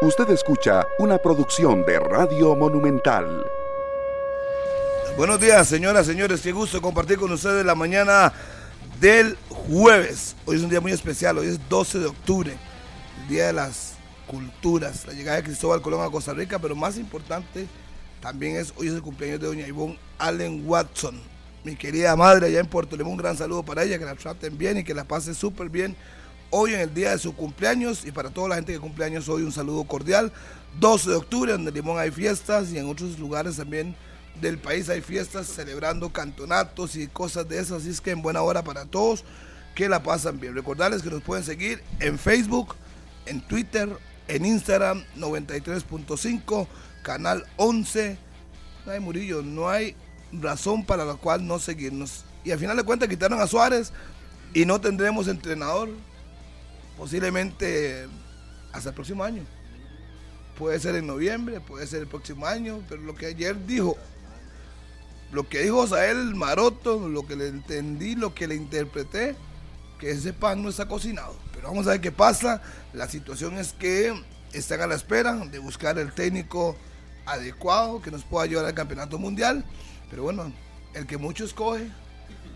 Usted escucha una producción de Radio Monumental. Buenos días, señoras, señores. Qué gusto compartir con ustedes la mañana del jueves. Hoy es un día muy especial. Hoy es 12 de octubre, el Día de las Culturas, la llegada de Cristóbal Colón a Costa Rica. Pero más importante también es hoy es el cumpleaños de doña Ivonne Allen Watson. Mi querida madre allá en Puerto León, un gran saludo para ella, que la traten bien y que la pase súper bien hoy en el día de su cumpleaños y para toda la gente que cumpleaños hoy un saludo cordial. 12 de octubre, en Limón hay fiestas y en otros lugares también del país hay fiestas celebrando cantonatos y cosas de esas. Así es que en buena hora para todos que la pasan bien. Recordarles que nos pueden seguir en Facebook, en Twitter, en Instagram 93.5, canal 11. No hay Murillo, no hay razón para la cual no seguirnos. Y al final de cuentas quitaron a Suárez y no tendremos entrenador posiblemente hasta el próximo año. Puede ser en noviembre, puede ser el próximo año, pero lo que ayer dijo, lo que dijo Sael Maroto, lo que le entendí, lo que le interpreté, que ese pan no está cocinado. Pero vamos a ver qué pasa. La situación es que están a la espera de buscar el técnico adecuado que nos pueda llevar al campeonato mundial. Pero bueno, el que mucho escoge,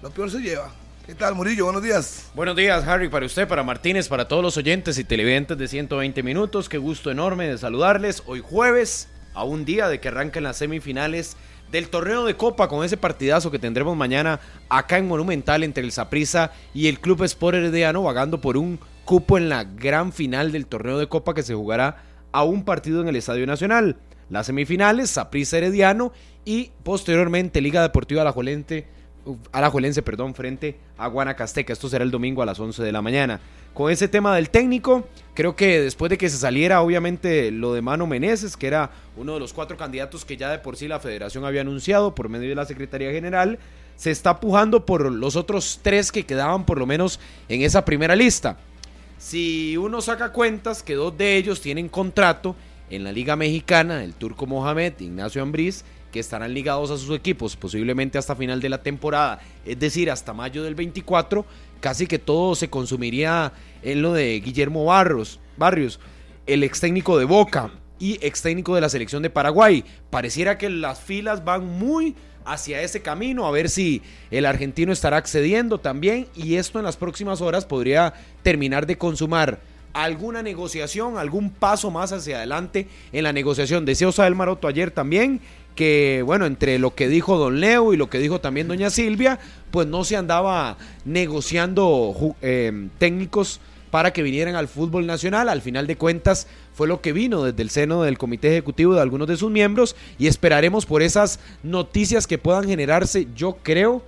lo peor se lleva. ¿Qué tal, Murillo? Buenos días. Buenos días, Harry, para usted, para Martínez, para todos los oyentes y televidentes de 120 minutos. Qué gusto enorme de saludarles. Hoy jueves, a un día de que arranquen las semifinales del torneo de Copa con ese partidazo que tendremos mañana acá en Monumental entre el Saprissa y el Club Sport Herediano, vagando por un cupo en la gran final del torneo de Copa que se jugará a un partido en el Estadio Nacional. Las semifinales, Saprissa Herediano y posteriormente Liga Deportiva Alajuelense Alajuelense, perdón, frente a Guanacasteca. Esto será el domingo a las 11 de la mañana. Con ese tema del técnico, creo que después de que se saliera, obviamente, lo de Mano Meneses, que era uno de los cuatro candidatos que ya de por sí la federación había anunciado por medio de la Secretaría General, se está pujando por los otros tres que quedaban por lo menos en esa primera lista. Si uno saca cuentas que dos de ellos tienen contrato en la Liga Mexicana, el turco Mohamed, Ignacio Ambriz, que estarán ligados a sus equipos posiblemente hasta final de la temporada, es decir, hasta mayo del 24, casi que todo se consumiría en lo de Guillermo Barros, Barrios, el ex técnico de Boca y ex técnico de la selección de Paraguay. Pareciera que las filas van muy hacia ese camino, a ver si el argentino estará accediendo también y esto en las próximas horas podría terminar de consumar alguna negociación, algún paso más hacia adelante en la negociación. Decía Osael Maroto ayer también que, bueno, entre lo que dijo don Leo y lo que dijo también doña Silvia, pues no se andaba negociando eh, técnicos para que vinieran al fútbol nacional. Al final de cuentas fue lo que vino desde el seno del comité ejecutivo de algunos de sus miembros y esperaremos por esas noticias que puedan generarse. Yo creo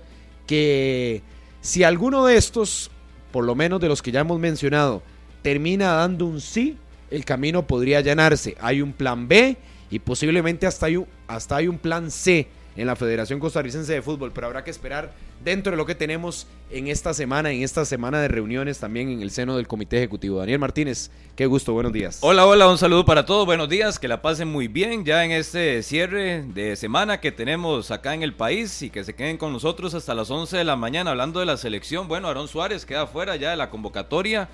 que si alguno de estos, por lo menos de los que ya hemos mencionado, termina dando un sí, el camino podría allanarse. Hay un plan B y posiblemente hasta hay un, hasta hay un plan C en la Federación Costarricense de Fútbol, pero habrá que esperar dentro de lo que tenemos en esta semana, en esta semana de reuniones también en el seno del Comité Ejecutivo. Daniel Martínez, qué gusto, buenos días. Hola, hola, un saludo para todos, buenos días, que la pasen muy bien ya en este cierre de semana que tenemos acá en el país y que se queden con nosotros hasta las 11 de la mañana hablando de la selección. Bueno, Aarón Suárez queda fuera ya de la convocatoria.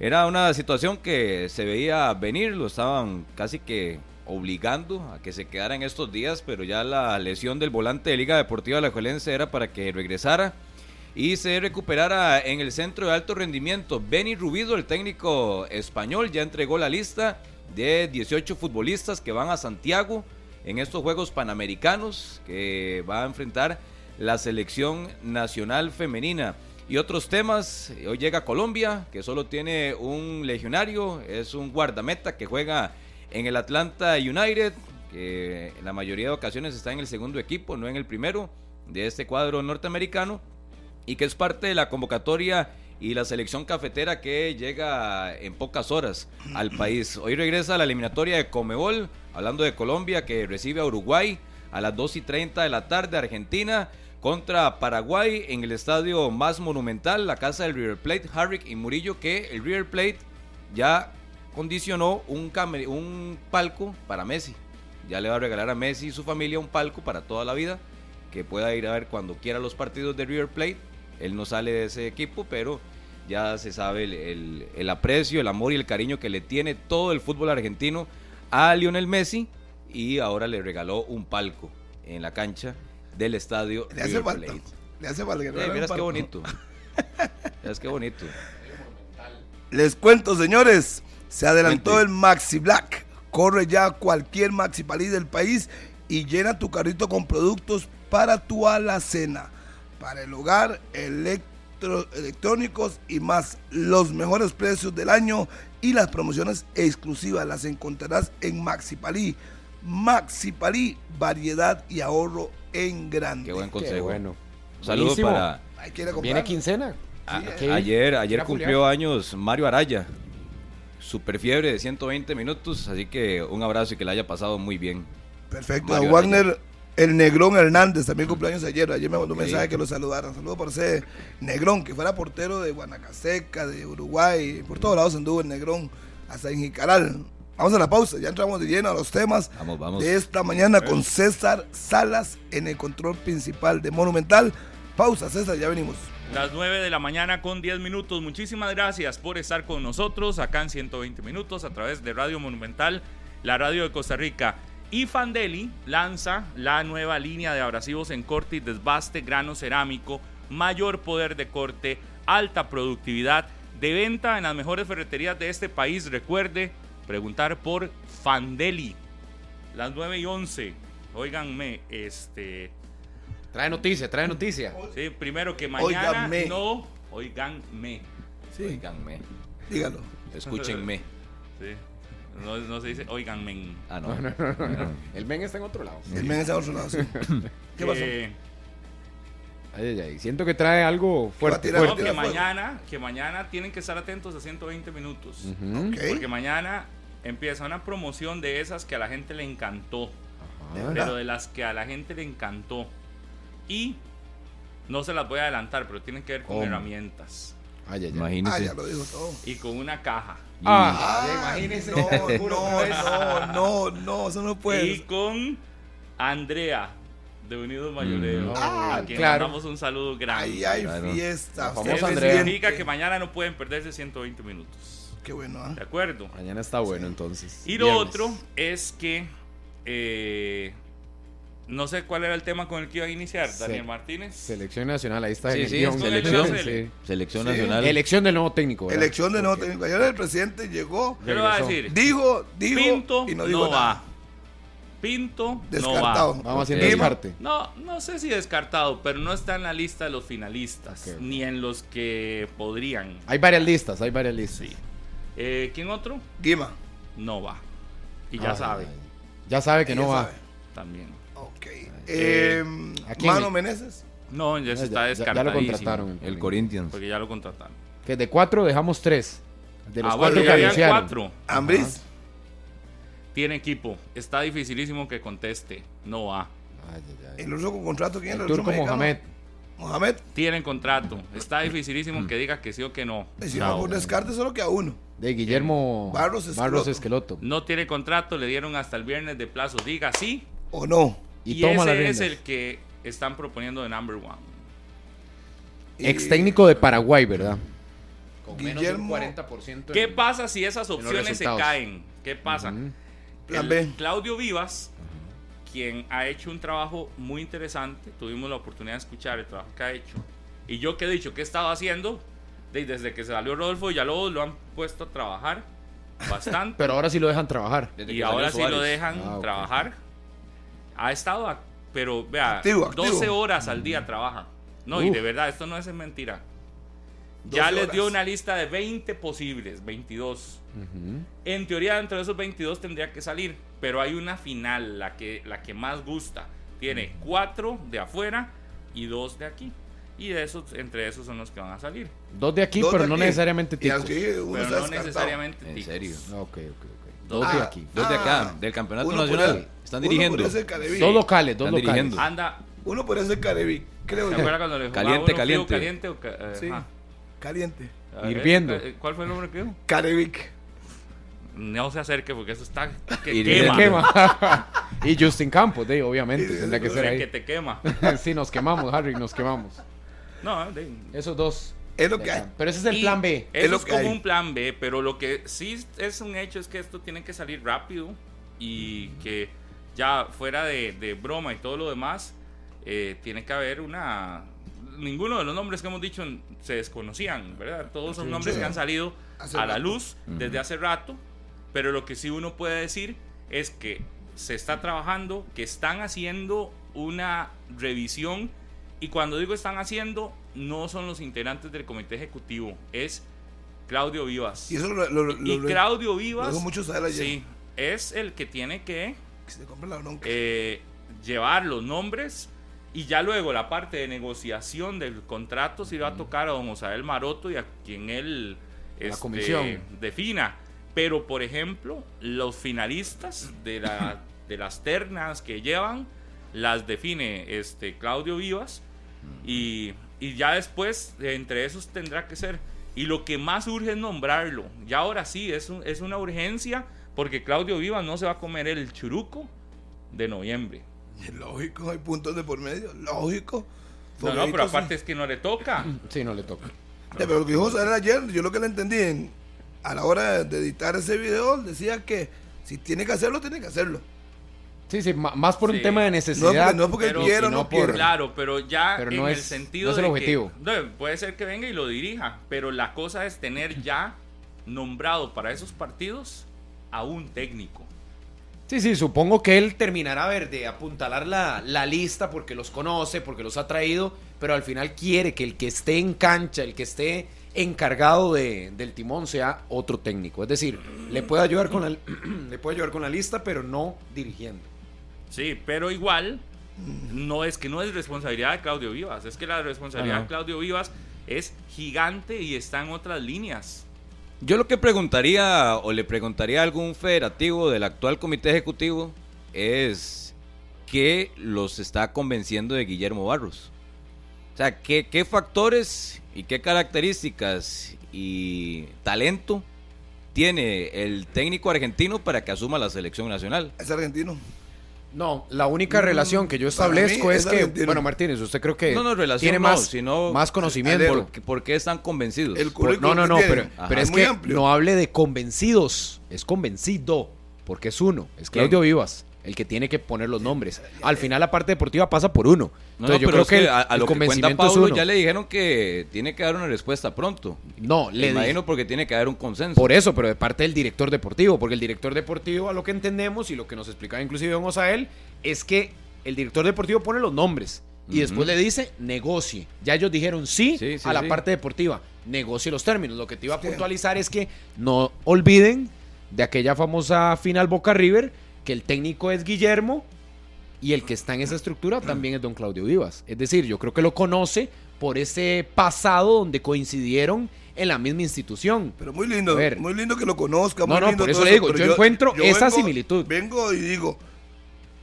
Era una situación que se veía venir, lo estaban casi que obligando a que se quedara en estos días, pero ya la lesión del volante de Liga Deportiva La Juelense era para que regresara y se recuperara en el centro de alto rendimiento. Benny Rubido, el técnico español, ya entregó la lista de 18 futbolistas que van a Santiago en estos Juegos Panamericanos que va a enfrentar la selección nacional femenina. Y otros temas, hoy llega Colombia, que solo tiene un legionario, es un guardameta que juega en el Atlanta United, que en la mayoría de ocasiones está en el segundo equipo, no en el primero de este cuadro norteamericano, y que es parte de la convocatoria y la selección cafetera que llega en pocas horas al país. Hoy regresa a la eliminatoria de Comebol, hablando de Colombia, que recibe a Uruguay a las 2 y 30 de la tarde, Argentina contra Paraguay en el estadio más monumental, la casa del River Plate, Harrick y Murillo, que el River Plate ya condicionó un, un palco para Messi. Ya le va a regalar a Messi y su familia un palco para toda la vida, que pueda ir a ver cuando quiera los partidos de River Plate. Él no sale de ese equipo, pero ya se sabe el, el- el aprecio, el amor y el cariño que le tiene todo el fútbol argentino a Lionel Messi y ahora le regaló un palco en la cancha del estadio Le hace River falta. Plate. Le hace falta que Eh, miras qué bonito. miras qué bonito. Les cuento, señores, se adelantó el Maxi Black. Corre ya a cualquier Maxi Palí del país y llena tu carrito con productos para tu alacena, para el hogar, electro- electrónicos y más. Los mejores precios del año y las promociones exclusivas las encontrarás en Maxi Palí. Maxi Palí, variedad y ahorro en grande. Qué buen Qué consejo. bueno. Saludos para. Viene quincena. A- Sí, hay que ir. ayer, ayer cumplió años Mario Araya. Super fiebre de 120 minutos, así que un abrazo y que le haya pasado muy bien. Perfecto. Mario a Wagner, el Negrón Hernández, también cumpleaños ayer. Ayer me mandó un mensaje que lo saludaran. Saludos por ese Negrón, que fuera portero de Guanacaseca, de Uruguay. Por todos lados anduvo el Negrón, hasta en Jicaral. Vamos a la pausa, ya entramos de lleno a los temas Vamos, vamos. de esta mañana con César Salas en el control principal de Monumental. Pausa, César, ya venimos. Las 9 de la mañana con 10 minutos. Muchísimas gracias por estar con nosotros acá en 120 minutos a través de Radio Monumental, la radio de Costa Rica. Y Fandeli lanza la nueva línea de abrasivos en corte y desbaste grano cerámico, mayor poder de corte, alta productividad, de venta en las mejores ferreterías de este país. Recuerde preguntar por Fandeli. Las 9 y 11. Óiganme, este. Trae noticia, trae noticia. Sí, primero que mañana Óiganme. no, oiganme. Sí, Oiganme, dígalo. escúchenme. Sí. No, no se dice oiganme. Ah, no. El men está en otro lado. El men está a otro lado, sí. ¿Qué pasó? Que, Ay, ay, ay. Siento que trae algo fuerte. tirar- no, fuerte. que mañana, que mañana tienen que estar atentos a 120 minutos. Porque mañana empieza una promoción de esas que a la gente le encantó. Ajá. Pero de las que a la gente le encantó. Y no se las voy a adelantar, pero tienen que ver con ¿Cómo? herramientas. Ay, ay, ay. Ah, Imagínese. ya lo dijo todo. Y con una caja. Ah, Ah, imagínese. No, no, no, no, no, eso no puede. Y con Andrea de Unidos Mayoreo. Mm. a Ah, quien claro. mandamos un saludo grande. Ahí hay Claro. fiesta. Eso Andrea. significa que mañana no pueden perderse 120 minutos. Qué bueno, ¿ah? ¿De acuerdo? Mañana está bueno entonces. Y lo Viernes. otro es que eh, no sé cuál era el tema con el que iba a iniciar, Se- Daniel Martínez. Selección nacional, ahí está Sí, en el sí, guion. selección. Sí. Selección Sí. nacional. Elección del nuevo técnico. ¿verdad? Elección de nuevo técnico. Ayer el presidente llegó, ¿Qué le va a decir? dijo, dijo Pinto y no no, dijo nada. va. Pinto Descartado. no va. Vamos haciendo descarte. No, no sé si descartado, pero no está en la lista de los finalistas, ni en los que podrían. Hay varias listas, hay varias listas. Sí. Eh, ¿Quién otro? Guima. No va. Y ya Ay, sabe, ay. Ya sabe que no va. sabe. también. Eh, Em, ¿a quién? Mano Meneses. No, ya se está ya- ya lo contrataron. El Corinthians. Porque ya lo contrataron. Que de cuatro dejamos tres. De los ah, cuatro bueno, que anunciaron. cuatro. Ambris. Tiene equipo. Está dificilísimo que conteste. No va. Ay, ay, ay. El con contrato, ¿quién El ruso turco mexicano? Mohamed. Mohamed. Tienen contrato. Está dificilísimo que diga que sí o que no. Si no por descarte, solo que a uno. De Guillermo Barros Esqueloto. Esqueloto. No tiene contrato, le dieron hasta el viernes de plazo. Diga sí. ¿O no? Y, Y, toma la ese riendas. es el que están proponiendo de number one. Ex técnico de Paraguay, ¿verdad? Con menos de un Guillermo- 40%. ¿Qué pasa si esas opciones se caen? ¿Qué pasa? Plan B. Claudio Vivas, quien ha hecho un trabajo muy interesante, tuvimos la oportunidad de escuchar el trabajo que ha hecho. Y yo que he dicho, ¿qué he estado haciendo? De- Desde que salió Rodolfo Villalobos lo han puesto a trabajar bastante. Pero ahora sí lo dejan trabajar. Desde y ahora sí lo dejan Ah, trabajar. Ha estado, a- pero vea, Activo, activo. 12 horas al día trabaja. No, y Uf. de verdad, esto no es mentira. 12 Ya les dio una lista de 20 posibles, 22. Ujú. En teoría, dentro de esos 22 tendría que salir, pero hay una final, la que, la que más gusta. Tiene cuatro de afuera y dos de aquí. Y de esos, entre esos son los que van a salir. Dos de aquí, Dos pero de no aquí. necesariamente Y ticos. Pero no descartado. necesariamente En ticos. serio. Ah, ok, ok, ok. Dos de Ah, aquí. Dos de acá, ah, del campeonato uno nacional. podría- Están dirigiendo. Dos locales, dos Están locales. dirigiendo. Anda, Uno podría ser Careví, creo ¿se yo. acuerda cuando le jugaba Caliente, uno caliente. caliente o ca- eh, Sí. Caliente. Hirviendo. eh, ¿Cuál fue el nombre que dijo? Carevic. No se acerque porque eso está que Hirviendo. quema. Quema. y Justin Campos, de, obviamente, Sí, tendría que ser ahí. que te quema. sí, nos quemamos, Harry, nos quemamos. No, de- Esos dos. Es lo que hay. Pero ese es el Y plan B. Es lo es, que como hay. un plan B, pero lo que sí es un hecho es que esto tiene que salir rápido y que ya fuera de, de broma y todo lo demás, eh, tiene que haber una... Ninguno de los nombres que hemos dicho se desconocían, ¿verdad? Todos son nombres sí. que han salido Hace a la rato. luz desde hace rato, pero lo que sí uno puede decir es que se está trabajando, que están haciendo una revisión y cuando digo están haciendo, no son los integrantes del comité ejecutivo, es Claudio Vivas. Y eso lo, lo, lo- Y lo- Claudio Vivas, lo dijo mucho Sael ayer. sí, es el que tiene que que se compre la bronca. eh, llevar los nombres y ya luego la parte de negociación del contrato se va a tocar a don Osael Maroto y a quien él La este, comisión. defina. Pero, por ejemplo, los finalistas de, la, de las ternas que llevan las define este Claudio Vivas y, y ya después de entre esos tendrá que ser. Y lo que más urge es nombrarlo. Ya ahora sí, es, un- es una urgencia porque Claudio Vivas no se va a comer el churuco de noviembre. Es lógico, hay puntos de por medio. Lógico. No, no, pero sí. aparte es que no le toca. Sí, no le toca. Eh, Pero lo que dijo Sael ayer, yo lo que le entendí en- a la hora de editar ese video, decía que si tiene que hacerlo, tiene que hacerlo. Sí, sí, más por un tema de No, necesidad. porque, no porque pero- quiero, y no no por-. Claro, pero ya Pero en no el es- sentido no es el de objetivo. que no, puede ser que venga y lo dirija, pero la cosa es tener ya nombrado para esos partidos a un técnico. Sí, sí, supongo que él terminará a ver de apuntalar la, la lista porque los conoce, porque los ha traído, pero al final quiere que el que esté en cancha, el que esté encargado de, del timón sea otro técnico. Es decir, le puede ayudar con la, le puede ayudar con la lista, pero no dirigiendo. Sí, pero igual no es que no es responsabilidad de Claudio Vivas, es que la responsabilidad Ah, no. de Claudio Vivas es gigante y está en otras líneas. Yo lo que preguntaría o le preguntaría a algún federativo del actual comité ejecutivo es qué los está convenciendo de Guillermo Barros. O sea, qué, qué factores y qué características y talento tiene el técnico argentino para que asuma la selección nacional. Es argentino. No, la única Mm, relación que yo establezco es es que, bueno, Martínez, usted creo que No, no, relación tiene no, más, sino- más conocimiento. ¿Por, qué- por qué están convencidos? El Por- no, no, no, pero, Ajá. pero es muy que amplio. no hable de convencidos, es convencido, porque es uno, es Claudio Vivas, el que tiene que poner los nombres. Al final la parte deportiva pasa por uno. No, Entonces no, yo pero creo es que, el, a, a el lo que cuenta Pablo uno. ya le dijeron que tiene que dar una respuesta pronto. No, Le imagino dije- porque tiene que haber un consenso. por eso, pero de parte del director deportivo, porque el director deportivo, a lo que entendemos y lo que nos explicaba inclusive Don Osael, es que el director deportivo pone los nombres y después le dice negocie. Ya ellos dijeron sí, Sí, sí, a la sí. parte deportiva, negocie los términos. Lo que te iba a puntualizar es que no olviden de aquella famosa final Boca River, que el técnico es Guillermo y el que está en esa estructura también es don Claudio Vivas. Es decir, yo creo que lo conoce por ese pasado donde coincidieron en la misma institución. Pero muy lindo, ver. muy lindo que lo conozca. No, muy no, lindo por eso le digo, yo encuentro esa similitud. Vengo y digo,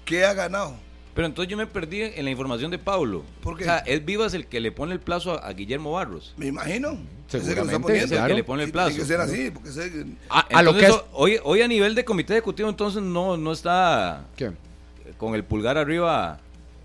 ¿qué ha ganado? Pero entonces yo me perdí en la información de Pablo. ¿Por qué? O sea, es Vivas el que le pone el plazo a, a Guillermo Barros. Me imagino. Que Seguramente, poniendo. Es el claro. que le pone el plazo. Tiene que ser así, porque sé- A, a lo que es... hoy, hoy a nivel de comité ejecutivo entonces no, no está ¿Qué? con el pulgar arriba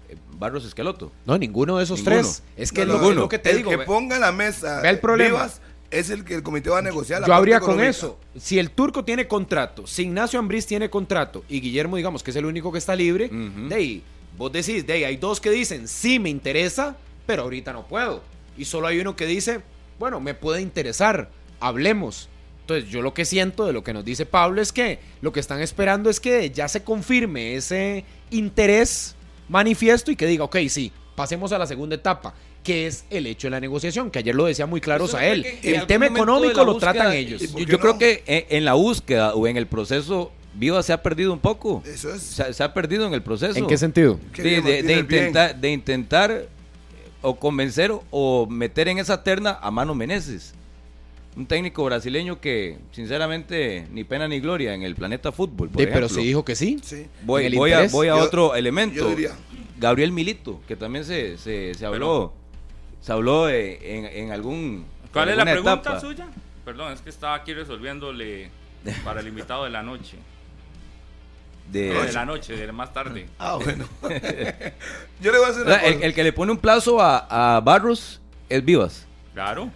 eh, Barros Esqueloto. No, ninguno de esos Ninguno. tres. Es que No, es lo que te el digo. que ponga en la mesa Ve el problema. Vivas es el que el comité va a negociar. la Yo habría con eso. Si el turco tiene contrato, si Ignacio Ambriz tiene contrato y Guillermo, digamos que es el único que está libre, Ujú. de ahí, vos decís, de ahí, hay dos que dicen, sí me interesa, pero ahorita no puedo. Y solo hay uno que dice, bueno, me puede interesar, hablemos. Entonces, yo lo que siento de lo que nos dice Pablo es que lo que están esperando es que ya se confirme ese interés manifiesto y que diga, ok, sí, pasemos a la segunda etapa, que es el hecho de la negociación, que ayer lo decía muy claro en El tema económico lo búsqueda, tratan ¿y ellos. Yo, creo que en, en la búsqueda o en el proceso Vivas se ha perdido un poco. Eso es. Se, ha- se ha perdido en el proceso. ¿En qué sentido? Qué de, intentar, de intentar eh, o convencer o meter en esa terna a Mano Meneses. Un técnico brasileño que, sinceramente, ni pena ni gloria en el planeta fútbol. por pero se dijo que sí. Sí. Voy, a, voy a Yo- otro yo elemento. diría. Gabriel Milito, que también se, se, se habló, se habló eh, en, en algún. ¿Cuál en es la pregunta etapa. suya? Perdón, es que estaba aquí resolviéndole para el invitado de la noche. De, No, de la noche, de más tarde. Ah, bueno. Yo le voy a hacer una el, el que le pone un plazo a, a Barros es Vivas. Claro.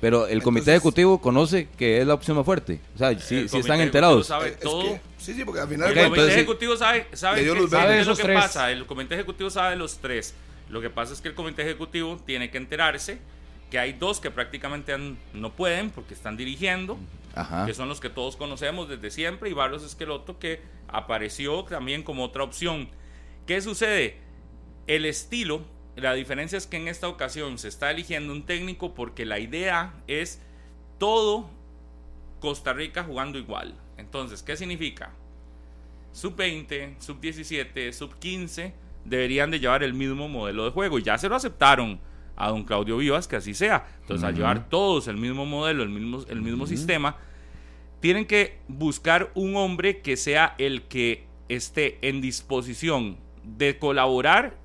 Pero el comité Entonces- ejecutivo conoce que es la opción más fuerte. O sea, sí, El sí están enterados. sabe Es todo. que- sí, sí, porque al final. El comité entonces ejecutivo sabe, sabe, luz sabe Esos lo que tres. pasa. El comité ejecutivo sabe de los tres. Lo que pasa es que el comité ejecutivo tiene que enterarse que hay dos que prácticamente han- no pueden porque están dirigiendo, Que son los que todos conocemos desde siempre, y Barros Esqueloto que apareció también como otra opción. ¿Qué sucede? El estilo, la diferencia es que en esta ocasión se está eligiendo un técnico porque la idea es todo Costa Rica jugando igual. Entonces, ¿qué significa? Sub 20, sub 17, sub 15 deberían de llevar el mismo modelo de juego. Y ya se lo aceptaron a don Claudio Vivas que así sea. Entonces, al llevar todos el mismo modelo, el mismo, el mismo sistema, tienen que buscar un hombre que sea el que esté en disposición de colaborar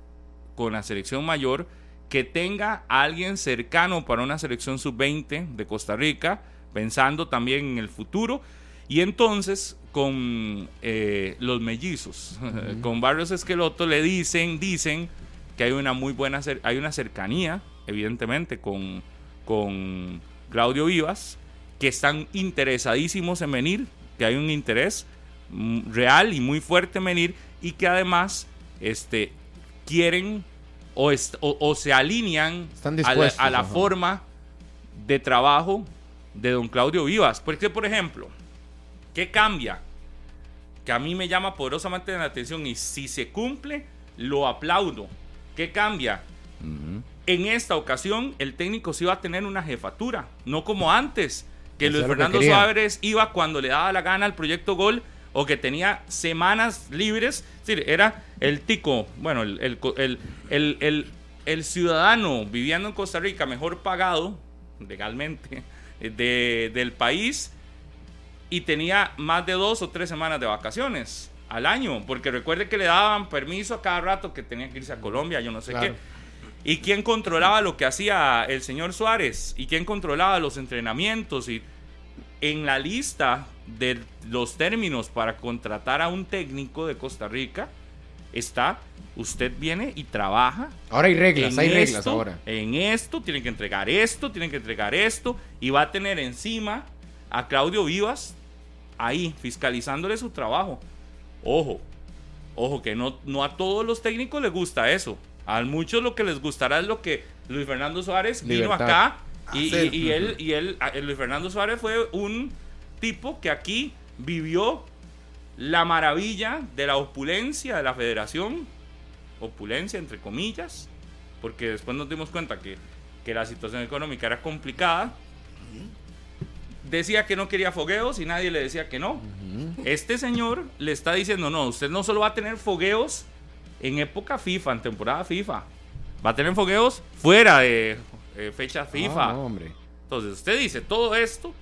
con la selección mayor, que tenga a alguien cercano para una selección sub-20 de Costa Rica, pensando también en el futuro, y entonces con eh, los mellizos, con Barrios Esqueloto le dicen, dicen que hay una muy buena, hay una cercanía, evidentemente, con, con Claudio Vivas, que están interesadísimos en venir, que hay un interés mm, real y muy fuerte en venir, y que además este, quieren o, est- o- o se alinean Están a la, a la forma de trabajo de don Claudio Vivas. Porque, por ejemplo, ¿qué cambia? Que a mí me llama poderosamente la atención y si se cumple, lo aplaudo. ¿Qué cambia? En esta ocasión, el técnico sí va a tener una jefatura, no como antes, que Eso Luis que Fernando. Suárez iba cuando le daba la gana al proyecto Gol o que tenía semanas libres. Es decir, era el tico, bueno, el, el- el- el ciudadano viviendo en Costa Rica mejor pagado legalmente de- del país y tenía más de dos o tres semanas de vacaciones al año, porque recuerde que le daban permiso a cada rato que tenía que irse a Colombia, yo no sé Claro. qué. ¿Y quién controlaba lo que hacía el señor Suárez? ¿Y quién controlaba los entrenamientos? Y en la lista de los términos para contratar a un técnico de Costa Rica está, usted viene y trabaja Ahora hay reglas, en hay reglas esto, ahora. En esto, tienen que entregar esto, tienen que entregar esto, y va a tener encima a Claudio Vivas ahí, fiscalizándole su trabajo. Ojo, ojo, que no, no a todos los técnicos les gusta eso. A muchos lo que les gustará es lo que Luis Fernando Suárez vino acá y, Hacer. y- y él, y él, a- Luis Fernando Suárez fue un tipo que aquí vivió la maravilla de la opulencia de la federación, opulencia entre comillas, porque después nos dimos cuenta que, que la situación económica era complicada. Decía que no quería fogueos y nadie le decía que no. Este señor le está diciendo, no, usted no solo va a tener fogueos en época FIFA, en temporada FIFA, va a tener fogueos fuera de eh, fecha FIFA. No, hombre. Entonces usted dice todo esto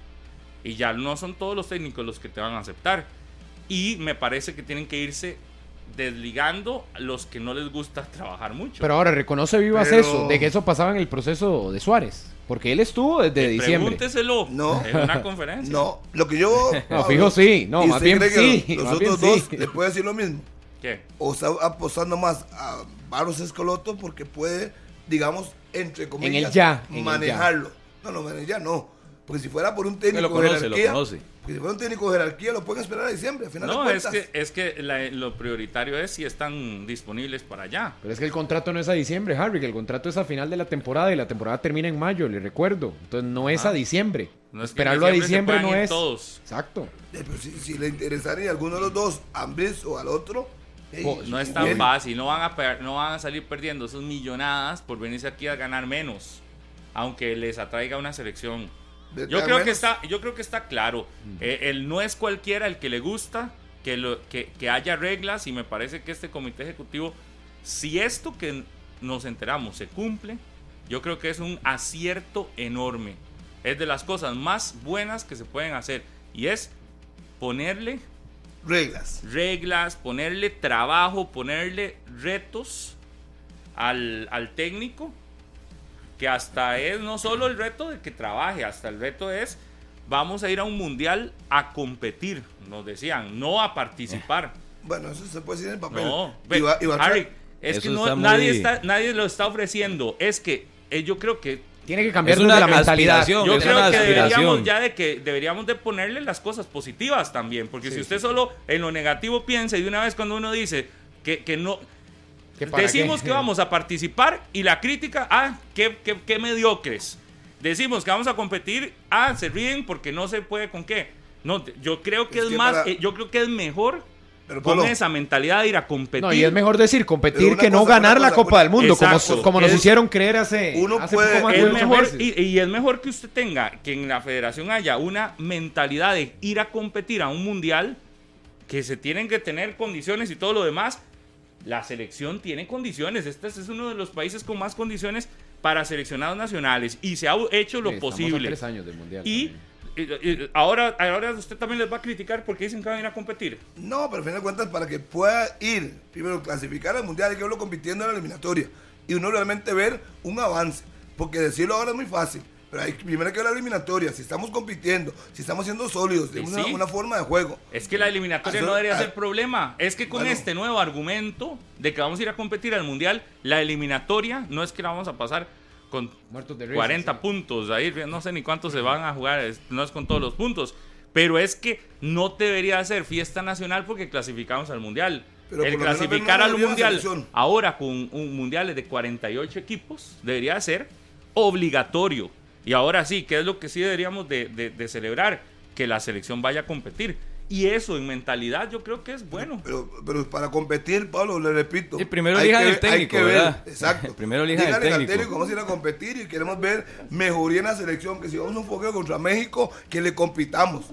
y ya no son todos los técnicos los que te van a aceptar. Y me parece que tienen que irse desligando a los que no les gusta trabajar mucho. Pero ahora reconoce Vivas Pero- eso, de que eso pasaba en el proceso de Suárez. Porque él estuvo desde Eh, diciembre. Pregúnteselo No. en una conferencia. No, lo que yo. No, fijo sí, no, ¿Y más bien sí, Los, otros dos sí. le puede decir lo mismo. ¿Qué? O está apostando más a Barros Escoloto porque puede, digamos, entre comillas, el ya, en el manejarlo. No, no, en el ya no. Porque si fuera por un técnico lo conoce, de lo jerarquía. conoce. porque si fuera un técnico de jerarquía, lo pueden esperar a diciembre, a final No, de es que, es que la- lo prioritario es si están disponibles para allá. Pero es que el contrato no es a diciembre, Harry, que el contrato es a final de la temporada y la temporada termina en mayo, le recuerdo. Entonces no es a diciembre. No es que en Esperarlo a diciembre no es. todos. Exacto. Eh, pero si, si le interesaría a alguno de los dos, a Ambris o al otro. Oh, No es tan fácil, no van, a no van a salir perdiendo sus millonadas por venirse aquí a ganar menos, aunque les atraiga una selección. Yo creo, que está, yo creo que está claro. Eh, el no es cualquiera el que le gusta que, lo, que, que haya reglas y me parece que este comité ejecutivo, si esto que nos enteramos se cumple, yo creo que es un acierto enorme. Es de las cosas más buenas que se pueden hacer y es ponerle Reglas. reglas, ponerle trabajo, ponerle retos al, al técnico, que hasta es no solo el reto de que trabaje, hasta el reto es, vamos a ir a un mundial a competir, nos decían, no a participar. Bueno, eso se puede decir en el papel. No, Y ve, va- y va a Harry, traer- es Eso que no- está muy- nadie, está, nadie lo está ofreciendo, es que eh, yo creo que Tiene que cambiar una la mentalidad. Yo es creo que deberíamos ya de que deberíamos de ponerle las cosas positivas también, porque si usted solo en lo negativo piensa y de una vez cuando uno dice que, que no ¿Que para decimos qué? que vamos a participar y la crítica, ah, qué, qué, qué mediocres. Decimos que vamos a competir, ah, se ríen porque no se puede con qué. No, yo creo que Es es, que más, para- eh, yo creo que es mejor Pero, con Polo, esa mentalidad de ir a competir. No, y es mejor decir competir que no cosa, ganar la Copa una- del Mundo, como, Exacto. como nos Es- hicieron creer hace, uno hace puede- poco más es mejor y, y es mejor que usted tenga que en la federación haya una mentalidad de ir a competir a un mundial que se tienen que tener condiciones y todo lo demás la selección tiene condiciones este es uno de los países con más condiciones para seleccionados nacionales y se ha hecho lo Sí, estamos a posible tres años del Mundial y también. eh, eh, ahora, ahora usted también les va a criticar porque dicen que van a ir a competir No, pero al final de cuentas, para que pueda ir, primero clasificar al mundial, hay que verlo compitiendo en la eliminatoria. Y uno realmente ver un avance. Porque decirlo ahora es muy fácil. Pero hay, primero hay que ver la eliminatoria. Si estamos compitiendo, si estamos siendo sólidos, tenemos sí. una, una forma de juego. Es que la eliminatoria Eso- no debería ah, ser problema. Es que con bueno. este nuevo argumento de que vamos a ir a competir al mundial, la eliminatoria no es que la vamos a pasar con Muertos de risa, 40 sí. puntos. Ahí no sé ni cuántos se van a jugar, es- no es con todos los puntos. Pero es que no debería ser fiesta nacional porque clasificamos al mundial. Pero El clasificar al mundial ahora con un mundial de 48 equipos debería ser obligatorio. Y ahora sí, ¿qué es lo que sí deberíamos de, de- de celebrar? Que la selección vaya a competir. Y eso en mentalidad yo creo que es bueno. Pero, pero para competir, Pablo, le repito. Sí, primero hay elijan que- el técnico, hay que ver, ¿verdad? Exacto. Primero elijan el Díganle al técnico. Vamos a ir a competir y queremos ver mejoría en la selección. Que si vamos a un fogueo contra México, que le compitamos.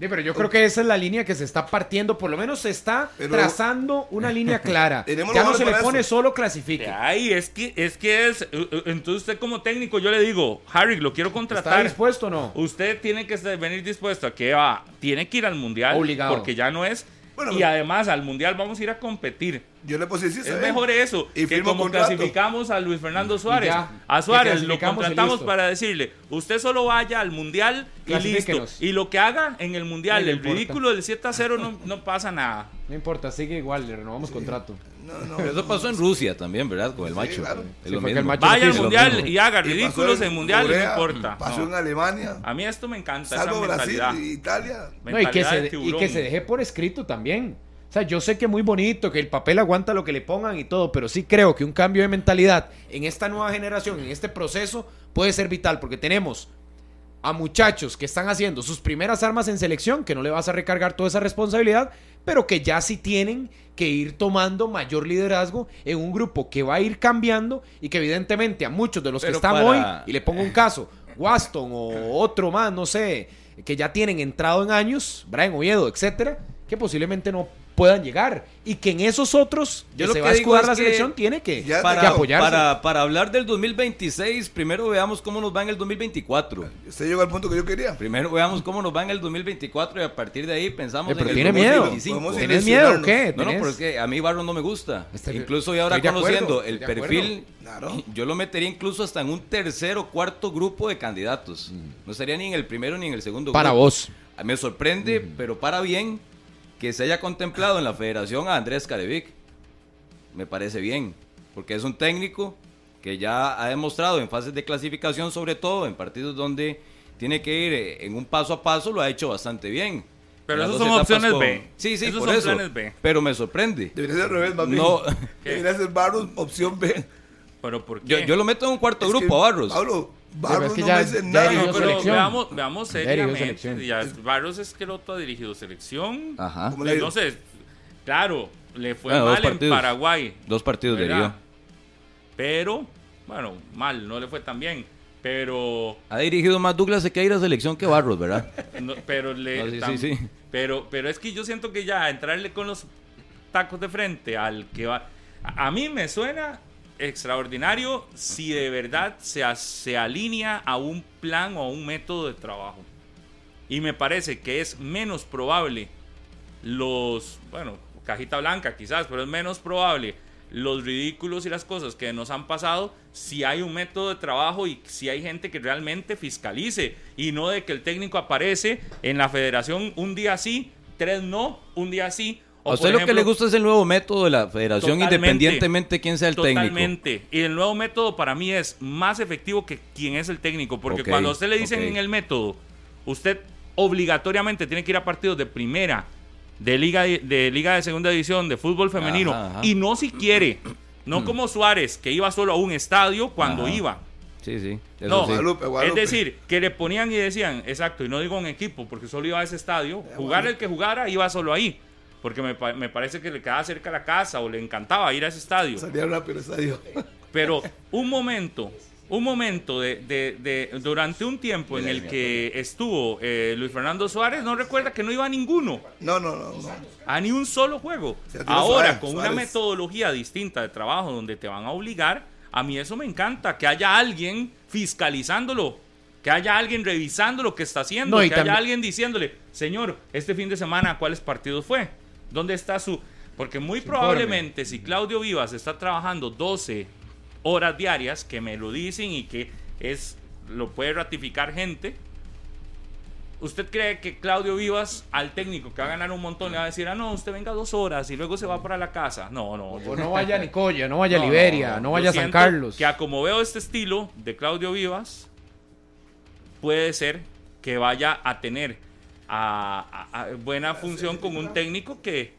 Sí, pero yo creo que esa es la línea que se está partiendo, por lo menos se está Pero- trazando una línea clara. Ya no se le pone eso. solo clasifique. Ay, es que es que es. eh, eh, Entonces usted como técnico, yo le digo, Harry, lo quiero ¿Está contratar. dispuesto o no? Usted tiene que venir dispuesto a que va, tiene que ir al mundial. Obligado. Porque ya no es. Bueno, y además al mundial vamos a ir a competir. Yo le puse sí, Es bien. mejor eso, Y que como contrato. clasificamos a Luis Fernando Suárez. ya, a Suárez lo contratamos para decirle, usted solo vaya al mundial y listo. Y lo que haga en el mundial, No el importa. ridículo del 7 a 0 no, no pasa nada. No importa, sigue igual, le renovamos contrato. No, no. Pero eso pasó en Rusia también, ¿verdad? Con el macho. claro. Es lo el Vaya al mundial y haga ridículos en mundial, Corea, no importa. Pasó No. en Alemania. A mí esto me encanta, Salvo esa Brasil mentalidad. y Italia. No, y, que Mentalidad se, de y tiburón. que se deje por escrito también. O sea, yo sé que muy bonito, que el papel aguanta lo que le pongan y todo, pero sí creo que un cambio de mentalidad en esta nueva generación, en este proceso, puede ser vital, porque tenemos a muchachos que están haciendo sus primeras armas en selección, que no le vas a recargar toda esa responsabilidad, pero que ya sí tienen que ir tomando mayor liderazgo en un grupo que va a ir cambiando y que evidentemente a muchos de los que están para- hoy, y le pongo un caso, Waston o otro más, no sé, que ya tienen entrado en años, Brian Oviedo, etcétera, que posiblemente no puedan llegar y que en esos otros Yo que lo se que va a escudar es la selección tiene que, ya que Para, apoyarse. para, para hablar del 2026, primero veamos cómo nos va en el 2024. Usted llegó al punto que yo quería. Primero veamos cómo nos va en el 2024 y a partir de ahí pensamos Eh, pero en el tiene miedo. 2025. Podemos ¿Tienes miedo o qué? No, no, pero es que a mí Barros no me gusta. Estoy- incluso y ahora conociendo acuerdo, el perfil, Claro. yo lo metería incluso hasta en un tercer o cuarto grupo de candidatos. No estaría ni en el primero ni en el segundo Para grupo. vos. A mí Me sorprende, pero para bien, que se haya contemplado en la federación a Andrés Carevic. Me parece bien, porque es un técnico que ya ha demostrado en fases de clasificación, sobre todo en partidos donde tiene que ir eh, en un paso a paso, lo ha hecho bastante bien. Pero dos son opciones B. Sí, sí, Esos por son eso. planes B. Pero me sorprende. Debería ser al revés, más bien. No. Debería ser Barros, opción B. Pero ¿por qué? Yo, yo lo meto en un cuarto Es grupo, Barros. Pablo, Barros es que no ya- me dice nada. No, pero veamos, veamos Ya seriamente. Ya, Barros Esqueloto ha dirigido selección. Ajá. No sé, claro, le fue Bueno, mal en. Paraguay. Dos partidos ¿verdad? dirigió. Pero, bueno, mal, no le fue tan bien. Pero, Ha dirigido más Douglas Sequeira a selección que Barros, ¿verdad? no- pero le. No, sí, tam- sí, sí. Pero, pero es que yo siento que ya entrarle con los tacos de frente al que va. A, a mí me suena extraordinario si de verdad se, se alinea a un plan o a un método de trabajo. Y me parece que es menos probable los, bueno, cajita blanca quizás, pero es menos probable los ridículos y las cosas que nos han pasado si hay un método de trabajo y si hay gente que realmente fiscalice y no de que el técnico aparece en la federación un día sí, tres no, un día sí, O A usted lo que le gusta es el nuevo método de la federación, independientemente de quién sea el técnico. Totalmente. Y el nuevo método para mí es más efectivo que quien es el técnico. Porque cuando a usted le dicen en el método, usted obligatoriamente tiene que ir a partidos de primera, de liga de, de liga de segunda división, de fútbol femenino. Ajá, ajá. Y no si quiere. No como Suárez, que iba solo a un estadio cuando Ajá. iba. Sí, sí. eso No, sí. Guadalupe, Guadalupe. Es decir, que le ponían y decían, exacto, y no digo un equipo, porque solo iba a ese estadio, jugar el que jugara iba solo ahí, porque me, pa- me parece que le quedaba cerca la casa o le encantaba ir a ese estadio. Salía rápido el estadio. Pero un momento, un momento de, de- de- durante un tiempo en el que estuvo eh, Luis Fernando Suárez, no recuerda que no iba a ninguno, No, no, no. no. a ni un solo juego. Ahora, con una metodología distinta de trabajo donde te van a obligar, a mí eso me encanta, que haya alguien fiscalizándolo, que haya alguien revisando lo que está haciendo, No, que haya alguien diciéndole, señor, este fin de semana, ¿cuáles partidos fue? ¿Dónde está su...? Porque muy probablemente si Claudio Vivas está trabajando 12 horas diarias, que me lo dicen y que es lo puede ratificar gente, ¿Usted cree que Claudio Vivas, al técnico que va a ganar un montón, le va a decir, ah, no, usted venga dos horas y luego se va para la casa? No, no. O no vaya a Nicoya, no vaya a Liberia, no, no, vaya a San Carlos. Que a como veo este estilo de Claudio Vivas, puede ser que vaya a tener a, a- a buena función con un técnico que,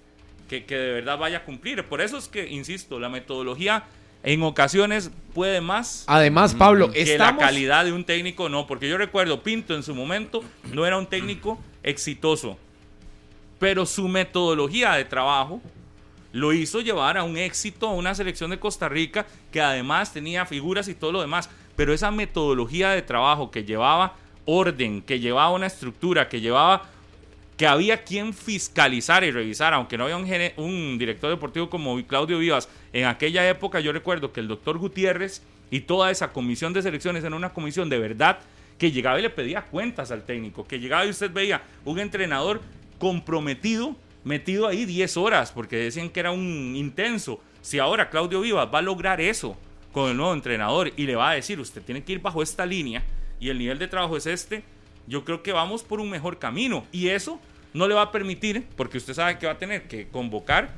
que, que de verdad vaya a cumplir. Por eso es que, insisto, la metodología en ocasiones puede más Además, Pablo, que la calidad de un técnico no, porque yo recuerdo Pinto en su momento no era un técnico exitoso, pero su metodología de trabajo lo hizo llevar a un éxito a una selección de Costa Rica que además tenía figuras y todo lo demás, pero esa metodología de trabajo que llevaba orden, que llevaba una estructura, que llevaba que había quien fiscalizar y revisar, aunque no había un, un director deportivo como Claudio Vivas. En aquella época yo recuerdo que el doctor Gutiérrez y toda esa comisión de selecciones era una comisión de verdad que llegaba y le pedía cuentas al técnico, que llegaba y usted veía un entrenador comprometido, metido ahí 10 horas, porque decían que era un intenso. Si ahora Claudio Vivas va a lograr eso con el nuevo entrenador y le va a decir, usted tiene que ir bajo esta línea y el nivel de trabajo es este, yo creo que vamos por un mejor camino. Y eso no le va a permitir, porque usted sabe que va a tener que convocar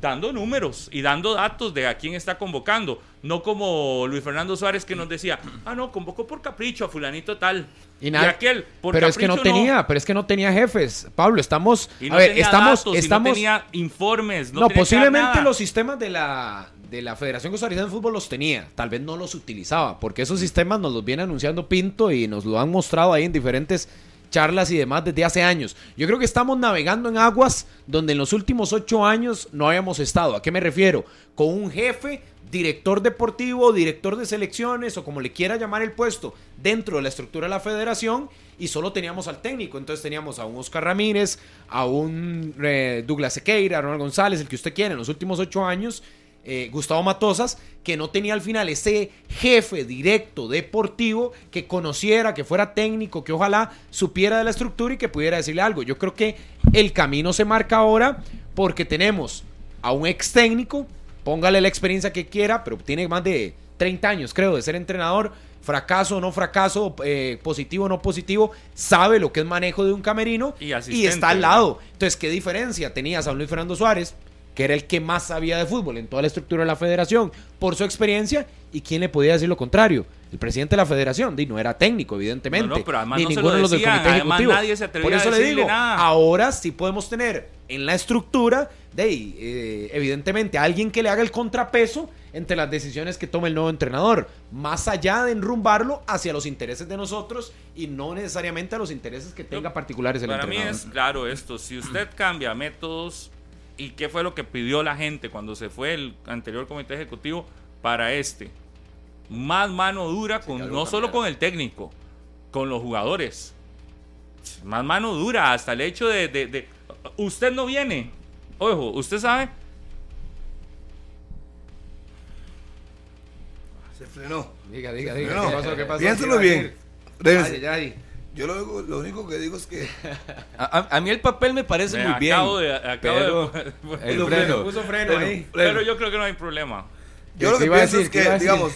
dando números y dando datos de a quién está convocando. No como Luis Fernando Suárez que nos decía, ah, no, convocó por capricho a fulanito tal. Y Y, nada- aquel, por pero es que no tenía, pero es que no tenía jefes. Pablo, estamos... Y a no ver, tenía estamos... datos, y estamos no tenía informes. No, tenía posiblemente nada. los sistemas de la, de la Federación Costarricense de Fútbol los tenía, tal vez no los utilizaba, porque esos sistemas nos los viene anunciando Pinto y nos lo han mostrado ahí en diferentes charlas y demás desde hace años. Yo creo que estamos navegando en aguas donde en los últimos ocho años no habíamos estado. ¿A qué me refiero? Con un jefe, director deportivo, director de selecciones o como le quiera llamar el puesto dentro de la estructura de la federación y solo teníamos al técnico. Entonces teníamos a un Oscar Ramírez, a un eh, Douglas Sequeira, a Ronald González, el que usted quiera en los últimos ocho años. Eh, Gustavo Matosas, que no tenía al final ese jefe directo deportivo que conociera, que fuera técnico, que ojalá supiera de la estructura y que pudiera decirle algo. Yo creo que el camino se marca ahora porque tenemos a un ex técnico, póngale la experiencia que quiera, pero tiene más de 30 años, creo, de ser entrenador, fracaso o no fracaso, eh, positivo o no positivo, sabe lo que es manejo de un camerino Y está al lado. Entonces, ¿qué diferencia? Tenías a un Luis Fernando Suárez, que era el que más sabía de fútbol en toda la estructura de la federación, por su experiencia, y quién le podía decir lo contrario. El presidente de la federación, di, no era técnico, evidentemente. No, no, pero además ni no ninguno de los del comité además ejecutivo. nadie se atrevía Por eso a le digo, nada. ahora sí podemos tener en la estructura de eh, evidentemente, alguien que le haga el contrapeso entre las decisiones que tome el nuevo entrenador, más allá de enrumbarlo hacia los intereses de nosotros y no necesariamente a los intereses que tenga particulares el Para mí entrenador. es claro esto. Si usted cambia métodos y qué fue lo que pidió la gente cuando se fue el anterior comité ejecutivo para este, más mano dura con no solo con el técnico, con los jugadores. Más mano dura hasta el hecho de, de- de- usted no viene. Ojo, usted sabe. Se frenó. Diga, diga, Se diga. frenó. ¿Qué pasó? ¿Qué pasó? Piénselo ¿Qué iba a bien. decir? Révese. Ay, ay, ay. Yo lo, lo único que digo es que A, mí el papel me parece Me muy bien. acabo de- acabo pero de- el Puso freno. Puso freno Freno. ahí. Pero yo creo que no hay problema. yo lo ¿Qué que pienso decir? es ¿Qué iba a que, digamos,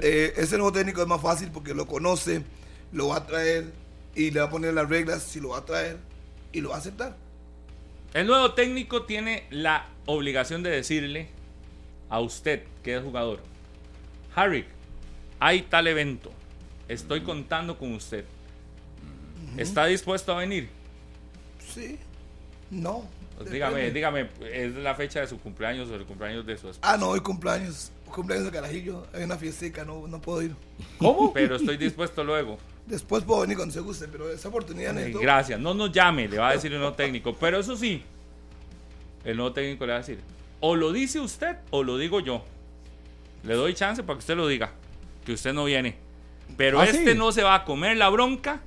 eh, ese nuevo técnico es más fácil porque lo conoce, lo va a traer y le va a poner las reglas si lo va a traer y lo va a aceptar. El nuevo técnico tiene la obligación de decirle a usted, que es jugador, Harry, hay tal evento, estoy contando con usted. ¿Está dispuesto a venir? Sí. No. Pues dígame, dígame, es la fecha de su cumpleaños o el cumpleaños de su esposa. Ah, no, hoy cumpleaños. Cumpleaños de Carajillo. Hay una fiestica, no, no puedo ir. ¿Cómo? Pero estoy dispuesto luego. Después puedo venir cuando se guste, pero esa oportunidad necesito. Gracias, no nos llame, le va a decir el nuevo técnico. Pero eso sí, el nuevo técnico le va a decir, o lo dice usted o lo digo yo. Le doy chance para que usted lo diga, que usted no viene. Pero ¿Ah, este sí? no se va a comer la bronca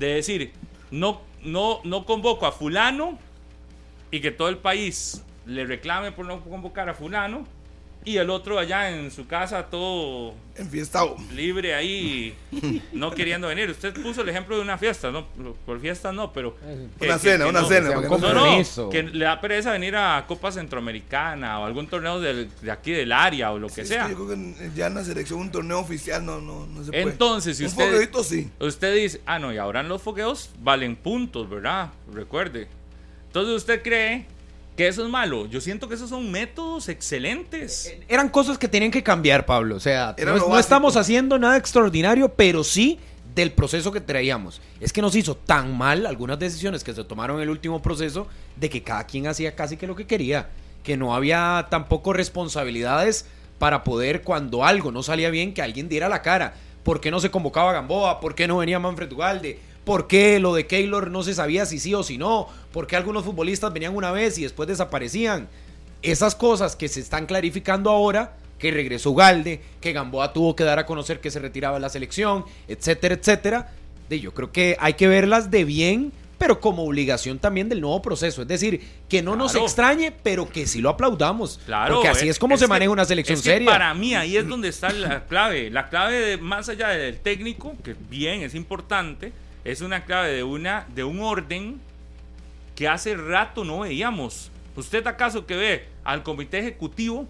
de decir, no, no, no convoco a fulano y que todo el país le reclame por no convocar a fulano y el otro allá en su casa todo Enfiestado. libre ahí, no queriendo venir. Usted puso el ejemplo de una fiesta, no, por fiesta no, pero... que- Una que- cena, que una no- cena. un no- No, no, Compromiso. que le da pereza venir a Copa Centroamericana o algún torneo del- de aquí del área o lo que Sí, es sea. yo creo que ya en la selección un torneo oficial no, no, no se puede. Entonces, si un usted- fogueito sí. Usted dice, ah, no, y ahora en los fogueos valen puntos, ¿verdad? Recuerde. Entonces usted cree que eso es malo. Yo siento que esos son métodos excelentes. Eran cosas que tenían que cambiar, Pablo. O sea, no, no estamos haciendo nada extraordinario, pero sí del proceso que traíamos. Es que nos hizo tan mal algunas decisiones que se tomaron en el último proceso de que cada quien hacía casi que lo que quería. Que no había tampoco responsabilidades para poder, cuando algo no salía bien, que alguien diera la cara. ¿Por qué no se convocaba a Gamboa? ¿Por qué no venía Manfred Ugalde? ¿Por qué lo de Keylor no se sabía si sí o si no? ¿Por qué algunos futbolistas venían una vez y después desaparecían? Esas cosas que se están clarificando ahora, que regresó Ugalde, que Gamboa tuvo que dar a conocer que se retiraba de la selección, etcétera, etcétera, de yo creo que hay que verlas de bien, pero como obligación también del nuevo proceso. Es decir, que no nos extrañe, pero que sí lo aplaudamos. Claro. porque así eh, es como se que- maneja una selección es que seria. Para mí ahí es donde está la clave. La clave de, más allá del técnico, que bien es importante, es una clave de una de un orden que hace rato no veíamos. ¿Usted acaso que ve al comité ejecutivo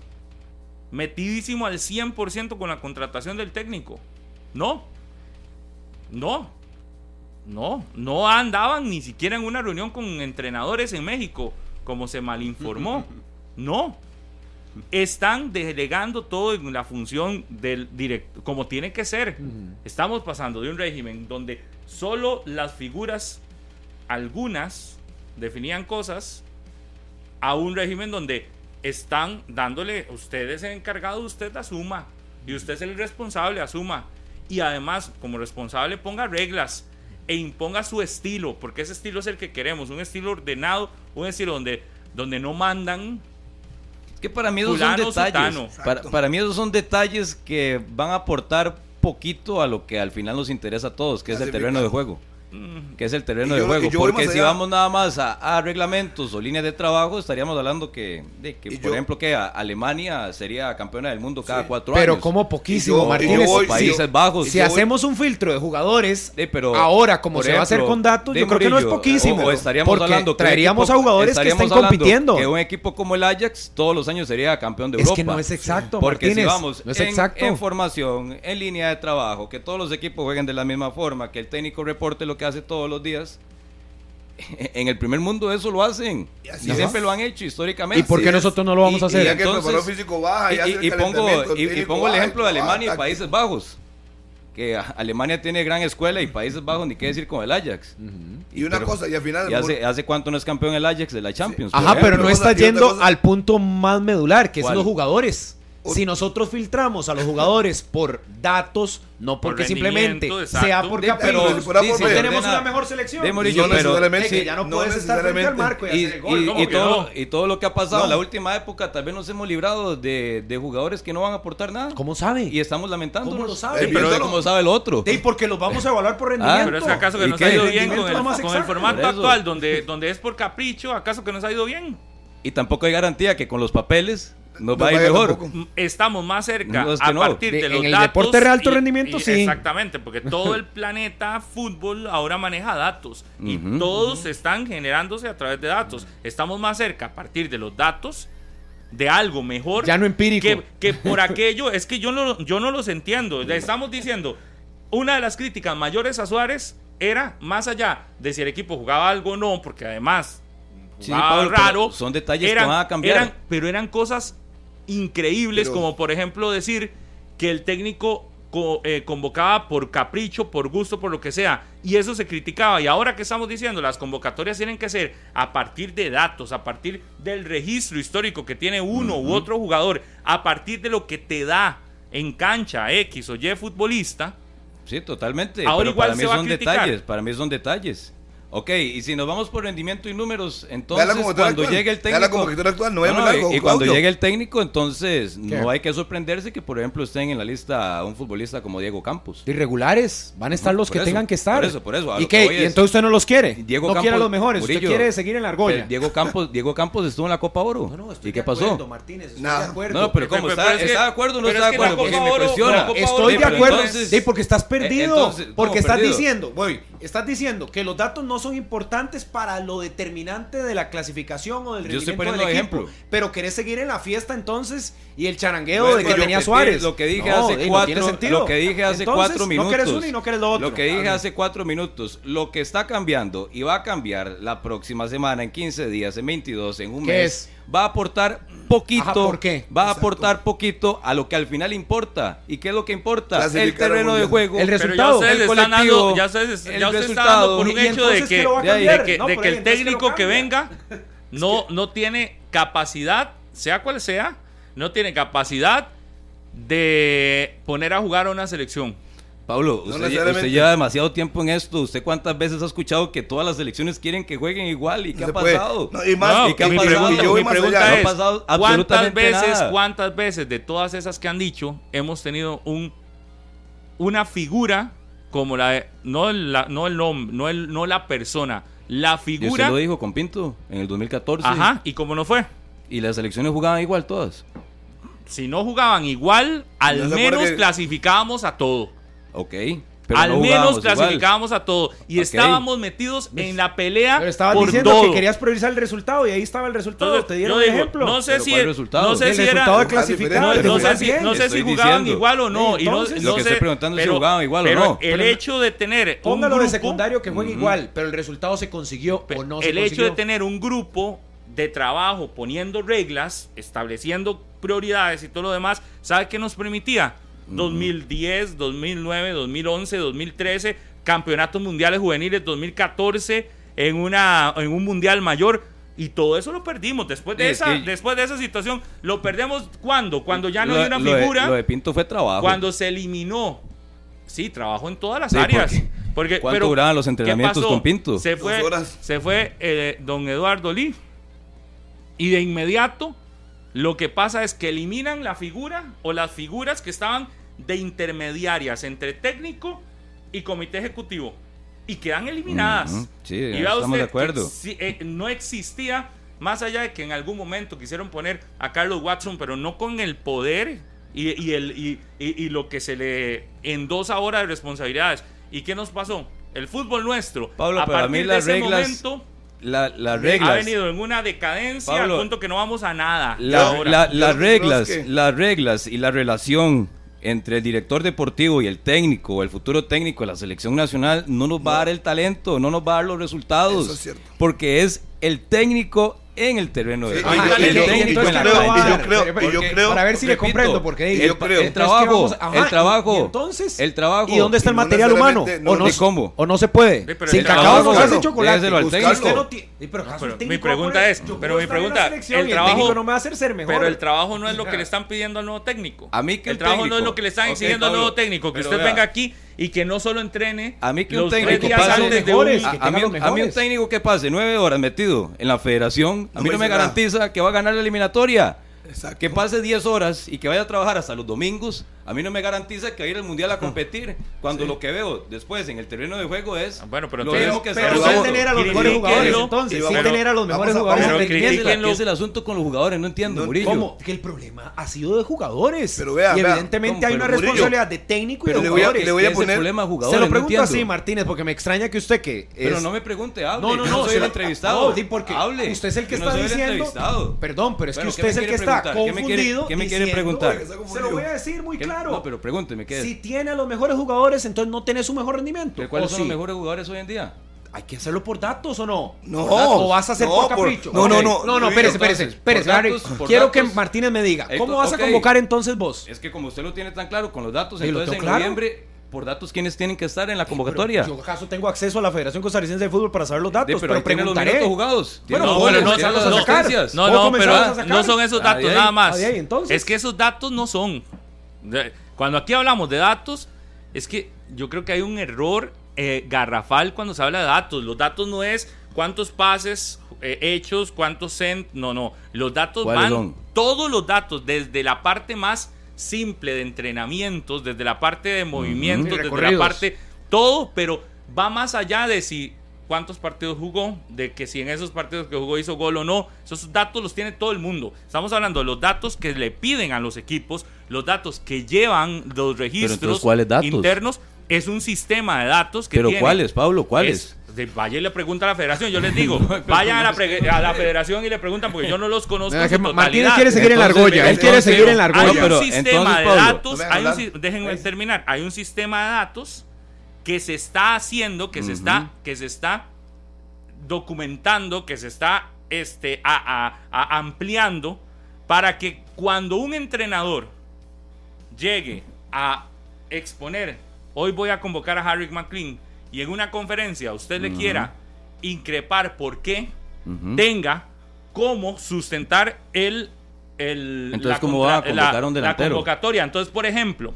metidísimo al 100% con la contratación del técnico? No. No. No, no andaban ni siquiera en una reunión con entrenadores en México, como se malinformó. No. Están delegando todo en la función del director, como tiene que ser. Estamos pasando de un régimen donde solo las figuras, algunas, definían cosas, a un régimen donde están dándole, usted es el encargado, usted asuma, y usted es el responsable, asuma. Y además, como responsable, ponga reglas e imponga su estilo, porque ese estilo es el que queremos, un estilo ordenado, un estilo donde, donde no mandan. Que para mí esos Fulano, son detalles. Para, para mí esos son detalles que van a aportar poquito a lo que al final nos interesa a todos, que es el terreno de juego. Mm, Que es el terreno de juego. Porque si allá. vamos nada más a, a reglamentos o líneas de trabajo, estaríamos hablando que, de que por yo- ejemplo, que Alemania sería campeona del mundo cada Sí. cuatro Pero años. como Y poquísimo, yo- Martínez. voy- Si- Países Bajos. si voy- hacemos un filtro de jugadores, Sí, pero, ahora como se va a hacer con datos, de yo creo que no es poquísimo. O, o estaríamos porque hablando que traeríamos equipo- a jugadores que estaríamos estén compitiendo. Que un equipo como el Ajax todos los años sería campeón de Es Europa. que no es exacto, Porque si Martínez, vamos no es en, exacto. en formación, en línea de trabajo, que todos los equipos jueguen de la misma forma, que el técnico reporte lo que hace todos los días. En el primer mundo eso lo hacen. Y es. siempre lo han hecho históricamente. ¿Y por qué es. nosotros no lo vamos Y- a hacer? y ya que entonces- físico baja y, Y, hace y- el y pongo, el ejemplo de baja, Alemania y táctico. Países Bajos. Que Alemania tiene gran escuela y Países Bajos ni qué decir con el Ajax. Y una Pero- cosa, y al final. ¿Y hace, hace cuánto no es campeón el Ajax de la Champions? por Ajá, pero no está yendo al punto más medular, que ¿Cuál? son los jugadores. Si nosotros filtramos a los jugadores por datos, no porque Por simplemente exacto. sea por capítulos, pero si sí, por sí, tenemos una mejor selección. de Morillo, No pero- necesariamente. Es que ya no, no puedes estar frente al marco y, Y, hacer el gol. y- ¿Cómo y todo, no? y todo lo que ha pasado en No. la última época, tal vez nos hemos librado de, de jugadores que no van a aportar nada. ¿Cómo sabe? Y estamos lamentando. ¿Cómo lo sabe? pero Viéndolo. ¿cómo sabe el otro? Ey, porque los vamos a evaluar por rendimiento. Ah, Pero es que acaso que ¿Y nos qué? ha ido bien con el, con el formato actual, donde, donde es por capricho, acaso que nos ha ido bien. Y tampoco hay garantía que con los papeles nos No va a ir vaya mejor. tampoco. Estamos más cerca No, es que a no. partir de, De- los en el datos. deporte de alto rendimiento, sí. Exactamente, porque todo el planeta fútbol ahora maneja datos y Ujú. todos están generándose a través de datos. Estamos más cerca a partir de los datos de algo mejor. Ya no empírico. Que, que por aquello, es que yo no, yo no los entiendo. Le estamos diciendo, una de las críticas mayores a Suárez era más allá de si el equipo jugaba algo o no, porque además Sí, jugaba Pablo, raro. son detalles que van a cambiar. eran- pero eran cosas increíbles, Pero- como por ejemplo decir que el técnico co- eh, convocaba por capricho, por gusto, por lo que sea. Y eso se criticaba. Y ahora que estamos diciendo, las convocatorias tienen que ser a partir de datos, a partir del registro histórico que tiene uno u otro jugador, a partir de lo que te da en cancha X o Y futbolista. Sí, totalmente. Ahora pero igual para mí son detalles, para mí son detalles. Ok, y si nos vamos por rendimiento y números, entonces cuando actual. llegue el técnico... actual, no No, vemos no, y, y cuando llegue el técnico, entonces ¿Qué? no hay que sorprenderse que, por ejemplo, estén en la lista un futbolista como Diego Campos. Irregulares, van a estar los Por que eso, tengan que estar. por eso, por eso, ¿Y qué? ¿Y es- entonces usted no los quiere? Diego no quiere a Campos- los mejores, usted Murillo, quiere seguir en la argolla. Diego Campos, Diego Campos estuvo en la Copa Oro. No, no, ¿Y qué de pasó? acuerdo, Martínez, estoy de acuerdo. No, pero ¿cómo? Pero- ¿Está, está de acuerdo o no está es de acuerdo? Porque me cuestiona. Estoy de acuerdo, sí, porque estás perdido. entonces, ¿cómo porque estás diciendo, voy, estás diciendo que los datos no son importantes para lo determinante de la clasificación o del Yo estoy rendimiento del poniendo equipo. ejemplo. Pero querés seguir en la fiesta entonces y el charangueo Bueno, de que tenía que- Suárez. Lo que dije No, hace no cuatro, sentido. lo que dije hace Entonces, cuatro minutos. No querés uno y no querés lo otro. Lo que dije hace cuatro minutos. Lo que está cambiando y va a cambiar la próxima semana, en 15 días, en 22, en un ¿Qué mes, es? va a aportar poquito. Ajá, ¿por qué? Va a aportar poquito a lo que al final importa. ¿Y qué es lo que importa? El terreno de juego. El Pero ya resultado, ustedes el colectivo, dando, ya ustedes, el ya usted está resultado. dando por un ¿Y hecho de que, de que, No, de por que ahí, el entonces, ¿qué lo técnico que venga no, no tiene capacidad, sea cual sea, no tiene capacidad de poner a jugar a una selección. Pablo, No usted, lleva demasiado tiempo en esto. ¿Usted cuántas veces ha escuchado que todas las selecciones quieren que jueguen igual? ¿Y qué No ha pasado? No, y más- No, ¿Y qué ha mi pasado? pregunta, Y yo voy mi más pregunta allá. No ha es, pasado ¿cuántas veces, nada. cuántas veces de todas esas que han dicho hemos tenido un una figura como la de- no el, la, no el nombre, no el no la persona, la Y usted figura, lo dijo con Pinto en el 2014. ajá, y como no fue. Y las selecciones jugaban igual todas. Si no jugaban igual, al No menos que- clasificábamos a todo. Ok. Pero al no menos igual. clasificábamos a todo. Y estábamos metidos en la pelea Pero estabas por diciendo todo. que querías priorizar el resultado y ahí estaba el resultado. Entonces, te dieron un digo, ejemplo. no sé Pero si ¿cuál resultado? no sé el si resultado era de clasificar, No, sé si, no sé si jugaban diciendo. igual o no. Sí, y no- Lo que sé, estoy preguntando es si pero- jugaban igual o pero no. El Pero- hecho de tener un Póngalo de secundario que juegue igual, pero el resultado se consiguió o no se el hecho consiguió. de tener un grupo de trabajo poniendo reglas, estableciendo prioridades y todo lo demás, ¿sabe qué nos permitía? 2010, 2009, 2011, 2013, campeonatos mundiales juveniles 2014 en una en un mundial mayor y todo eso lo perdimos después de Es esa que- después de esa situación lo perdemos cuando cuando ya no Lo- hay una lo de- figura Lo de Pinto fue trabajo. cuando se eliminó sí trabajó en todas las Sí, áreas porque- porque ¿cuánto pero, duraban los ¿qué entrenamientos con Pinto? se Dos fue horas. se fue eh, don Eduardo Lee y de inmediato lo que pasa es que eliminan la figura o las figuras que estaban de intermediarias entre técnico y comité ejecutivo y quedan eliminadas. Sí, y vea estamos usted de acuerdo. que eh, no existía, más allá de que en algún momento quisieron poner a Carlos Watson, pero no con el poder y, y el, y, y- y lo que se le endosa ahora de responsabilidades. ¿Y qué nos pasó? El fútbol nuestro, Pablo, a partir mí de las ese reglas- momento, La- las ha venido en una decadencia Pablo, al punto que no vamos a nada. La- las reglas, que- las reglas y la relación entre el director deportivo y el técnico, o el futuro técnico de la selección nacional, no nos va a dar el talento, no nos va a dar los resultados. Eso es cierto. Porque es el técnico en el terreno de Sí, juego. yo- creo- para ver si le comprendo, porque y yo creo- el entonces, ¿qué trabajo, vamos ajá, el trabajo, y entonces, el trabajo. ¿Y dónde está el Y no material humano? no, ¿O, no, ¿y cómo? ¿O no se puede? Sí, Sin cacao no se hace chocolate. déselo al Usted técnico. no ti- Sí, pero ¿acaso Pero el mi pregunta es, pero mi pregunta, el trabajo- no me va a hacer ser mejor. Pero el trabajo no es lo que le están pidiendo al nuevo técnico. A mí que el trabajo no es lo que le están exigiendo al nuevo técnico, que usted venga aquí y que no solo entrene A mí que los un técnico pase antes de mejores, un- que A, a mí, un- los a mí un mejores. técnico que pase nueve horas metido en la federación, a mí no me nada. garantiza que va a ganar la eliminatoria. Exacto. Que pase 10 horas y que vaya a trabajar hasta los domingos, a mí no me garantiza que va a ir al mundial a competir. Cuando lo que veo después en el terreno de juego es Ah, bueno, pero lo mismo que pero sin tener a los mejores jugadores entonces, sin tener a los mejores jugadores pero ¿Qué es, qué el asunto con los jugadores? No entiendo, No Murillo. ¿Cómo? Que el problema ha sido de jugadores. Pero vea, y vea, evidentemente hay una Murillo, responsabilidad de técnico y pero de le voy a- jugadores. le voy a ¿Qué es poner- el problema de Se jugadores? lo pregunto así, Martínez, porque me extraña que usted que Pero no me pregunte, hable. No, no, no, soy el entrevistado. No, porque hable. usted es el que está no soy el diciendo. entrevistado. Perdón, pero es que usted ¿qué es me el que está confundido. qué me quiere preguntar? Se lo voy a decir muy ¿Qué- claro. No, pero pregúnteme, ¿qué? Si tiene a los mejores jugadores, entonces no tiene su mejor rendimiento. ¿Pero ¿Cuáles ¿O son sí? los mejores jugadores hoy en día? ¿Hay que hacerlo por datos o no? No. ¿O vas a hacer no, por por- capricho? no, no, no, No, no, espérese, espérese, espérese, por Harry. datos, por Quiero datos. que Martínez me diga, ¿cómo vas a convocar entonces vos? Es que como usted lo tiene tan claro con los datos, Sí, lo entonces en claro. noviembre, por datos, ¿quiénes tienen que estar en la convocatoria? Yo acaso tengo acceso a la Federación Costarricense de Fútbol para saber los Sí, datos, pero, pero, los preguntaré. minutos jugados. Bueno, los no, goles, no, no, las no. No, ¿Cómo no, comenzamos pero no son esos Ah, datos ahí. nada más. Ah, ahí. Es que esos datos no son. Cuando aquí hablamos de datos, es que yo creo que hay un error eh, garrafal cuando se habla de datos. Los datos no es cuántos pases eh, hechos, cuántos cent. No, no. Los datos ¿Cuáles van. son? Todos los datos, desde la parte más simple de entrenamientos, desde la parte de movimientos, desde la parte. Todo, pero va más allá de si cuántos partidos jugó, de que si en esos partidos que jugó hizo gol o no. Esos datos los tiene todo el mundo. Estamos hablando de los datos que le piden a los equipos, los datos que llevan los registros entonces, ¿cuáles datos? internos. Es un sistema de datos que Pero tiene- ¿cuáles, Pablo? ¿Cuáles? es- vaya y le pregunta a la federación. Yo les digo, vayan a la, pre- a la federación y le preguntan porque yo no los conozco. en su Martínez quiere seguir en la argolla. Él quiere entonces, seguir en la Hay argolla. un pero, sistema entonces, de datos, no hay un déjenme terminar, hay un sistema de datos que se está haciendo, que se está, que se está documentando, que se está este, a- a- a- ampliando para que cuando un entrenador llegue a exponer, hoy voy a convocar a Harry McLean y en una conferencia usted le quiera increpar por qué, tenga cómo sustentar el, el Entonces, ¿cómo va a convocar un la convocatoria. Entonces, por ejemplo,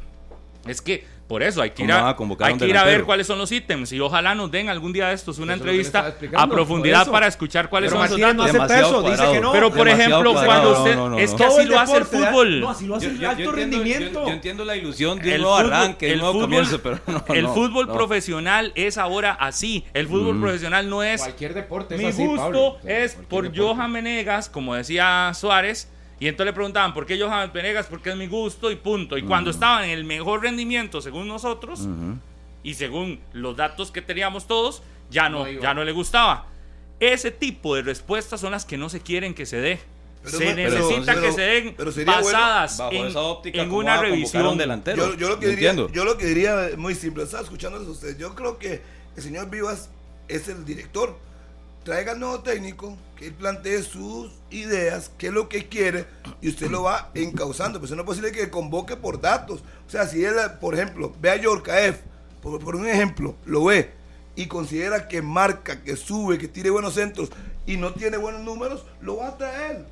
es que por eso hay que ir ¿Cómo a, hay que ir a ver cuáles son los ítems y ojalá nos den algún día de estos una Eso entrevista a profundidad para escuchar cuáles Pero son esos Martínez no datos. acepta Demasiado eso, dice cuadrado. que no. Pero por ejemplo, cuadrado. cuando usted no, no, es que así lo hace el fútbol. No, así lo hace Yo, alto yo entiendo, rendimiento. yo- yo entiendo la ilusión de un El nuevo fútbol- arranque, el nuevo fútbol- comienzo, pero no, el fútbol no. profesional es ahora así. El fútbol profesional no es Cualquier deporte es mi así, gusto Pablo. es por. Johan Menegas, como decía Suárez, y entonces le preguntaban, ¿por qué Johan Menegas? Porque es mi gusto y punto. Y cuando estaba en el mejor rendimiento, según nosotros, y según los datos que teníamos todos, ya no, No ya no le gustaba. Ese tipo de respuestas son las que no se quieren que se dé. Pero, se pero- necesita pero- que se den pero sería bueno, en, esa óptica, en ¿cómo una revisión. un delantero? Yo, yo lo que diría, entiendo. yo lo que diría es muy simple, estaba escuchando a ustedes. Yo creo que el señor Vivas es el director. Traiga al nuevo técnico, que él plantee sus ideas, qué es lo que quiere, y usted lo va encauzando. Pues no es posible que convoque por datos. O sea, si él, por ejemplo, ve a Yorkaef, por, por un ejemplo, lo ve y considera que marca, que sube, que tiene buenos centros y no tiene buenos números, lo va a traer.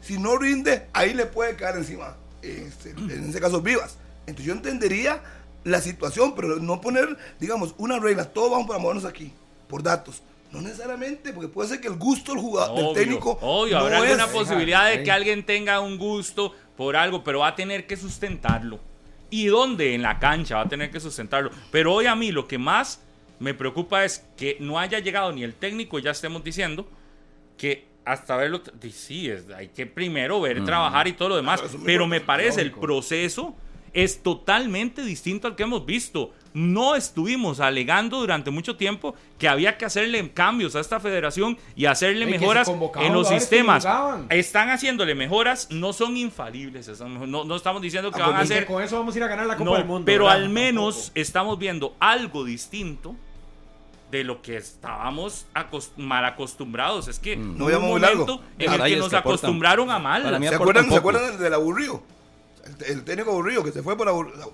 Si no rinde, ahí le puede caer encima. este, en ese caso, vivas. Entonces yo entendería la situación, pero no poner, digamos, una regla. Todos vamos para movernos aquí, por datos. No necesariamente, porque puede ser que el gusto del jugador, del técnico. obvio, no habrá es. alguna posibilidad de ahí. que alguien tenga un gusto por algo, pero va a tener que sustentarlo. ¿Y dónde? En la cancha va a tener que sustentarlo. Pero hoy a mí lo que más me preocupa es que no haya llegado ni el técnico, ya estemos diciendo, que hasta verlo, sí, es- hay que primero ver, trabajar y todo lo demás. Pero me parece el proceso es totalmente distinto al que hemos visto. No estuvimos alegando durante mucho tiempo que había que hacerle cambios a esta federación y hacerle Y mejoras en los sistemas. Están haciéndole mejoras, no son infalibles. no, no estamos diciendo que Ah, van a hacer. Con eso vamos a ir a ganar la Copa No, del Mundo. pero ¿verdad? al menos Tampoco. estamos viendo algo distinto de lo que estábamos acos- mal acostumbrados. Es que No hubo un muy largo. momento en el Detalles que nos que acostumbraron a mal. ¿Se acuerdan, ¿Se acuerdan del, del aburrido? El, el técnico aburrido que se fue por aburrido.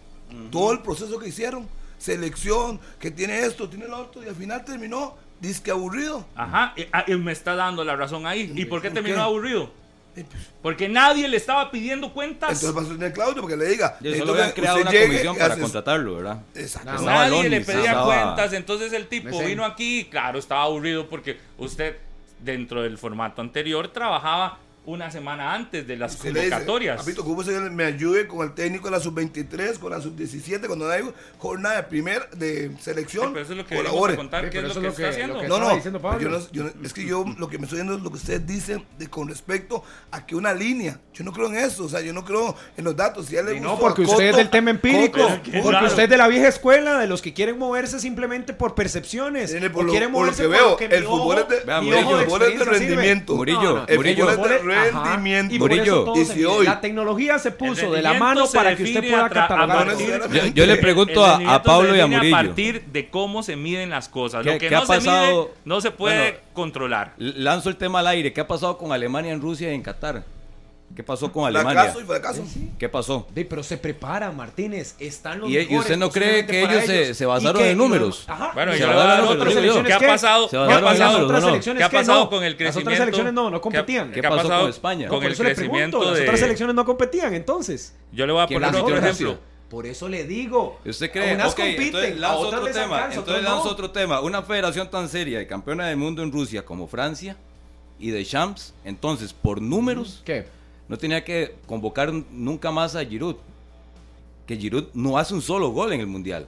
Todo el proceso que hicieron, selección, que tiene esto, tiene lo otro, y al final terminó disque aburrido. Ajá, y- ah, y me está dando la razón ahí. ¿Y por qué ¿Por terminó qué? aburrido? Pues, Porque nadie le estaba pidiendo cuentas. Entonces pasó en el Claudio porque le diga. Y solo entonces, habían creado una llegue comisión para haces- contratarlo, ¿verdad? Exacto. No. Nadie le pedía estaba- cuentas, entonces el tipo vino aquí, y claro, estaba aburrido porque usted dentro del formato anterior trabajaba una semana antes de las convocatorias. Papito, ¿cómo se me ayude con el técnico de la sub-23, con la sub-17, cuando hay jornada de primer de selección? Sí, pero eso es lo que venimos colabore. a contar, Sí, qué es pero lo eso que, es lo está que- haciendo. lo que- No, estaba no, diciendo Pablo. yo no- yo no- es que yo lo que me estoy viendo es lo que ustedes dicen de, con respecto a que una línea. Yo no creo en eso, o sea, yo no creo en los datos. Si le Y no, porque usted es del tema empírico. Coto, porque claro. usted es de la vieja escuela, de los que quieren moverse simplemente por percepciones. Por lo- quieren por lo moverse por veo, lo que el fútbol es de- el fútbol es rendimiento. Murillo, Murillo. Rendimiento. Y por Murillo, eso todo y se si mide. hoy- La tecnología se puso de la mano para que usted pueda a a catalogar. partir- Yo, yo le pregunto a, a Pablo y a define Murillo. A partir de cómo se miden las cosas. ¿Qué- Lo que qué no ha se pasado? mide no se puede Bueno, controlar. Lanzo el tema al aire. ¿Qué ha pasado con Alemania en Rusia y en Qatar? ¿Qué pasó con Alemania? Fracaso y fracaso. ¿Qué pasó? Sí, pero se prepara, Martínez. Están los ¿Y- y usted no cree que ellos se- basaron en números? Ajá. Bueno, Se números, ejemplo. digo. ¿Qué ha pasado? Se ¿Qué ha pasado? otras elecciones ¿Qué ha pasado con el Las crecimiento? otras elecciones no, no ¿Qué ha- competían. ¿Qué ha pasó pasado con España? Con el crecimiento pregunto, las de... otras elecciones no competían, entonces. Yo le voy a ¿Quién poner las otro otras? ejemplo. Por eso le digo. ¿Usted cree? A unas Ok, compiten, entonces lanzo otras otro tema. Entonces otras lanzo no. otro tema. Una federación tan seria y campeona del mundo en Rusia como Francia y de Champs, entonces, por números, ¿Qué? No tenía que convocar nunca más a Giroud. Que Giroud no hace un solo gol en el Mundial.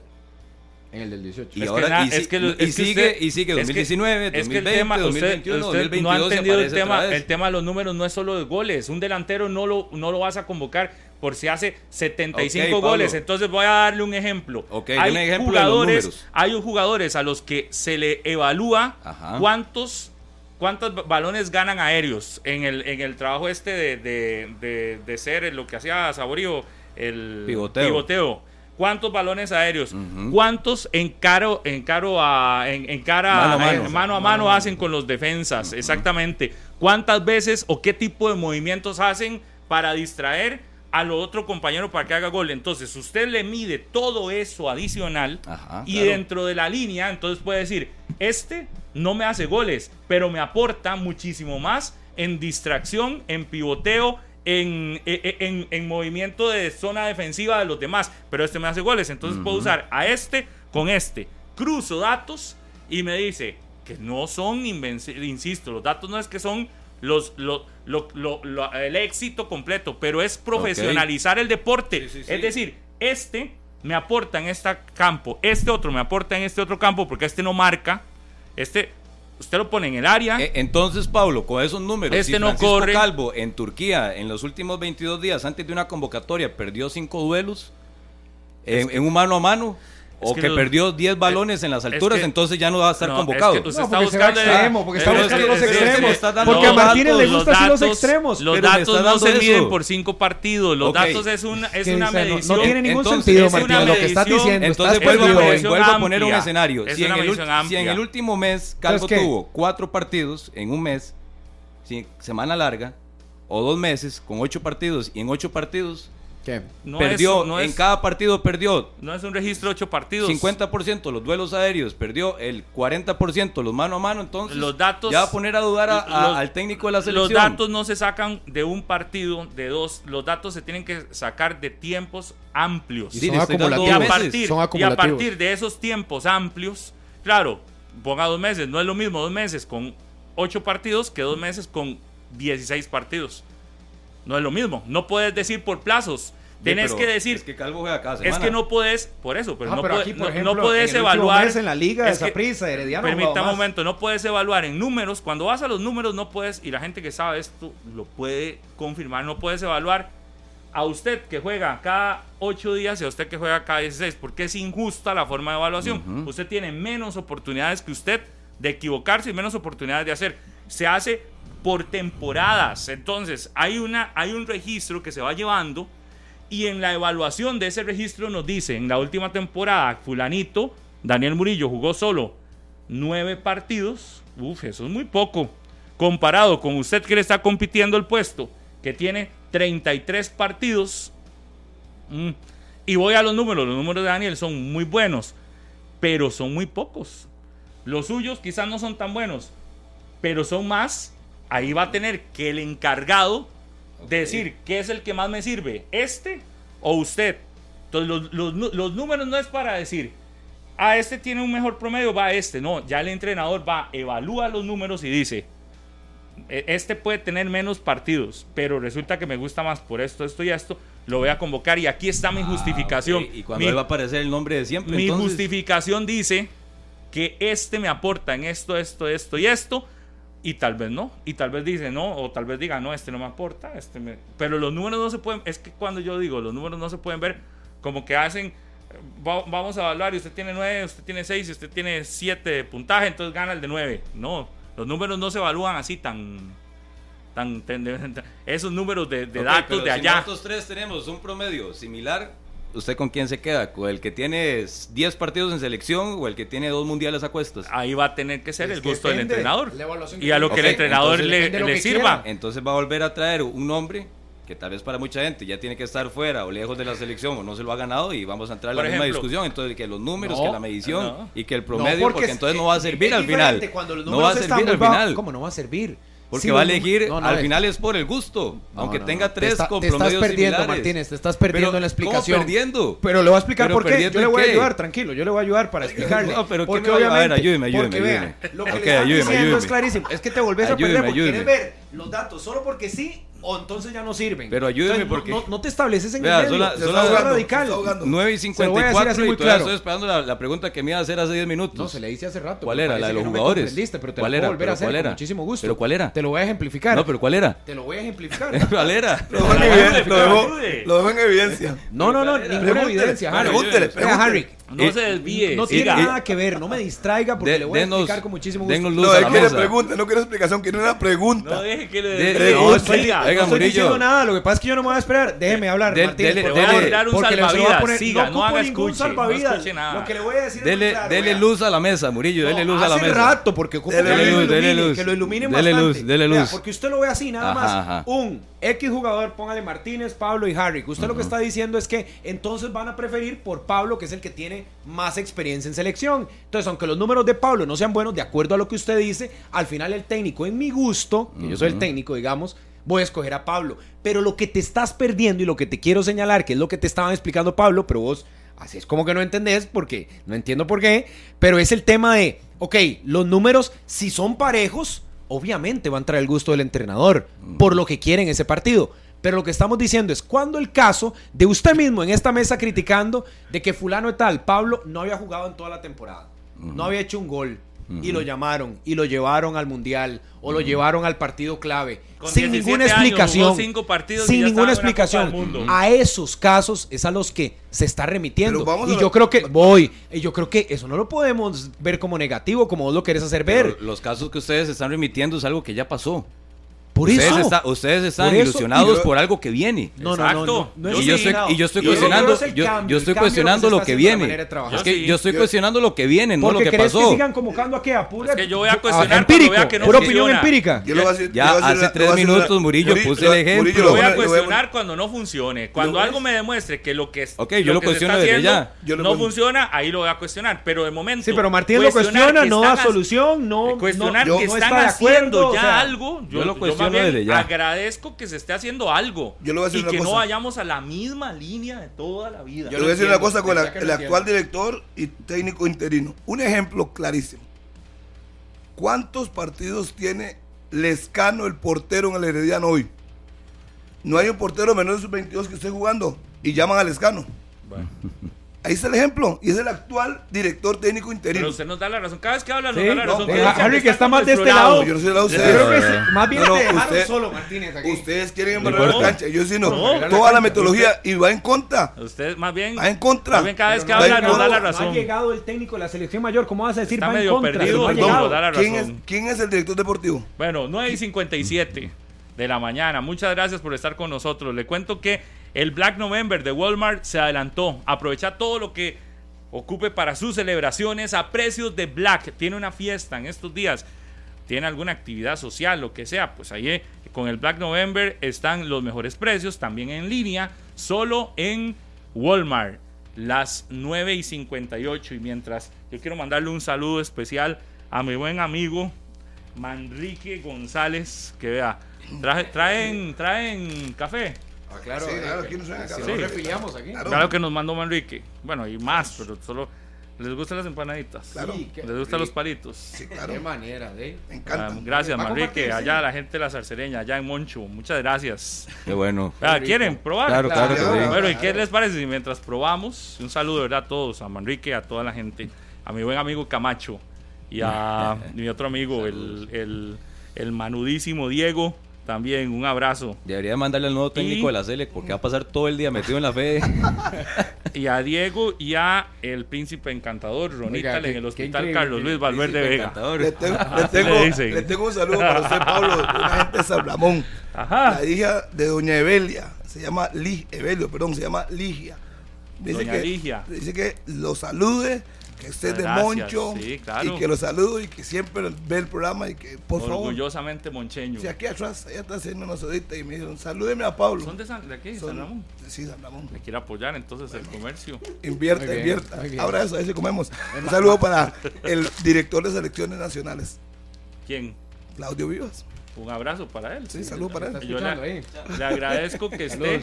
En el del 18. Y Es ahora y, es que y es que sigue usted- y sigue es que- 2019, es que el 2020, tema, usted- 2021, usted 2022 no ha entendido el tema, el tema de los números no es solo de goles. Un delantero no lo, no lo vas a convocar por si hace 75 Ok, Pablo. goles. Entonces voy a darle un ejemplo. Hay un ejemplo de los jugadores, hay jugadores a los que se le evalúa Ajá. cuántos cuántos ba- balones ganan aéreos en el, en el trabajo este de, de, de- de ser lo que hacía Saborío, el Pivoteo. pivoteo. ¿Cuántos balones aéreos? ¿Cuántos en caro, en caro a, en, en cara Mano a mano. a mano hacen con los defensas? Exactamente. ¿Cuántas veces o qué tipo de movimientos hacen para distraer al otro compañero para que haga gol? Entonces, usted le mide todo eso adicional Ajá, y claro. dentro de la línea, entonces puede decir, este no me hace goles, pero me aporta muchísimo más en distracción, en pivoteo, en, e- e- en, en movimiento de zona defensiva de los demás, pero este me hace goles, entonces puedo usar a este con este, cruzo datos y me dice que no son insisto, los datos no es que son los, lo- lo- lo- lo- el éxito completo, pero es profesionalizar el deporte, Sí, sí, sí. es decir, este me aporta en este campo, este otro me aporta en este otro campo, porque este no marca, este, usted lo pone en el área, Eh, Entonces, Pablo, con esos números, Este si no Francisco corre. Calvo en Turquía en los últimos 22 días antes de una convocatoria perdió cinco duelos en, en un mano a mano o que que, los- perdió 10 balones en las es alturas, que- entonces ya no va a estar No, convocado. es que usted No, está porque se va buscando extremo, porque está buscando es los extremos. Porque a los Martínez le datos, gusta los así los extremos. Los datos no se eso. miden por cinco partidos. Los Ok. datos es una, es una dice, no- no medición. tiene ningún Entonces, sentido, Martínez, lo que estás medición- diciendo. Entonces estás vuelvo, medición vuelvo a poner un escenario. Es Si en, el, medición si en el último mes Calvo tuvo cuatro partidos en un mes, semana larga, o dos meses con ocho partidos, y en ocho partidos ¿Qué? No perdió, es, no en es- cada partido perdió no es un registro de ocho partidos. 50% los duelos aéreos, perdió el 40% los mano a mano, entonces Los datos- ya va a poner a dudar a- a- los- al técnico de la Los selección. datos no se sacan de un partido, de dos. Los datos se tienen que sacar de tiempos amplios. Y Sí, son le estoy dando Y a, partir, son y a partir de esos tiempos amplios, claro, ponga dos meses, no es lo mismo dos meses con ocho partidos que dos meses con 16 partidos. No es lo mismo. No puedes decir por plazos. Sí, pero que decir, Es que Calvo juega cada es semana. que no puedes, por eso, pero, Ah, no, pero puede- aquí, por no- ejemplo, no puedes en el último evaluar. mes en la liga, es que- Saprissa, Herediano, Permítame jugaba un momento, no puedes evaluar en números. Cuando vas a los números, no puedes, y la gente que sabe esto lo puede confirmar, no puedes evaluar a usted que juega cada 8 días y a usted que juega cada 16, porque es injusta la forma de evaluación. Usted tiene menos oportunidades que usted de equivocarse y menos oportunidades de hacer. Se hace por temporadas. Entonces, hay, una, hay un registro que se va llevando y en la evaluación de ese registro nos dice, en la última temporada, fulanito, Daniel Murillo jugó solo nueve partidos. Uf, eso es muy poco. Comparado con usted que le está compitiendo el puesto, que tiene 33 partidos. Mm, Y voy a los números. Los números de Daniel son muy buenos, pero son muy pocos. Los suyos quizás no son tan buenos, pero son más. Ahí va a tener que el encargado de decir qué es el que más me sirve, este o usted. Entonces, los, los los números no es para decir, ah, este tiene un mejor promedio, va este. No, ya el entrenador va, evalúa los números y dice, "E- este puede tener menos partidos, pero resulta que me gusta más por esto, esto y esto, lo voy a convocar y aquí está mi Ah, justificación. Y cuando Mi- va a aparecer el nombre de siempre. mi entonces, justificación dice que este me aporta en esto, esto, esto y esto, y tal vez no, y tal vez dice no, o tal vez diga no, este no me aporta, este me... pero los números no se pueden, es que cuando yo digo los números no se pueden ver como que hacen, va- vamos a evaluar y usted tiene 9, usted tiene 6 y usted tiene 7 de puntaje, entonces gana el de 9. No, los números no se evalúan así tan, tan, tan- esos números de, datos de si allá. Nosotros tres tenemos un promedio similar. ¿Usted con quién se queda? ¿Con el que tiene 10 partidos en selección o el que tiene dos mundiales a cuestas? Ahí va a tener que ser Es el que gusto del entrenador. Y a lo que el entrenador le, que sirva. quiera. Entonces va a volver a traer un nombre que tal vez para mucha gente ya tiene que estar fuera o lejos de la selección o no se lo ha ganado y vamos a entrar en la misma discusión. Entonces, que los números, No, que la medición no. y que el No, promedio, porque, es- entonces no va a servir al final. diferente cuando los No va a servir al final. ¿Cómo no va a servir? Porque Sí, va a elegir, números- no, no, al final es por el gusto, No, aunque tenga tres está- con te estás perdiendo, similares. Martínez, te estás perdiendo Pero, en la explicación. ¿Cómo perdiendo? Pero le voy a explicar ¿Pero por qué. Yo le voy a ayudar, tranquilo. Yo le voy a ayudar para explicarle. No, pero ¿qué porque me va a obviamente, Ayúdeme, ayúdeme, porque lo que le están ayúdeme, diciendo es clarísimo. Es que te volvés a perder porque quieres ver los datos solo porque sí o entonces ya no sirven. Pero ayúdeme Entonces, porque- no, no, no te estableces en Vea, el medio. radical. se está ahogando. 9 y Se lo voy a decir 54 así y claro. estoy esperando la, la pregunta que me iba a hacer hace 10 minutos. No, se le hice hace rato. ¿Cuál era? ¿La de los no jugadores? comprendiste, pero te ¿Cuál lo era? volver a ¿Pero hacer cuál con era? muchísimo gusto. ¿Pero cuál era? Te lo voy a ejemplificar. No, pero ¿cuál era? Te lo voy a ejemplificar. ¿Cuál era? Lo dejo en evidencia. Lo dejo, ayude. lo dejo en evidencia. No, no, no, ninguna evidencia, Harry. pregúntele, pregúntele. Harry. No Eh, se desvíe. No tiene nada que ver, no me distraiga porque De- le voy a explicar con muchísimo gusto. denos luz No, la quiere mesa. pregunta, no quiere explicación, quiere una pregunta. No deje que le De- desvíe. de- No, no, estoy, Siga. no Oiga, estoy Murillo. diciendo nada, lo que pasa es que yo no me voy a esperar. Déjeme hablar, Del- Martínez. dele- dele- un porque le a salvavidas. poner- Siga, no no haga escuche, no salvavidas. escuche nada. Lo que le voy a decir es Dele, muy claro, dele vea. luz a la mesa, Murillo, dele No, luz a la hace mesa. rato, porque ocupo Dele que, luz, lo ilumine, dele luz. que lo iluminen Dele bastante. luz, dele luz. porque usted lo ve así, nada más. Un X jugador, póngale Martínez, Pablo y Harry. Usted lo que está diciendo es que entonces van a preferir por Pablo, que es el que tiene más experiencia en selección. Entonces, aunque los números de Pablo no sean buenos, de acuerdo a lo que usted dice, al final el técnico, en mi gusto, que yo soy el técnico, digamos, voy a escoger a Pablo. Pero lo que te estás perdiendo y lo que te quiero señalar, que es lo que te estaban explicando Pablo, pero vos así es como que no entendés, porque no entiendo por qué, pero es el tema de, ok, los números, si son parejos, obviamente va a entrar el gusto del entrenador, por lo que quiere en ese partido. Pero lo que estamos diciendo es cuando el caso de usted mismo en esta mesa criticando de que fulano de tal, Pablo, no había jugado en toda la temporada, no había hecho un gol. Y lo llamaron y lo llevaron al mundial o lo llevaron al partido clave Con sin 17 ninguna explicación. jugó cinco partidos y sin ya ninguna explicación. Mundo. A esos casos es a los que se está remitiendo. Y yo creo que voy, y yo creo que eso no lo podemos ver como negativo, como vos lo querés hacer ver. Pero los casos que ustedes están remitiendo es algo que ya pasó. Por ustedes, eso. está- ustedes están Por eso, ilusionados yo- por algo que viene. No, no, no, Exacto. no, no Yo es y, yo estoy, y yo estoy Yo cuestionando, yo, cambio, yo estoy cuestionando lo que viene. Es que Yo yo estoy Yo- cuestionando lo que viene, no lo que pasó. que sigan convocando a qué? A pura, Es que yo voy a a- cuestionar empírico, cuando vea que no pura opinión empírica. Yo a decir- Ya hace una- tres una- minutos, Murillo, puse el ejemplo. Lo voy a cuestionar cuando no funcione. Cuando Lo- algo me demuestre que lo que es Ok, yo lo cuestiono está desde haciendo ya. Yo lo no funciona, ahí lo voy a cuestionar. Pero de momento. Sí, pero Martín lo cuestiona, no da solución, no. Cuestionar no, que no están haciendo ya algo. Yo, yo lo yo cuestiono más bien desde ya. agradezco que se esté haciendo algo. Yo le voy a decir y una que no vayamos a la misma línea de toda la vida. Yo le voy a decir una cosa con la- el actual director y técnico interino. Un ejemplo clarísimo. ¿Cuántos partidos tiene Lescano, el portero en el Herediano hoy? No hay un portero menor de sus 22 que esté jugando y llaman a Lescano. Bueno, Ahí está el ejemplo. Y es el actual director técnico interino. pero usted nos da la razón. Cada vez que habla, nos Sí, da la no, razón. eh, dice Harry, que está más de este lado. Yo no soy de lado de Yo ustedes. creo que sí, más bien No, no, te dejaron usted- solo, Martínez, aquí. Ustedes quieren No embarrar la cancha. Yo sí no. No. Toda la metodología y va en contra. Usted más bien. Va en contra. Más bien cada vez que no habla, ha nos da la No ha razón. llegado el técnico de la selección mayor, ¿cómo vas a decir Está va en medio contra? perdido, No nos da la ¿Quién es, razón. ¿Quién es el director deportivo? Bueno, 9 y 57 de la mañana. Muchas gracias por estar con nosotros. Le cuento que el Black November de Walmart se adelantó. Aprovecha todo lo que ocupe para sus celebraciones a precios de Black. Tiene una fiesta en estos días. Tiene alguna actividad social, lo que sea. Pues ahí eh, con el Black November están los mejores precios. También en línea. Solo en Walmart. Las 9 y 58. Y mientras yo quiero mandarle un saludo especial a mi buen amigo Manrique González, que vea, traen, traen café. Ah, claro, Sí, eh, claro, aquí no suena si acá. no Sí. refiliamos aquí. Claro. Claro que nos mandó Manrique. Bueno, y más, pero solo les gustan las empanaditas. Claro. Sí, qué Les gustan los palitos. Sí, claro. Qué manera de... Me Ah, encanta. gracias, Va a Manrique. Allá sí. la gente de la zarcereña, allá en Moncho. Muchas gracias. Qué bueno. Ah. ¿Quieren probar? Claro, claro que Claro. sí. Bueno, ¿y qué les parece si mientras probamos? Un saludo verdad a todos, a Manrique, a toda la gente, a mi buen amigo Camacho y a mi otro amigo, el, el, el manudísimo Diego, también un abrazo. Debería mandarle al nuevo técnico Y- de la Selec porque va a pasar todo el día metido en la fe. Y a Diego y a el príncipe encantador, Ronita, Oiga, en qué- el Hospital Carlos Luis Valverde Vega. encantador. Le tengo, le, tengo, le dicen. le tengo un saludo para usted, Pablo, una gente de San Ramón. Ajá. La hija de doña Evelia, se llama Lig, Evelio, perdón, se llama Ligia. Dice Doña que, Ligia. Dice que lo salude, que esté de Gracias, moncho sí, claro. y que lo saludo y que siempre ve el programa y que por favor. Orgullosamente moncheño. Si aquí atrás, ella está haciendo una sodita y me dijeron, salúdeme a Pablo. ¿Son de, San, de aquí, Son- San Ramón? Sí, San Ramón. Me quiere apoyar entonces el comercio. Invierta, invierta. Ahora eso, ahí sí comemos. Un saludo para el director de selecciones nacionales, ¿Quién? Claudio Vivas. Un abrazo para él. Sí, saludo para él. Yo le, agradezco que esté.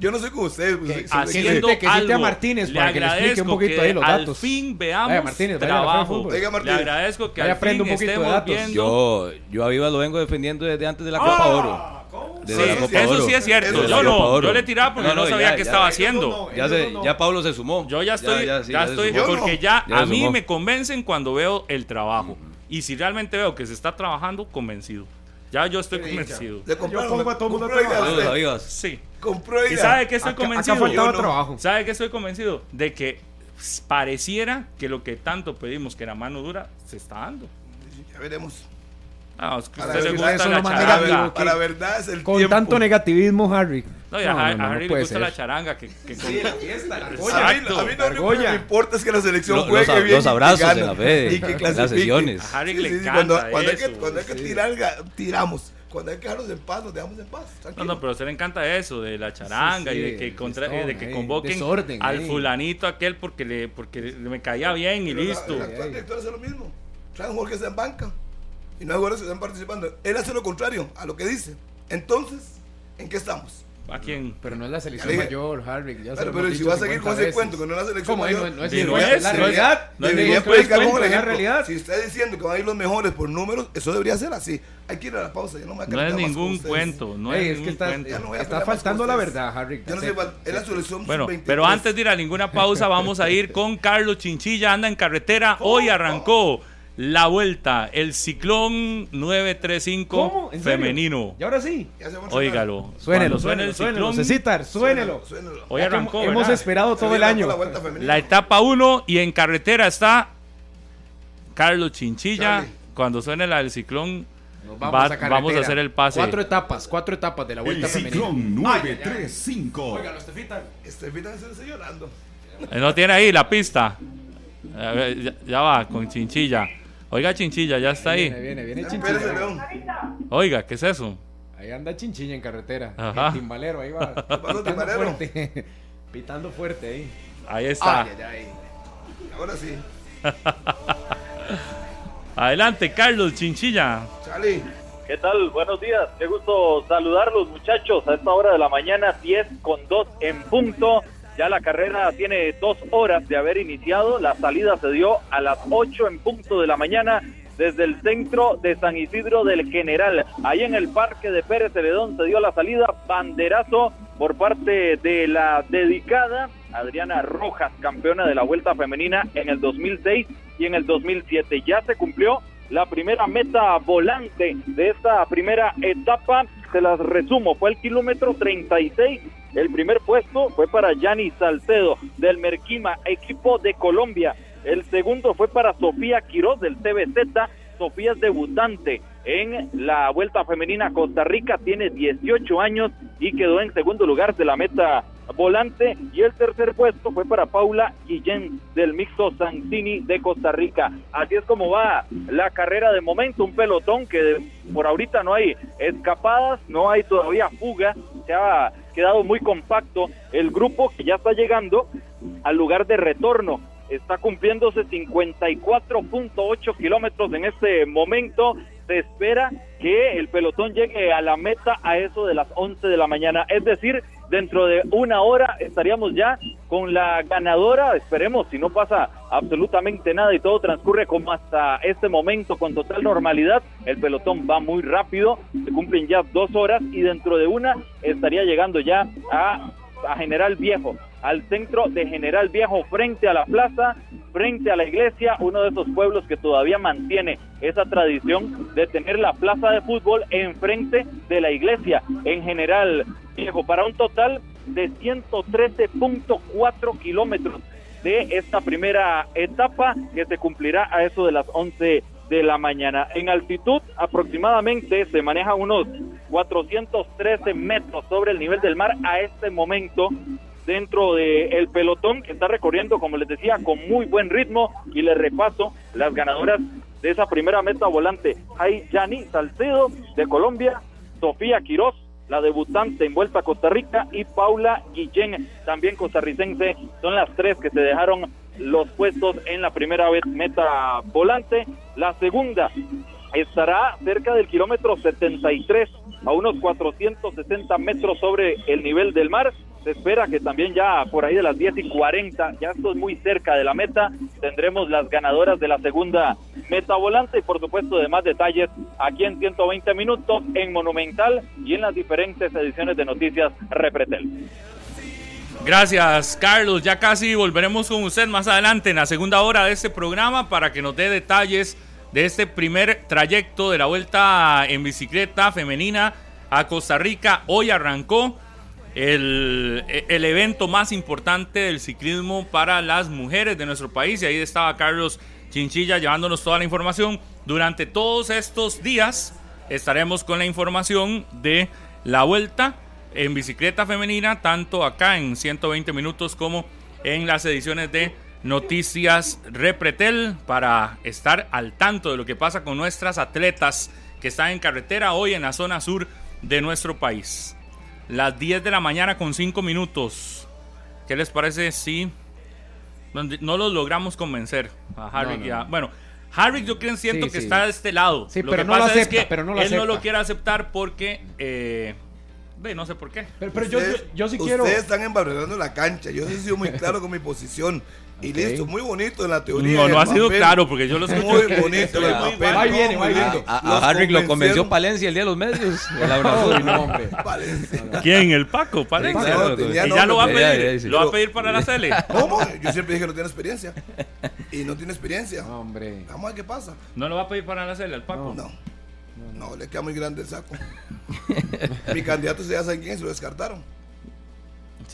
Yo no soy como ustedes. pues, haciendo que cite a algo. Martínez le para que le explique un agradezco poquito que ahí los al datos. fin veamos Vaya, Martínez, trabajo. Le agradezco que Vaya, al fin un poquito de estemos datos. viendo Yo, yo a Viva lo vengo defendiendo desde antes de la Copa Oro. Sí, la Copa eso Oro. sí es cierto. Yo no, Oro. yo le tiraba porque No, no, no, sabía ya, qué ya. estaba haciendo. Ya, se- ya Pablo se sumó. Yo ya estoy, ya, sí, estoy, porque ya, Ya a mí me convencen cuando veo el trabajo. Y si realmente veo que se está trabajando, convencido. Ya yo estoy convencido. Le compraron, pongo a todo mundo a. Sí. Compró, ¿Y sabe que estoy Acá- convencido? Acá faltaba Yo no. trabajo. ¿Sabe que estoy convencido? De que pareciera que lo que tanto pedimos que era mano dura se está dando. Ya veremos. Ah, es que a usted le verdad, gusta la ver- para verdad es el Con tiempo. tanto negativismo, Harry. No, y a, No, Har- no, no, a no Harry le puede gusta ser. la charanga. Que, que con- A mí, Exacto. a mí lo único que me importa es que la selección Lo- juegue los- bien. los abrazos en la fe, y que las sesiones. A Harry Sí, le sí, sí, encanta cuando, cuando hay que, cuando hay que tirar, tiramos. Cuando hay que dejarlos en paz, nos dejamos en paz. No, Tranquilo. no, pero a usted le encanta eso, de la charanga Sí, sí, y de que, contra- listón, de que convoquen desorden, al fulanito aquel porque le porque le- me caía bien y Pero la- listo. El actual director hace lo mismo. Trae un jugador que está en banca. Y no hay jugadores que están participando. Él hace lo contrario a lo que dice. Entonces, ¿en qué estamos? ¿A quién? Pero no es la Ya selección mayor, Harry. Ya Pero, si dicho va a seguir con 50 ese cuento que no es la selección ¿Cómo? mayor, No, no es Sí, cierto, no es es, la realidad. No es debería predicar con el ejemplo. realidad. Si está diciendo que van a ir los mejores por números, eso debería ser así. Hay que ir a la pausa. Yo no me No es ningún cuento, no Ey, es es que está, cuento. Ya no está faltando la verdad, Harry. Yo no sé, cuál- es la selección Bueno, sub-23. pero antes de ir a ninguna pausa, vamos a ir con Carlos Chinchilla, anda en carretera. Hoy arrancó la vuelta, el ciclón 935 ¿Cómo? ¿En serio? femenino. Y ahora sí. Óigalo. Suénelo, Cuando suene el suénelo, suénelo. ciclón, suénelo. Suénelo. Hoy arrancó, Hemos ¿verdad? esperado todo el año. la. La etapa 1 y en carretera está Carlos Chinchilla. Charlie. Cuando suene la del ciclón, Nos va- vamos, a carretera. vamos a hacer el pase. Cuatro etapas, cuatro etapas de la El vuelta femenina. ciclón 935. Este Vita se está llorando. Eh, No tiene ahí la pista. Ya, ya va, con Chinchilla. Oiga, Chinchilla, ya está Viene, ahí. viene, viene Espérese, Chinchilla. Oiga, ¿qué es eso? Ahí anda Chinchilla en carretera. Ajá. El timbalero, ahí va. pasó, timbalero? fuerte. Pitando fuerte ahí. Ahí está. Ay, ay, ay. Ahora sí. Adelante, Carlos Chinchilla. Charlie. ¿Qué tal? Buenos días. Qué gusto saludarlos, muchachos. A esta hora de la mañana, 10 con 2 en punto. Ya la carrera tiene dos horas de haber iniciado. La salida se dio a las 8 en punto de la mañana desde el centro de San Isidro del General. Ahí en el parque de Pérez Celedón se dio la salida. Banderazo por parte de la dedicada Adriana Rojas, campeona de la Vuelta Femenina en el 2006 y en el 2007. Ya se cumplió la primera meta volante de esta primera etapa. Se las resumo, fue el kilómetro 36. El primer puesto fue para Yanni Salcedo del Merquima, equipo de Colombia. El segundo fue para Sofía Quiroz del CBZ. Sofía es debutante en la Vuelta Femenina Costa Rica, tiene 18 años y quedó en segundo lugar de la meta volante. Y el tercer puesto fue para Paula Guillén del Mixto Santini de Costa Rica. Así es como va la carrera de momento, un pelotón que por ahorita no hay escapadas, no hay todavía fuga, se ha quedado muy compacto el grupo que ya está llegando al lugar de retorno. Está cumpliéndose 54.8 kilómetros en este momento. Se espera que el pelotón llegue a la meta a eso de las 11 de la mañana. Es decir, dentro de una hora estaríamos ya con la ganadora. Esperemos si no pasa absolutamente nada y todo transcurre como hasta este momento con total normalidad. El pelotón va muy rápido. Se cumplen ya dos horas y dentro de una estaría llegando ya a a General Viejo, al centro de General Viejo frente a la plaza frente a la iglesia, uno de esos pueblos que todavía mantiene esa tradición de tener la plaza de fútbol enfrente de la iglesia. En general, viejo, para un total de 113.4 kilómetros de esta primera etapa que se cumplirá a eso de las 11 de la mañana. En altitud aproximadamente se maneja unos 413 metros sobre el nivel del mar a este momento dentro del pelotón que está recorriendo, como les decía, con muy buen ritmo y le repaso las ganadoras de esa primera meta volante. Hay Yani Salcedo de Colombia, Sofía Quiroz, la debutante en Vuelta a Costa Rica y Paula Guillén, también costarricense, son las tres que se dejaron los puestos en la primera meta volante. La segunda estará cerca del kilómetro 73, a unos 460 metros sobre el nivel del mar. Se espera que también ya por ahí de las 10 y 40, ya esto es muy cerca de la meta, tendremos las ganadoras de la segunda meta volante y por supuesto de más detalles aquí en 120 minutos en Monumental y en las diferentes ediciones de Noticias Repretel. Gracias, Carlos. Ya casi volveremos con usted más adelante en la segunda hora de este programa para que nos dé detalles de este primer trayecto de la vuelta en bicicleta femenina a Costa Rica. Hoy arrancó el, el, evento más importante del ciclismo para las mujeres de nuestro país. Y ahí estaba Carlos Chinchilla llevándonos toda la información. Durante todos estos días estaremos con la información de la vuelta en bicicleta femenina, tanto acá en 120 minutos como en las ediciones de Noticias Repretel, para estar al tanto de lo que pasa con nuestras atletas que están en carretera hoy en la zona sur de nuestro país. Las 10 de la mañana con 5 minutos. ¿Qué les parece si no los logramos convencer a Harry? bueno, Harry yo creo siento que está de este lado. Sí, pero, no pasa es que pero no lo él no lo quiere aceptar porque eh, no sé por qué. Pero, yo, yo, sí quiero. Ustedes están embarrando la cancha. Yo he sido muy claro con mi posición. Y listo, muy bonito en la teoría. No, no ha sido claro porque yo lo escucho. Muy bonito en el papel. Ahí viene, ahí viene. A, Harry lo convenció Palencia el día de los medios. ¿Quién? ¿El Paco? Palencia. y ya lo va a pedir. ¿Lo va a pedir para la Cele? ¿Cómo? Yo siempre dije que no tiene experiencia. Y no tiene experiencia. Hombre. Vamos a ver qué pasa. ¿No lo va a pedir para la Cele al Paco? No. No, le queda muy grande el saco. mi candidato se ya sabe quién, se lo descartaron.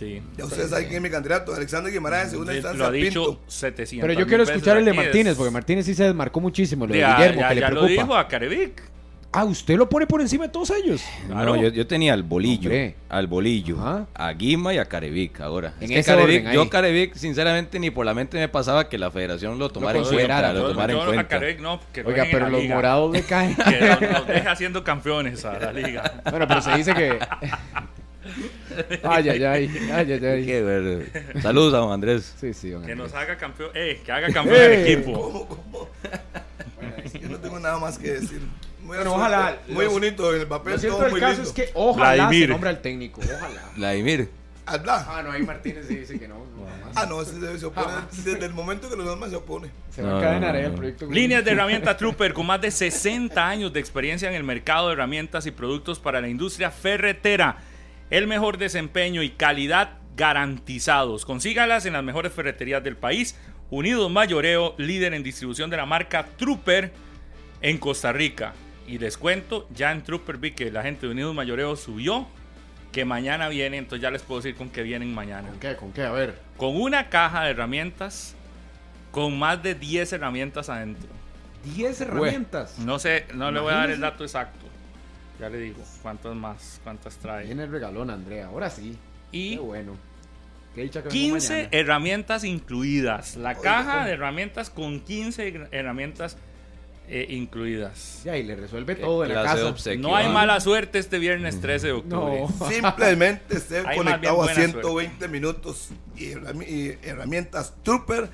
Sí. Ya ustedes saben quién es mi candidato, Alexander Guimaraes, segunda instancia. Lo ha dicho 700. Pero yo quiero escuchar el de Martínez, porque Martínez sí se desmarcó muchísimo. Lo de Guillermo, que le preocupa. lo dijo a Carevic. Ah, ¿usted lo pone por encima de todos ellos? No, yo, yo, tenía al bolillo, al bolillo, a Guima y a Carevic ahora. En ese Carevic, yo Carevic, sinceramente, ni por la mente me pasaba que la federación lo tomara en cuenta. Lo tomara en cuenta. Carevic, no, que Oiga, pero los morados le caen. Que nos deja haciendo campeones a la liga. Bueno, pero se dice que... Ay, ay, ay, ay, ay, ay. Qué Saludos a don Andrés. Sí, sí, don Andrés. Que nos haga campeón, eh, que haga campeón el equipo. ¿Cómo, cómo? Bueno, yo no tengo nada más que decir. Muy, bueno, ojalá. Muy los, bonito en el papel. Lo cierto todo del muy caso lindo. es que ojalá Vladimir. se nombre al técnico. Ojalá. Vladimir. Habla. Ah, no, ahí Martínez sí dice que no. no. Ah, no, ese se, se opone. Desde el momento que los demás se opone. Se va a encadenar ahí el proyecto. Líneas de herramienta Trooper con más de 60 años de experiencia en el mercado de herramientas y productos para la industria ferretera. El mejor desempeño y calidad garantizados. Consígalas en las mejores ferreterías del país. Unidos Mayoreo, líder en distribución de la marca Trooper en Costa Rica. Y les cuento, ya en Trooper vi que la gente de Unidos Mayoreo subió, que mañana viene, entonces ya les puedo decir con qué vienen mañana. ¿Con qué? ¿Con qué? A ver. Con una caja de herramientas, con más de 10 herramientas adentro. 10 herramientas. No sé, no le voy a dar el dato exacto. Ya le digo, cuántas más, cuántas trae. Viene el regalón, Andrea, ahora sí. Y Qué bueno. Qué dicha que vengo 15 mañana. herramientas incluidas. La caja de herramientas con 15 herramientas eh, incluidas. Ya, y le resuelve Qué todo en la casa. obsequio, No hay mala suerte este viernes 13 de octubre. No. Simplemente esté conectado a buena 120 minutos y herramientas Trooper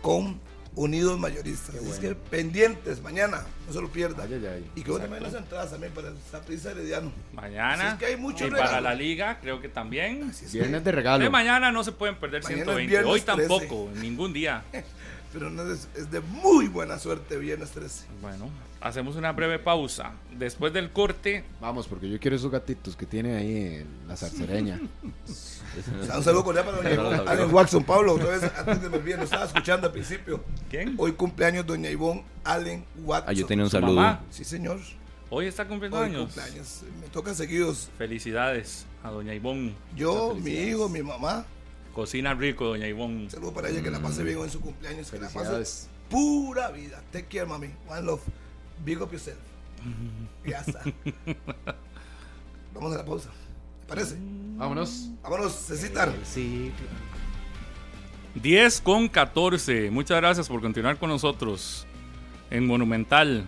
con Unidos Mayoristas. Es que pendientes mañana. No se lo pierda. Ay, ay, ay. Y que también las entradas también para el Saprissa Herediano. Mañana. Así es que hay mucho y para la liga, creo que también. Así es que- Viernes de De regalo. mañana no se pueden perder Mañana es 120. viernes Hoy 13. tampoco, ningún día. pero no es, es de muy buena suerte viernes 13. Bueno, hacemos una breve pausa. Después del corte, Vamos, porque yo quiero esos gatitos que tiene ahí en la zarcereña. Un saludo cordial para doña Allen Watson, Pablo, otra vez antes de me olvidar, lo estaba escuchando al principio. ¿quién? Hoy cumpleaños doña Ivonne Allen Watson. Ah, yo tenía un saludo. mamá. Sí, señor. Hoy está cumpliendo Hoy años. cumpleaños. Me tocan seguidos. Felicidades a doña Ivonne. Yo, mi hijo, mi mamá. Cocina rico, doña Ivonne. Saludo para ella, que la pase bien hoy en su cumpleaños. Que la pase Felicidades. pura vida. Take care, mami. One love. Big up yourself. Ya está. Vamos a la pausa. ¿Te parece? Vámonos. Vámonos, Cecitar. Sí. 10 con 14. Muchas gracias por continuar con nosotros en Monumental,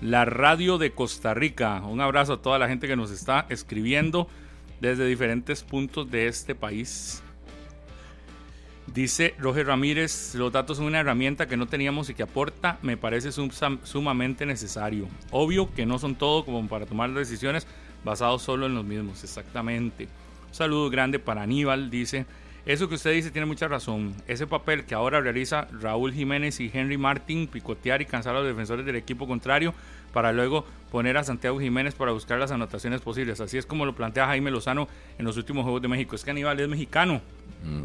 la radio de Costa Rica. Un abrazo a toda la gente que nos está escribiendo desde diferentes puntos de este país. Dice Roger Ramírez, los datos son una herramienta que no teníamos y que aporta, me parece sumamente necesario. Obvio que no son todo como para tomar decisiones basados solo en los mismos, exactamente. Un saludo grande para Aníbal, dice, eso que usted dice tiene mucha razón. Ese papel que ahora realiza Raúl Jiménez y Henry Martin, picotear y cansar a los defensores del equipo contrario para luego poner a Santiago Jiménez para buscar las anotaciones posibles. Así es como lo plantea Jaime Lozano en los últimos Juegos de México. Es que Aníbal es mexicano,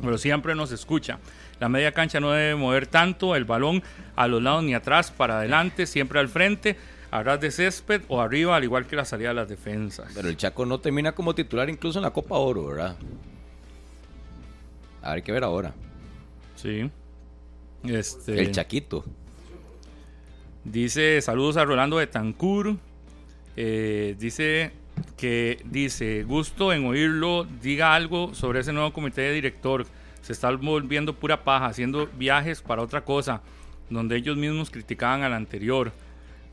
pero siempre nos escucha. La media cancha no debe mover tanto el balón a los lados ni atrás, para adelante, siempre al frente, a ras de césped o arriba, al igual que la salida de las defensas. Pero el Chaco no termina como titular incluso en la Copa Oro, ¿verdad? A ver qué ver ahora. Sí. Este, El Chaquito. Dice saludos a Rolando de Tancur. Eh, dice que dice gusto en oírlo. Diga algo sobre ese nuevo comité de director. Se está volviendo pura paja, haciendo viajes para otra cosa, donde ellos mismos criticaban al anterior.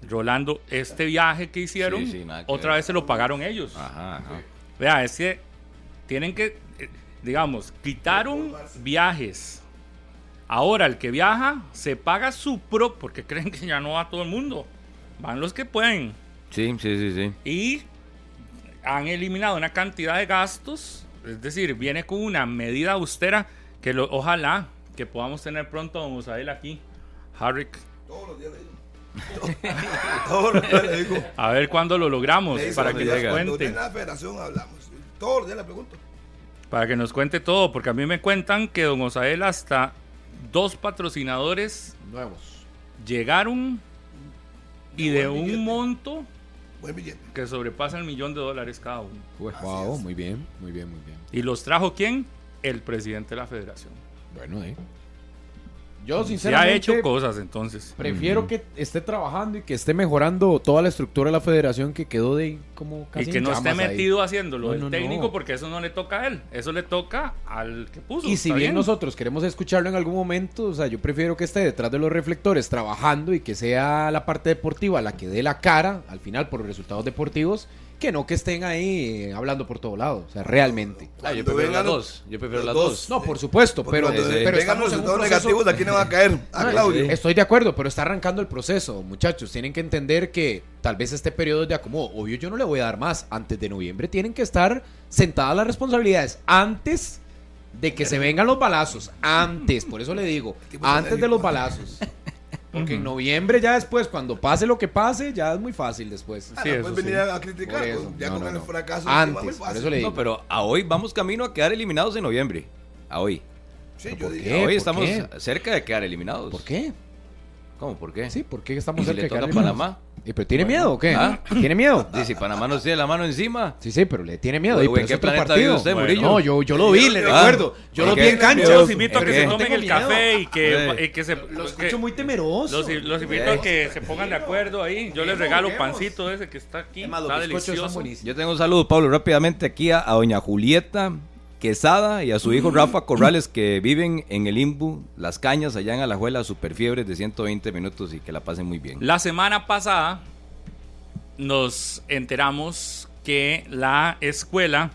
Rolando, este viaje que hicieron, Sí, sí, nada que otra ver. vez se lo pagaron ellos. Ajá, ajá. Vea, es que tienen que, eh, digamos, quitaron viajes. Ahora el que viaja se paga su pro, porque creen que ya no va todo el mundo. Van los que pueden. Sí, sí, sí, sí. Y han eliminado una cantidad de gastos. Es decir, viene con una medida austera que lo- ojalá que podamos tener pronto a don Usael aquí. Harrick. Todos los días le digo. Todos los días le digo. A ver cuándo lo logramos dice para que nos cuente. en la federación hablamos. Todos los días le pregunto. Para que nos cuente todo, porque a mí me cuentan que don Osael hasta dos patrocinadores Nuevos. llegaron y De de buen billete. un monto Buen billete. que sobrepasa el millón de dólares cada uno. wow, es. muy bien, muy bien, muy bien. ¿Y los trajo quién? El presidente de la federación. Bueno, eh. Yo Se sinceramente ha hecho cosas entonces. prefiero que esté trabajando y que esté mejorando toda la estructura de la federación que quedó de como Y casi que en no esté ahí. metido haciéndolo No, el no, técnico no. porque eso no le toca a él. Eso le toca al que puso. Y si ¿está bien nosotros queremos escucharlo en algún momento, o sea, yo prefiero que esté detrás de los reflectores trabajando y que sea la parte deportiva la que dé la cara al final por los resultados deportivos, que no que estén ahí eh, hablando por todo lado, o sea, realmente. Ah, yo prefiero las dos. Yo prefiero los las dos. dos. No, por supuesto, Porque pero, sí. pero vengan estamos los en un resultados proceso- negativos, ¿a quién le va a caer? A No, Claudio. eh, Estoy de acuerdo, pero está arrancando el proceso, muchachos. Tienen que entender que tal vez este periodo es de acomodo. Obvio, yo no le voy a dar más. Antes de noviembre tienen que estar sentadas las responsabilidades. Antes de que se vengan los balazos. Antes, por eso le digo. Antes de los balazos. Porque en noviembre ya después, cuando pase lo que pase, ya es muy fácil después. Ah, Sí, no eso puedes sí. venir a, a criticar. Pues, ya No, con no, el no. fracaso. muy Antes, por fácil. eso le digo. No, pero a hoy vamos camino a quedar eliminados en noviembre. A hoy. Sí, hoy ¿por estamos qué? cerca de quedar eliminados. ¿Por qué? ¿Cómo? ¿Por qué? Sí, ¿por qué estamos ¿Y si cerca le de toca quedar eliminados? Panamá? ¿Y pero tiene Bueno. miedo o qué? ¿Ah? ¿Tiene miedo? Dice, si Panamá nos tiene la mano encima. Sí, sí, pero le tiene miedo. Y pero ¿en qué planeta partido. vive usted, Bueno. Murillo? No, yo, yo lo vi, le Ah, recuerdo. Yo lo ¿por vi en cancha. Los invito a que ¿Por se tomen el café y que, Eh. y que se Lo que- escucho muy temeroso. los, los invito a que se pongan de acuerdo ahí. Yo les regalo pancito ese que está aquí. Además, los está delicioso. Yo tengo un saludo, Pablo, rápidamente aquí a, a doña Julieta Quesada y a su hijo Rafa Corrales que viven en el Imbu, Las Cañas, allá en Alajuela, super fiebres de 120 minutos y que la pasen muy bien. La semana pasada nos enteramos que la Escuela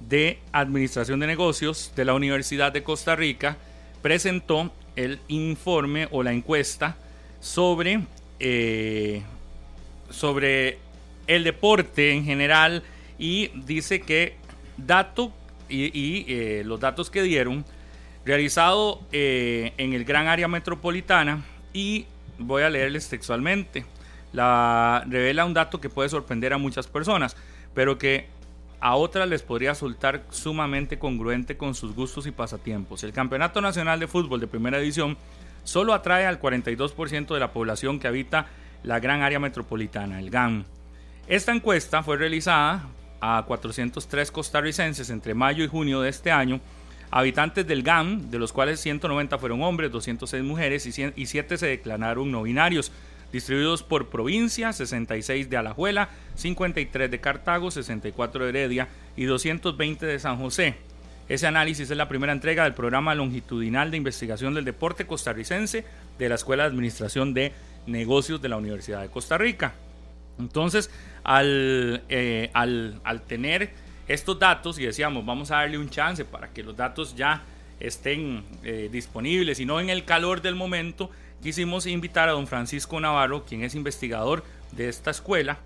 de Administración de Negocios de la Universidad de Costa Rica presentó el informe o la encuesta sobre eh, sobre el deporte en general y dice que dato y, eh, los datos que dieron, realizado eh, en el gran área metropolitana y voy a leerles textualmente. La, revela un dato que puede sorprender a muchas personas, pero que a otras les podría resultar sumamente congruente con sus gustos y pasatiempos. El Campeonato Nacional de Fútbol de Primera División solo atrae al 42% de la población que habita la gran área metropolitana, el GAM. Esta encuesta fue realizada a 403 costarricenses entre mayo y junio de este año, habitantes del GAM, de los cuales 190 fueron hombres, 206 mujeres y 7 se declararon no binarios, distribuidos por provincia, 66 de Alajuela, 53 de Cartago, 64 de Heredia y 220 de San José. Ese análisis es la primera entrega del programa longitudinal de investigación del deporte costarricense de la Escuela de Administración de Negocios de la Universidad de Costa Rica. Entonces, al, eh, al, tener estos datos y decíamos, vamos a darle un chance para que los datos ya estén eh, disponibles y no en el calor del momento, quisimos invitar a don Francisco Navarro, quien es investigador de esta escuela,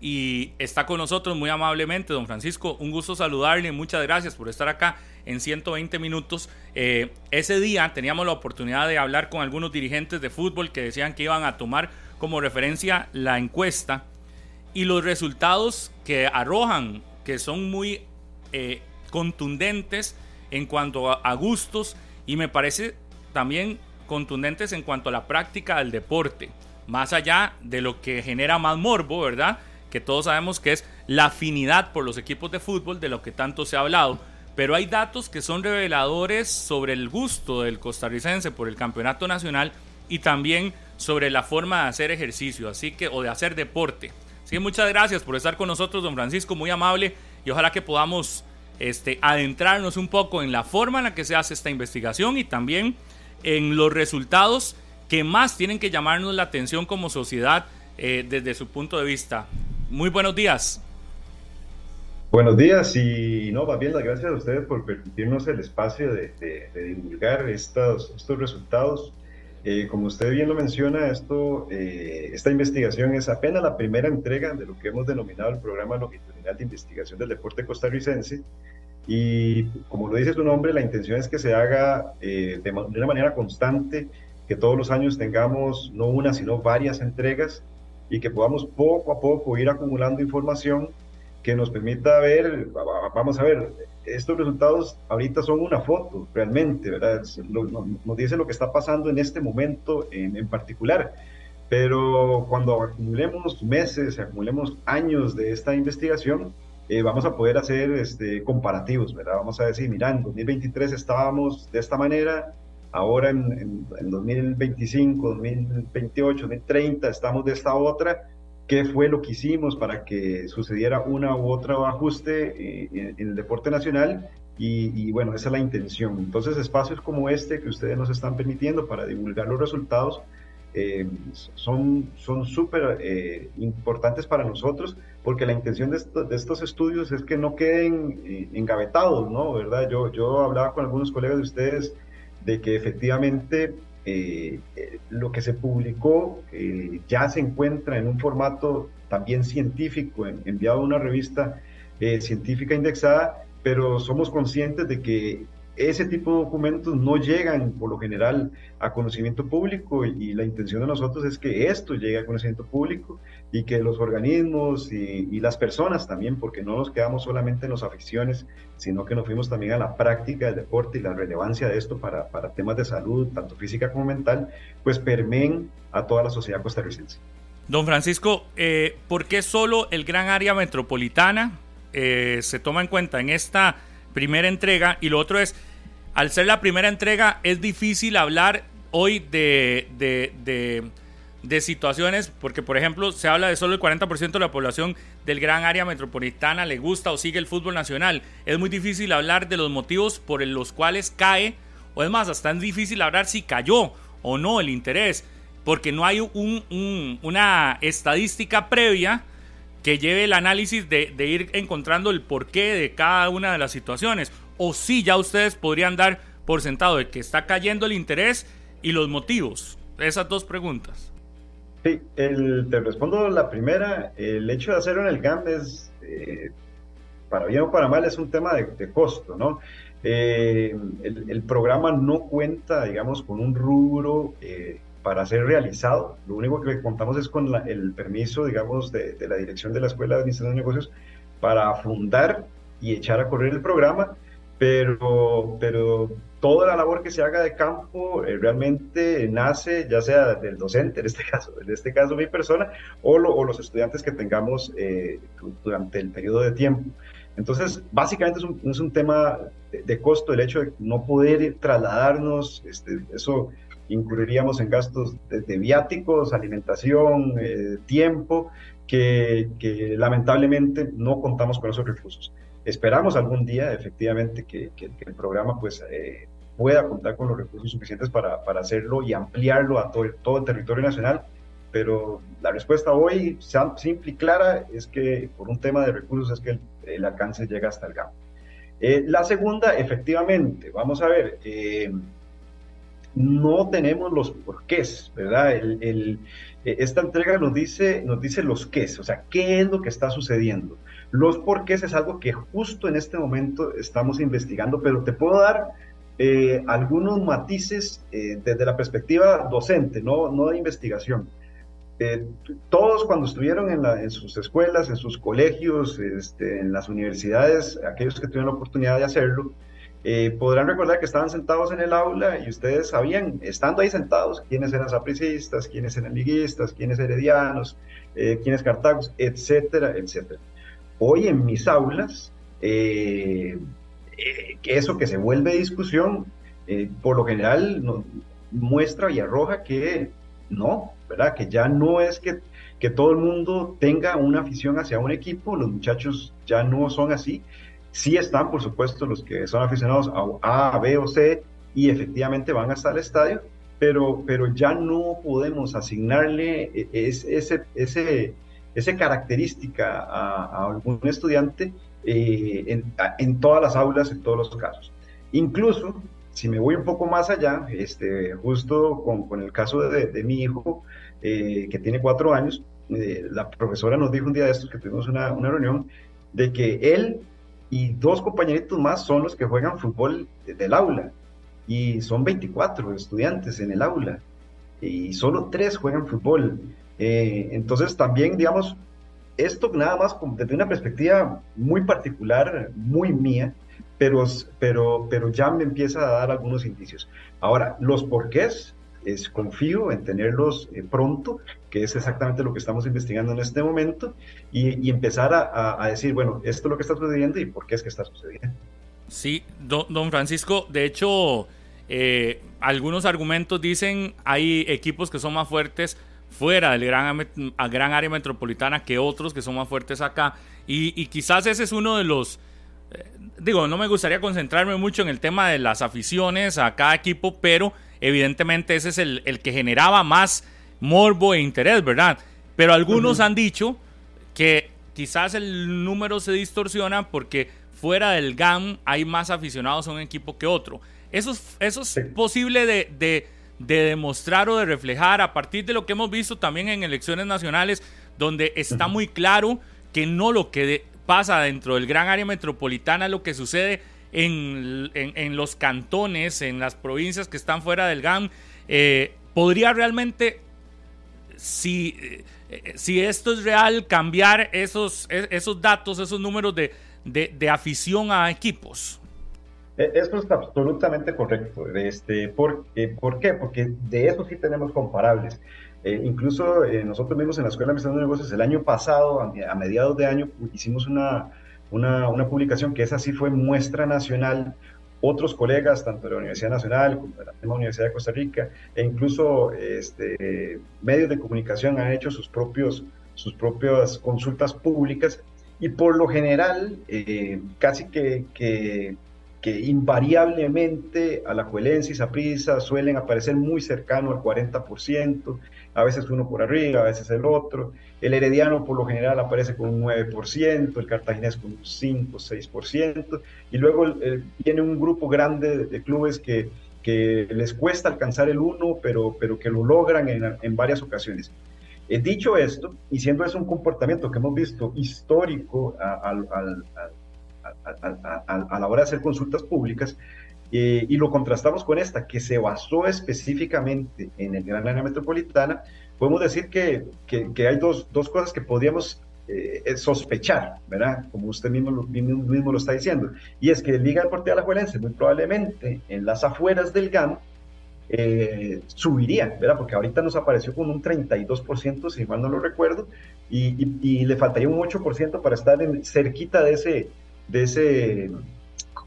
y está con nosotros muy amablemente. Don Francisco, un gusto saludarle, muchas gracias por estar acá en 120 minutos. Eh, ese día teníamos la oportunidad de hablar con algunos dirigentes de fútbol que decían que iban a tomar como referencia la encuesta y los resultados que arrojan, que son muy eh, contundentes en cuanto a, gustos y me parece también contundentes en cuanto a la práctica del deporte, más allá de lo que genera más morbo, ¿verdad? Que todos sabemos que es la afinidad por los equipos de fútbol, de lo que tanto se ha hablado. Pero hay datos que son reveladores sobre el gusto del costarricense por el campeonato nacional y también sobre la forma de hacer ejercicio, así que, o de hacer deporte. Sí, muchas gracias por estar con nosotros, don Francisco, muy amable, y ojalá que podamos este, adentrarnos un poco en la forma en la que se hace esta investigación y también en los resultados que más tienen que llamarnos la atención como sociedad eh, desde su punto de vista. Muy buenos días. Buenos días y no, más bien las gracias a ustedes por permitirnos el espacio de, divulgar estos, estos resultados. Eh, como usted bien lo menciona, esto, eh, esta investigación es apenas la primera entrega de lo que hemos denominado el Programa Longitudinal de Investigación del Deporte Costarricense. Y como lo dice su nombre, la intención es que se haga eh, de, una manera constante, que todos los años tengamos no una, sino varias entregas y que podamos poco a poco ir acumulando información que nos permita ver, vamos a ver, estos resultados ahorita son una foto, realmente, ¿verdad? nos dice lo que está pasando en este momento en, en, particular. Pero cuando acumulemos meses, acumulemos años de esta investigación, eh, vamos a poder hacer este, comparativos, ¿verdad? Vamos a decir, mira, en 2023 estábamos de esta manera, ahora en, en 2025, 2028, 2030 estamos de esta otra, qué fue lo que hicimos para que sucediera una u otra ajuste eh, en, el deporte nacional y, bueno, esa es la intención. Entonces, espacios como este que ustedes nos están permitiendo para divulgar los resultados eh, son súper eh, importantes para nosotros porque la intención de, de, estos estudios es que no queden engavetados, ¿no? ¿Verdad? Yo, yo hablaba con algunos colegas de ustedes de que efectivamente eh, eh, lo que se publicó eh, ya se encuentra en un formato también científico, enviado a una revista científica indexada, pero somos conscientes de que ese tipo de documentos no llegan por lo general a conocimiento público y, la intención de nosotros es que esto llegue a conocimiento público y que los organismos y, las personas también, porque no nos quedamos solamente en las aficiones, sino que nos fuimos también a la práctica del deporte y la relevancia de esto para, para temas de salud, tanto física como mental, pues permeen a toda la sociedad costarricense. Don Francisco, eh, ¿por qué solo el gran área metropolitana eh, se toma en cuenta en esta primera entrega? Y lo otro es, al ser la primera entrega, es difícil hablar hoy de, de, situaciones, porque por ejemplo se habla de solo el 40% de la población del gran área metropolitana le gusta o sigue el fútbol nacional. Es muy difícil hablar de los motivos por los cuales cae, o es más, hasta es difícil hablar si cayó o no el interés, porque no hay un, una estadística previa que lleve el análisis de, ir encontrando el porqué de cada una de las situaciones o si ya ustedes podrían dar por sentado de que está cayendo el interés y los motivos? Esas dos preguntas. Sí, el, te respondo la primera. El hecho de hacerlo en el GAM es, eh, para bien o para mal, es un tema de, costo, ¿no? Eh, el, programa no cuenta, digamos, con un rubro eh, para ser realizado. Lo único que contamos es con el permiso, digamos, de, de, la dirección de la Escuela de Administración de Negocios para fundar y echar a correr el programa, pero, pero toda la labor que se haga de campo eh, realmente nace ya sea del docente, en este caso, en este caso mi persona, o, o los estudiantes que tengamos eh, durante el periodo de tiempo. Entonces, básicamente es un, es un tema de, costo el hecho de no poder trasladarnos, este, eso incurriríamos en gastos de, viáticos, alimentación, eh, tiempo, que, lamentablemente no contamos con esos recursos. Esperamos algún día, efectivamente, que, el programa pues, eh, pueda contar con los recursos suficientes para, para hacerlo y ampliarlo a todo, todo, el territorio nacional, pero la respuesta hoy, simple y clara, es que por un tema de recursos es que el, alcance llega hasta el GAM. Eh, la segunda, efectivamente, vamos a ver, no tenemos los porqués, ¿verdad? El, esta entrega nos dice, nos dice los qués, o sea, qué es lo que está sucediendo. Los porqués es algo que justo en este momento estamos investigando, pero te puedo dar eh, algunos matices eh, desde la perspectiva docente, no, no de investigación. Eh, todos cuando estuvieron en, en, sus escuelas, en sus colegios, este, en las universidades, aquellos que tuvieron la oportunidad de hacerlo, podrán recordar que estaban sentados en el aula y ustedes sabían, estando ahí sentados, quiénes eran sapricistas, quiénes eran liguistas, quiénes heredianos, quiénes cartagos, etcétera, etcétera. Hoy en mis aulas, eh, eh, eso que se vuelve discusión, eh, por lo general muestra y arroja que no, ¿verdad? Que ya no es que, que todo el mundo tenga una afición hacia un equipo, los muchachos ya no son así. Sí están, por supuesto, los que son aficionados a A, B o C y efectivamente van hasta el estadio, pero, pero ya no podemos asignarle ese, ese, esa característica a, algún estudiante eh, en, todas las aulas, en todos los casos. Incluso, si me voy un poco más allá, este, justo con, el caso de, mi hijo, eh, que tiene cuatro años, eh, la profesora nos dijo un día de estos que tuvimos una, una reunión, de que él y dos compañeritos más son los que juegan fútbol del aula. Y son 24 estudiantes en el aula. Y solo tres juegan fútbol. Eh, entonces también, digamos, esto nada más desde una perspectiva muy particular, muy mía, pero, pero, pero ya me empieza a dar algunos indicios. Ahora, los porqués, es, confío en tenerlos eh, pronto, que es exactamente lo que estamos investigando en este momento, y, empezar a, decir, bueno, esto es lo que está sucediendo y por qué es que está sucediendo. Sí, don, Francisco, de hecho, eh, algunos argumentos dicen, hay equipos que son más fuertes fuera del gran, gran área metropolitana que otros que son más fuertes acá. Y, quizás ese es uno de los... Digo, no me gustaría concentrarme mucho en el tema de las aficiones a cada equipo, pero evidentemente ese es el, que generaba más morbo e interés, ¿verdad? Pero algunos han dicho que quizás el número se distorsiona porque fuera del GAM hay más aficionados a un equipo que otro. Eso es, eso es posible de de demostrar o de reflejar a partir de lo que hemos visto también en elecciones nacionales, donde está muy claro que no lo que pasa dentro del gran área metropolitana, lo que sucede en, en, los cantones, en las provincias que están fuera del GAM, eh, podría realmente, si, eh, si esto es real, cambiar esos, e, esos datos, esos números de, de afición a equipos. E, eso es absolutamente correcto. Este, ¿por, ¿Por qué? Porque de eso sí tenemos comparables. Eh, incluso eh, nosotros mismos en la Escuela de Administración de Negocios el año pasado, a, mediados de año, hicimos una, una, una, publicación que esa sí fue muestra nacional. Otros colegas, tanto de la Universidad Nacional como de la misma Universidad de Costa Rica, e incluso este, medios de comunicación han hecho sus, propios, sus propias consultas públicas y por lo general, casi que, que que invariablemente a la Juelense y Saprissa suelen aparecer muy cercano al 40%, a veces uno por arriba, a veces el otro. El Herediano por lo general aparece con un 9%, el Cartaginés con un 5, 6%, y luego tiene un grupo grande de, clubes que, les cuesta alcanzar el 1, pero, pero que lo logran en, en varias ocasiones. Eh, dicho esto, y siendo eso un comportamiento que hemos visto histórico a, a la hora de hacer consultas públicas, eh, y lo contrastamos con esta, que se basó específicamente en el gran área metropolitana, podemos decir que, que, hay dos, dos, cosas que podríamos eh, sospechar, ¿verdad? Como usted mismo, mismo, mismo, lo está diciendo. Y es que Liga Deportiva Alajuelense muy probablemente en las afueras del GAM eh, subiría, ¿verdad? Porque ahorita nos apareció con un 32%, si mal no lo recuerdo, y, y, le faltaría un 8% para estar en, cerquita de ese, de ese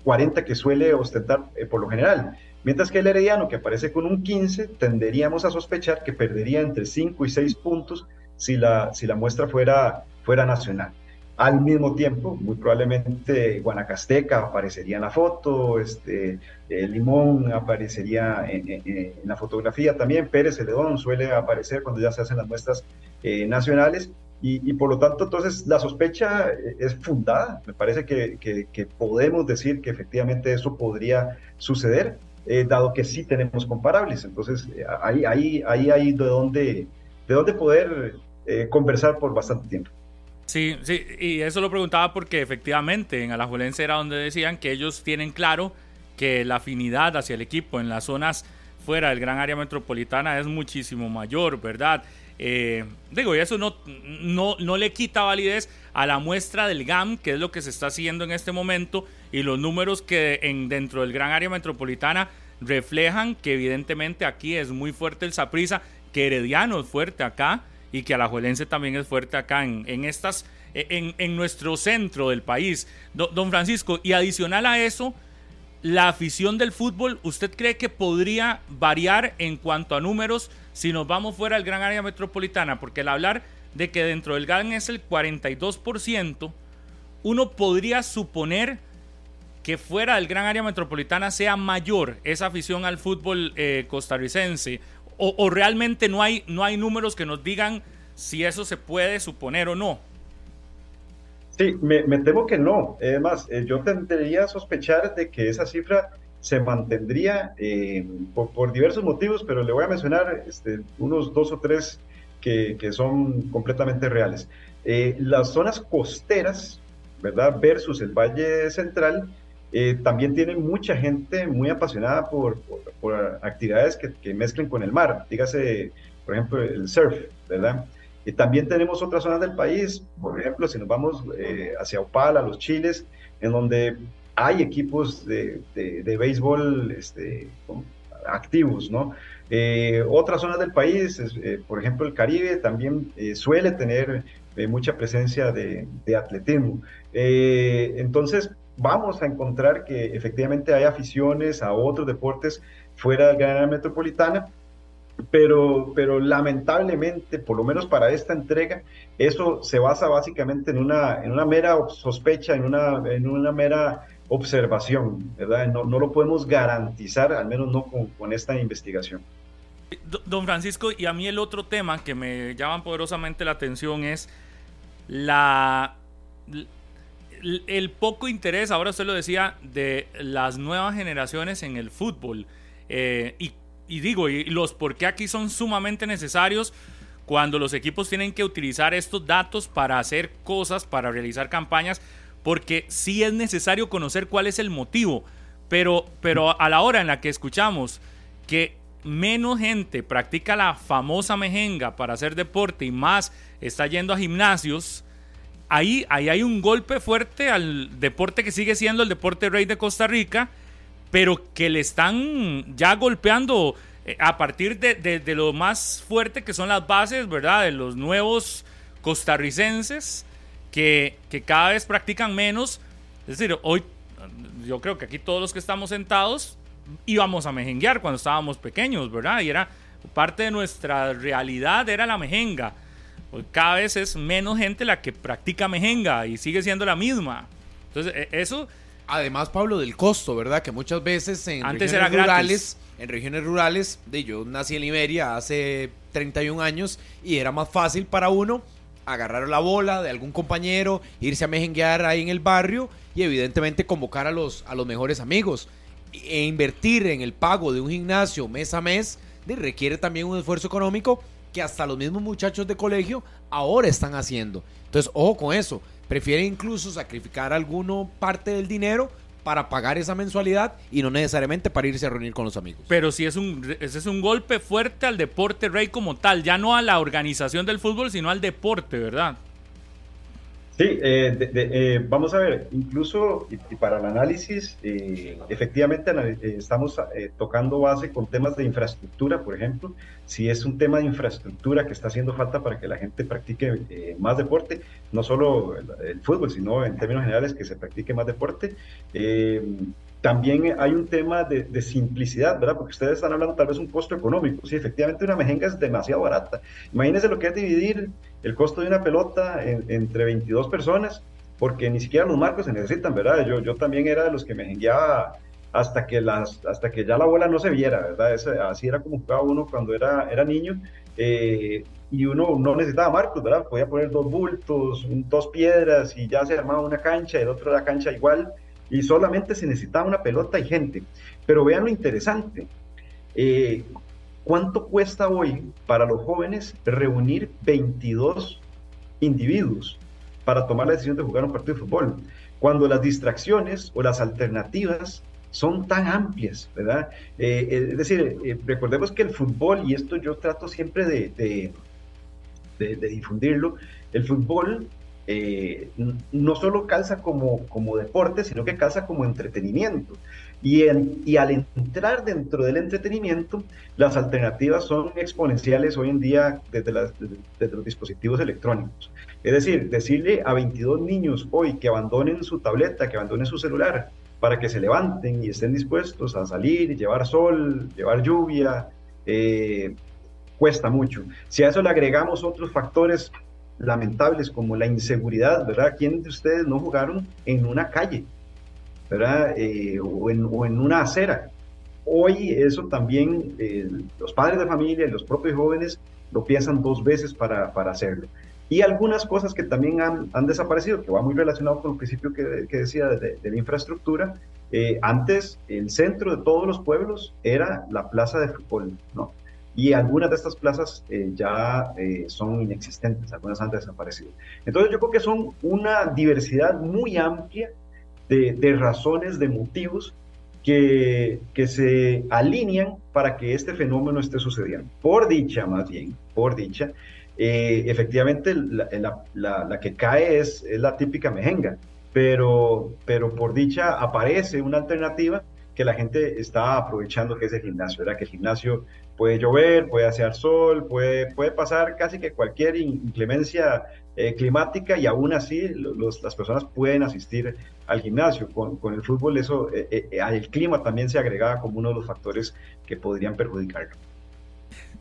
40 que suele ostentar eh, por lo general. Mientras que el Herediano, que aparece con un 15, tenderíamos a sospechar que perdería entre 5 y 6 puntos si la, si la muestra fuera, fuera nacional. Al mismo tiempo, muy probablemente Guanacasteca aparecería en la foto, este, eh, Limón aparecería en, la fotografía también, Pérez Celedón suele aparecer cuando ya se hacen las muestras eh, nacionales, y, por lo tanto, entonces, la sospecha es fundada. Me parece que, que, podemos decir que efectivamente eso podría suceder, eh, dado que sí tenemos comparables. Entonces, eh, ahí, ahí, ahí hay de dónde, de dónde poder eh, conversar por bastante tiempo. Sí, sí, y eso lo preguntaba porque efectivamente en Alajuelense era donde decían que ellos tienen claro que la afinidad hacia el equipo en las zonas fuera del gran área metropolitana es muchísimo mayor, ¿verdad? Eh, digo, y eso no, no, no le quita validez a la muestra del GAM, que es lo que se está haciendo en este momento, y los números que en, dentro del gran área metropolitana reflejan que evidentemente aquí es muy fuerte el Saprisa, que Herediano es fuerte acá y que Alajuelense también es fuerte acá en, en estas en, en, nuestro centro del país. don Francisco, y adicional a eso, la afición del fútbol, ¿usted cree que podría variar en cuanto a números si nos vamos fuera del gran área metropolitana, porque al hablar de que dentro del GAN es el 42%, uno podría suponer que fuera del gran área metropolitana sea mayor esa afición al fútbol eh, costarricense, o, realmente no hay, no hay números que nos digan si eso se puede suponer o no. Sí, me, temo que no. Además, eh, yo tendría a sospechar de que esa cifra se mantendría eh, por, diversos motivos, pero le voy a mencionar este, unos dos o tres que, que son completamente reales. Eh, las zonas costeras, ¿verdad? Versus el Valle Central, eh, también tienen mucha gente muy apasionada por, por, actividades que, que, mezclen con el mar, dígase, por ejemplo, el surf, ¿verdad? Y también tenemos otras zonas del país, por ejemplo, si nos vamos hacia Opala, los Chiles, en donde hay equipos de, de, béisbol este, activos, ¿no? Eh, otras zonas del país, eh, por ejemplo el Caribe, también eh, suele tener mucha presencia de, de atletismo. entonces, vamos a encontrar que efectivamente hay aficiones a otros deportes fuera del gran metropolitana, pero, pero lamentablemente, por lo menos para esta entrega, eso se basa básicamente en una, en una mera sospecha, en una, en una mera observación, ¿verdad? No, no lo podemos garantizar, al menos no con, esta investigación. Don Francisco, y a mí el otro tema que me llama poderosamente la atención es la el poco interés, ahora usted lo decía, de las nuevas generaciones en el fútbol. Eh, y, y, digo, y los por qué aquí son sumamente necesarios cuando los equipos tienen que utilizar estos datos para hacer cosas, para realizar campañas, porque sí es necesario conocer cuál es el motivo, pero, pero a la hora en la que escuchamos que menos gente practica la famosa mejenga para hacer deporte y más está yendo a gimnasios, ahí, ahí hay un golpe fuerte al deporte que sigue siendo el deporte rey de Costa Rica, pero que le están ya golpeando eh, a partir de, de lo más fuerte que son las bases, ¿verdad? De los nuevos costarricenses que, cada vez practican menos. Es decir, hoy yo creo que aquí todos los que estamos sentados íbamos a mejenguear cuando estábamos pequeños, ¿verdad? Y era parte de nuestra realidad era la mejenga. Hoy cada vez es menos gente la que practica mejenga y sigue siendo la misma. Entonces, e, eso... Además, Pablo, del costo, ¿verdad? Que muchas veces en Antes regiones rurales, en regiones rurales, de yo nací en Liberia hace 31 años y era más fácil para uno agarrar la bola de algún compañero, irse a mejenguear ahí en el barrio y evidentemente convocar a los, a los mejores amigos. E invertir en el pago de un gimnasio mes a mes requiere también un esfuerzo económico que hasta los mismos muchachos de colegio ahora están haciendo. Entonces, ojo con eso. Prefieren incluso sacrificar alguno parte del dinero para pagar esa mensualidad y no necesariamente para irse a reunir con los amigos. Pero sí es un, ese es un golpe fuerte al deporte rey como tal, ya no a la organización del fútbol, sino al deporte, ¿verdad? Sí, eh, eh, vamos a ver, incluso para el análisis, eh, efectivamente estamos tocando base con temas de infraestructura, por ejemplo, si es un tema de infraestructura que está haciendo falta para que la gente practique más deporte, no solo el, fútbol, sino en términos generales que se practique más deporte. También hay un tema de, simplicidad, ¿verdad? Porque ustedes están hablando tal vez un costo económico. Sí, efectivamente una mejenga es demasiado barata. Imagínense lo que es dividir el costo de una pelota entre 22 personas, porque ni siquiera los marcos se necesitan, ¿verdad? Yo, yo también era de los que me enviaba hasta que, las, hasta que ya la bola no se viera, ¿verdad? así era como jugaba uno cuando era, era niño. Eh, y uno no necesitaba marcos, ¿verdad? Podía poner dos bultos, dos piedras y ya se armaba una cancha, el otro la cancha igual, y solamente se necesitaba una pelota y gente. Pero vean lo interesante, eh, ¿Cuánto cuesta hoy para los jóvenes reunir 22 individuos para tomar la decisión de jugar un partido de fútbol? Cuando las distracciones o las alternativas son tan amplias, ¿verdad? Eh, eh, es decir, eh, recordemos que el fútbol, y esto yo trato siempre de, de, difundirlo, el fútbol no solo calza como, como deporte, sino que calza como entretenimiento. Y, y, al entrar dentro del entretenimiento, las alternativas son exponenciales hoy en día desde, los dispositivos electrónicos. Es decir, decirle a 22 niños hoy que abandonen su tableta, que abandonen su celular, para que se levanten y estén dispuestos a salir, llevar sol, llevar lluvia, eh, cuesta mucho. Si a eso le agregamos otros factores lamentables como la inseguridad, ¿verdad? ¿Quiénes de ustedes no jugaron en una calle? Eh, o, en, una acera. Hoy eso también eh, los padres de familia y los propios jóvenes lo piensan dos veces para, hacerlo. Y algunas cosas que también han, desaparecido, que va muy relacionado con el principio que, decía de, la infraestructura. Eh, antes, el centro de todos los pueblos era la plaza de fútbol, ¿no? Y algunas de estas plazas ya son inexistentes, algunas han desaparecido. Entonces yo creo que son una diversidad muy amplia de, razones, de motivos que, que, se alinean para que este fenómeno esté sucediendo. Por dicha, más bien, por dicha, eh, efectivamente la, la, la, que cae es, es, la típica mejenga, pero, pero por dicha aparece una alternativa que la gente está aprovechando, que es el gimnasio, ¿verdad? Que el gimnasio puede llover, puede hacer sol, puede, puede pasar casi que cualquier inclemencia eh, climática y aún así las personas pueden asistir al gimnasio. Con, con el fútbol eso, eh, eh, el clima también se agregaba como uno de los factores que podrían perjudicarlo.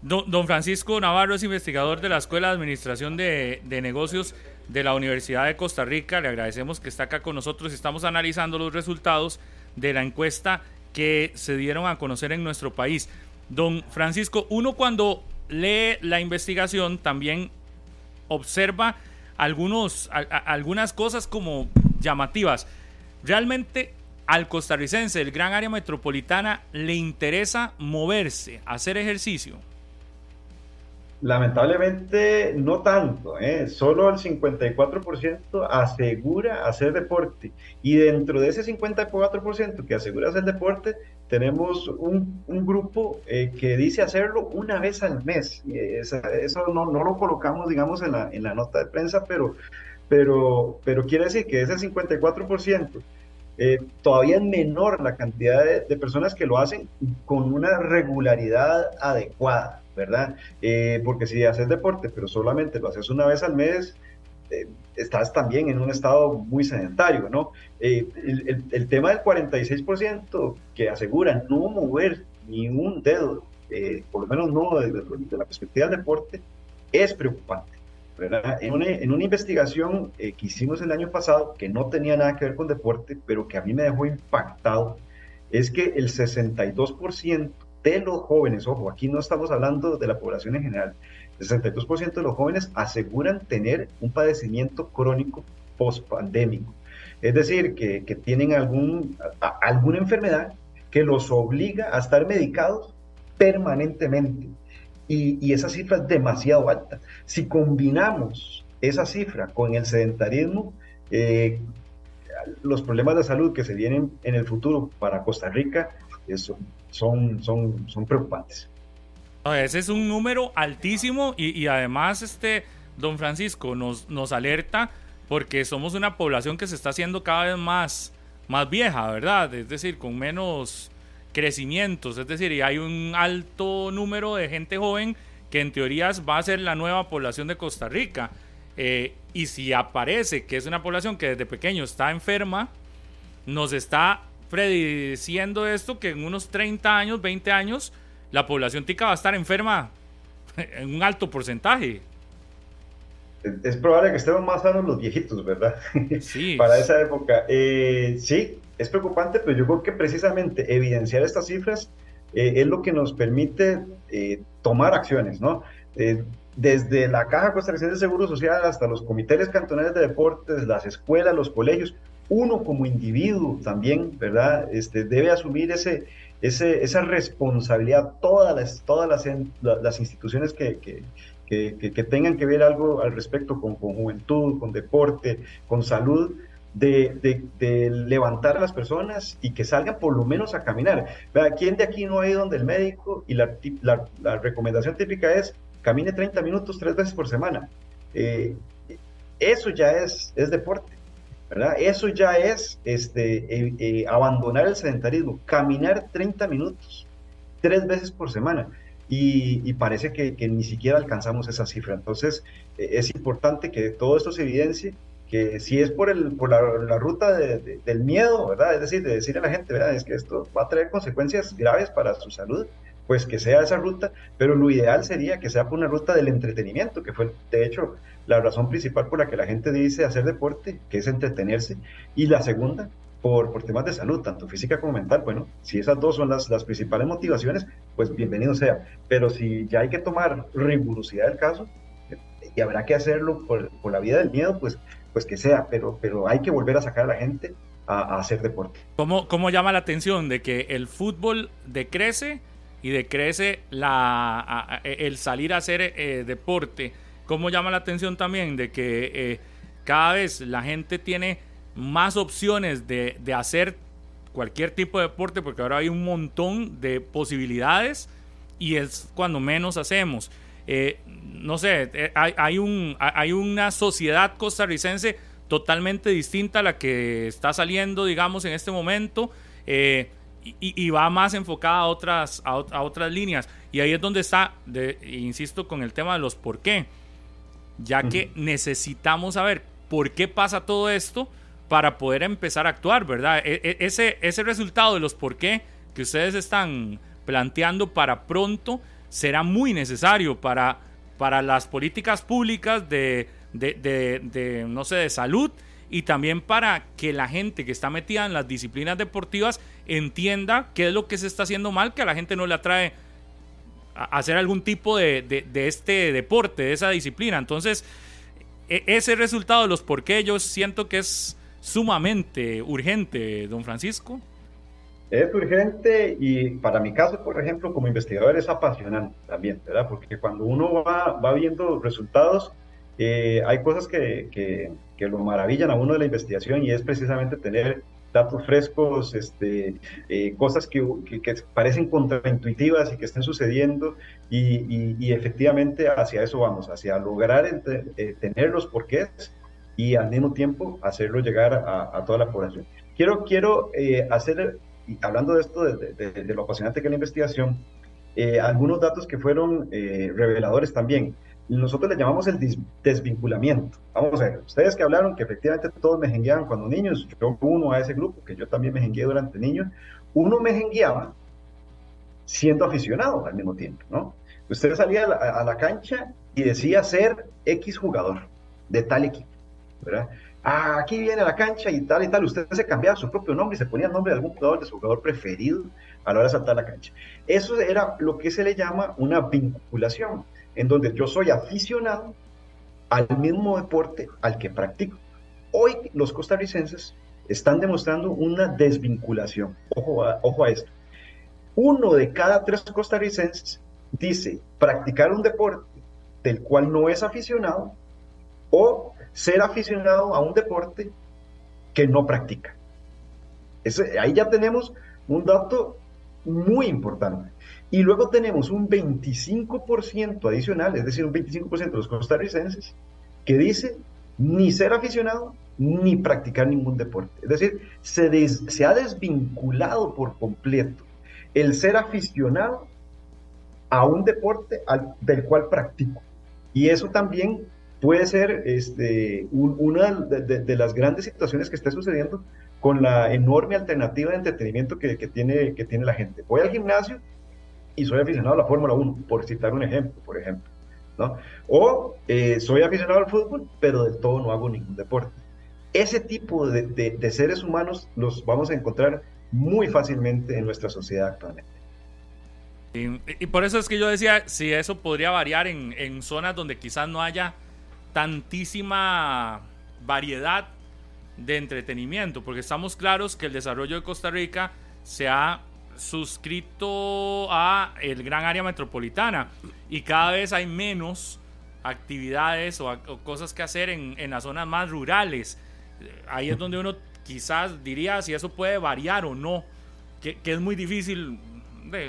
Don, Francisco Navarro es investigador de la Escuela de Administración de, de, Negocios de la Universidad de Costa Rica. Le agradecemos que está acá con nosotros. Estamos analizando los resultados de la encuesta que se dieron a conocer en nuestro país. Don Francisco, uno cuando lee la investigación también observa algunos, algunas cosas como llamativas. Realmente al costarricense del gran área metropolitana le interesa moverse, hacer ejercicio. Lamentablemente no tanto, ¿eh? solo el 54% asegura hacer deporte y dentro de ese 54% que asegura hacer deporte tenemos un, grupo eh, que dice hacerlo una vez al mes. eso no, lo colocamos, digamos, en la, nota de prensa, pero, pero, pero quiere decir que ese 54% eh, todavía es menor la cantidad de personas que lo hacen con una regularidad adecuada. ¿Verdad? Eh, porque si haces deporte, pero solamente lo haces una vez al mes, eh, estás también en un estado muy sedentario, ¿no? Eh, el, tema del 46% que asegura no mover ni un dedo, por lo menos no desde, la perspectiva del deporte, es preocupante. ¿verdad? En, una, en una investigación que hicimos el año pasado, que no tenía nada que ver con deporte, pero que a mí me dejó impactado, es que el 62% de los jóvenes, ojo, aquí no estamos hablando de la población en general, el 62% de los jóvenes aseguran tener un padecimiento crónico post-pandémico. Es decir, que, tienen algún, alguna enfermedad que los obliga a estar medicados permanentemente. y, esa cifra es demasiado alta. Si combinamos esa cifra con el sedentarismo, eh, los problemas de salud que se vienen en el futuro para Costa Rica son, son, son preocupantes. Ese es un número altísimo y, y, además, este, don Francisco, nos, nos alerta porque somos una población que se está haciendo cada vez más, más vieja, ¿verdad? Es decir, con menos crecimientos, es decir, y hay un alto número de gente joven que en teoría va a ser la nueva población de Costa Rica. Eh, y si aparece que es una población que desde pequeño está enferma, nos está prediciendo esto que en unos 30 años, 20 años, la población tica va a estar enferma en un alto porcentaje. Es probable que estemos más sanos los viejitos, ¿verdad? Sí. Para esa época. Eh, sí, es preocupante, pero yo creo que precisamente evidenciar estas cifras eh, es lo que nos permite eh, tomar acciones, ¿no? desde la Caja Costarricense de Seguro Social hasta los comités cantonales de deportes, las escuelas, los colegios, uno como individuo también, ¿verdad? Este, debe asumir ese, esa responsabilidad, todas las, todas las, las instituciones que, que, que, tengan que ver algo al respecto con, con juventud, con deporte, con salud, de, de, levantar a las personas y que salgan por lo menos a caminar. ¿Quién de aquí no ha ido donde el médico? Y la, la, la recomendación típica es camine 30 minutos tres veces por semana. Eh, eso ya es, es deporte. Eso ya es este, eh, abandonar el sedentarismo, caminar 30 minutos, tres veces por semana. Y, parece que, ni siquiera alcanzamos esa cifra. Entonces, eh, es importante que todo esto se evidencie, que si es por, el, por la, ruta del miedo, ¿verdad? Es decir, de decir a la gente, ¿verdad? Es que esto va a traer consecuencias graves para su salud, pues que sea esa ruta, pero lo ideal sería que sea por una ruta del entretenimiento, que fue de hecho la razón principal por la que la gente dice hacer deporte, que es entretenerse, y la segunda, por, por temas de salud, tanto física como mental. Bueno, si esas dos son las, las principales motivaciones, pues bienvenido sea. Pero si ya hay que tomar rigurosidad del caso, y habrá que hacerlo por, por la vía del miedo, pues, pues que sea, pero, pero hay que volver a sacar a la gente a, hacer deporte. ¿Cómo, ¿Cómo llama la atención de que el fútbol decrece y decrece la, el salir a hacer eh, deporte. ¿Cómo llama la atención también de que eh, cada vez la gente tiene más opciones de, hacer cualquier tipo de deporte porque ahora hay un montón de posibilidades y es cuando menos hacemos. Eh, no sé, hay, hay, un, hay una sociedad costarricense totalmente distinta a la que está saliendo, digamos, en este momento y, va más enfocada a otras, a, otras líneas. Y ahí es donde está, de, insisto, con el tema de los por qué. Ya que necesitamos saber por qué pasa todo esto para poder empezar a actuar, ¿verdad? E, e, ese, ese resultado de los por qué que ustedes están planteando para pronto será muy necesario para, para las políticas públicas de, de, de, no sé, de salud y también para que la gente que está metida en las disciplinas deportivas entienda qué es lo que se está haciendo mal, que a la gente no le atrae hacer algún tipo de, este deporte, de esa disciplina. Entonces, e, ese resultado de los por qué yo siento que es sumamente urgente, don Francisco. Es urgente y para mi caso, por ejemplo, como investigador es apasionante también, ¿verdad? Porque cuando uno va, va viendo resultados, eh, hay cosas que, que, lo maravillan a uno de la investigación y es precisamente tener datos frescos, este, eh, cosas que, que, parecen contraintuitivas y que estén sucediendo y, y, efectivamente hacia eso vamos, hacia lograr eh, tener los porqués y al mismo tiempo hacerlo llegar a, toda la población. Quiero, quiero hacer, hablando de esto, de, de, lo apasionante que es la investigación, algunos datos que fueron reveladores también nosotros le llamamos el desvinculamiento. Vamos a ver, ustedes que hablaron que efectivamente todos me mejengueaban cuando niños, yo uno a ese grupo, que yo también me mejengueé durante niños, uno me mejengueaba siendo aficionado al mismo tiempo, ¿no? Usted salía a la, cancha y decía ser X jugador de tal equipo, ¿verdad? Ah, aquí viene la cancha y tal y tal, usted se cambiaba su propio nombre y se ponía el nombre de algún jugador, de su jugador preferido a la hora de saltar la cancha. Eso era lo que se le llama una vinculación en donde yo soy aficionado al mismo deporte al que practico. Hoy los costarricenses están demostrando una desvinculación. Ojo a, ojo esto. Uno de cada tres costarricenses dice practicar un deporte del cual no es aficionado o ser aficionado a un deporte que no practica. ahí ya tenemos un dato muy importante. Y luego tenemos un 25% adicional, es decir, un 25% de los costarricenses, que dice ni ser aficionado ni practicar ningún deporte. Es decir, se, se ha desvinculado por completo el ser aficionado a un deporte del cual practico. Y eso también puede ser este, una de, las grandes situaciones que está sucediendo con la enorme alternativa de entretenimiento que, tiene, que tiene la gente. Voy al gimnasio y soy aficionado a la Fórmula 1, por citar un ejemplo, por ejemplo. ¿no? O eh, soy aficionado al fútbol, pero de todo no hago ningún deporte. Ese tipo de, seres humanos los vamos a encontrar muy fácilmente en nuestra sociedad actualmente. Y, por eso es que yo decía, si eso podría variar en zonas donde quizás no haya tantísima variedad de entretenimiento, porque estamos claros que el desarrollo de Costa Rica se ha suscrito a el gran área metropolitana y cada vez hay menos actividades o, cosas que hacer en, en, las zonas más rurales. Ahí es donde uno quizás diría si eso puede variar o no, que, que es muy difícil,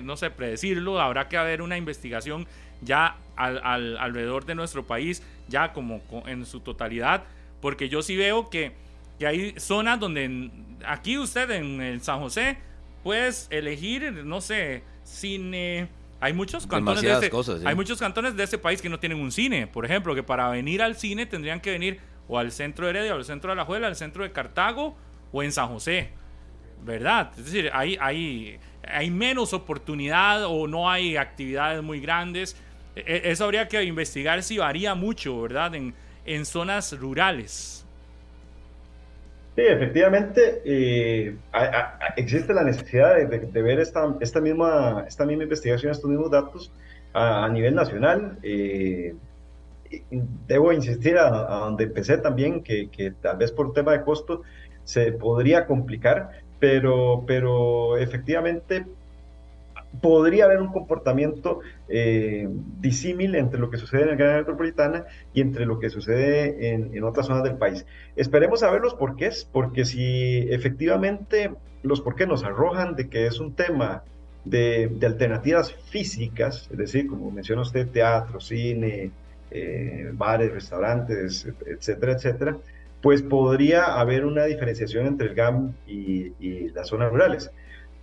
no sé, predecirlo, habrá que haber una investigación ya al, alrededor de nuestro país, ya como en su totalidad, porque yo sí veo que, que hay zonas donde aquí usted en, San José puedes elegir, no sé, cine. Hay muchos cantones de este, hay muchos cantones de este país que no tienen un cine, por ejemplo, que para venir al cine tendrían que venir o al centro de Heredia, o al centro de La Juela, al centro de Cartago o en San José. ¿Verdad? Es decir, hay, hay, hay menos oportunidad o no hay actividades muy grandes. E, e, eso habría que investigar si varía mucho, ¿verdad? En, en zonas rurales. Sí, efectivamente, eh, existe la necesidad de, ver esta, esta, misma, esta misma investigación, estos mismos datos a, nivel nacional. Eh, debo insistir a, donde empecé también, que, que, tal vez por tema de costo se podría complicar, pero, pero efectivamente podría haber un comportamiento eh, disímil entre lo que sucede en el gran metropolitana y entre lo que sucede en, otras zonas del país. Esperemos saber los porqués, porque si efectivamente los porqués nos arrojan de que es un tema de, alternativas físicas, es decir, como menciona usted, teatro, cine, eh, bares, restaurantes, etcétera, etcétera, pues podría haber una diferenciación entre el GAM y, y las zonas rurales.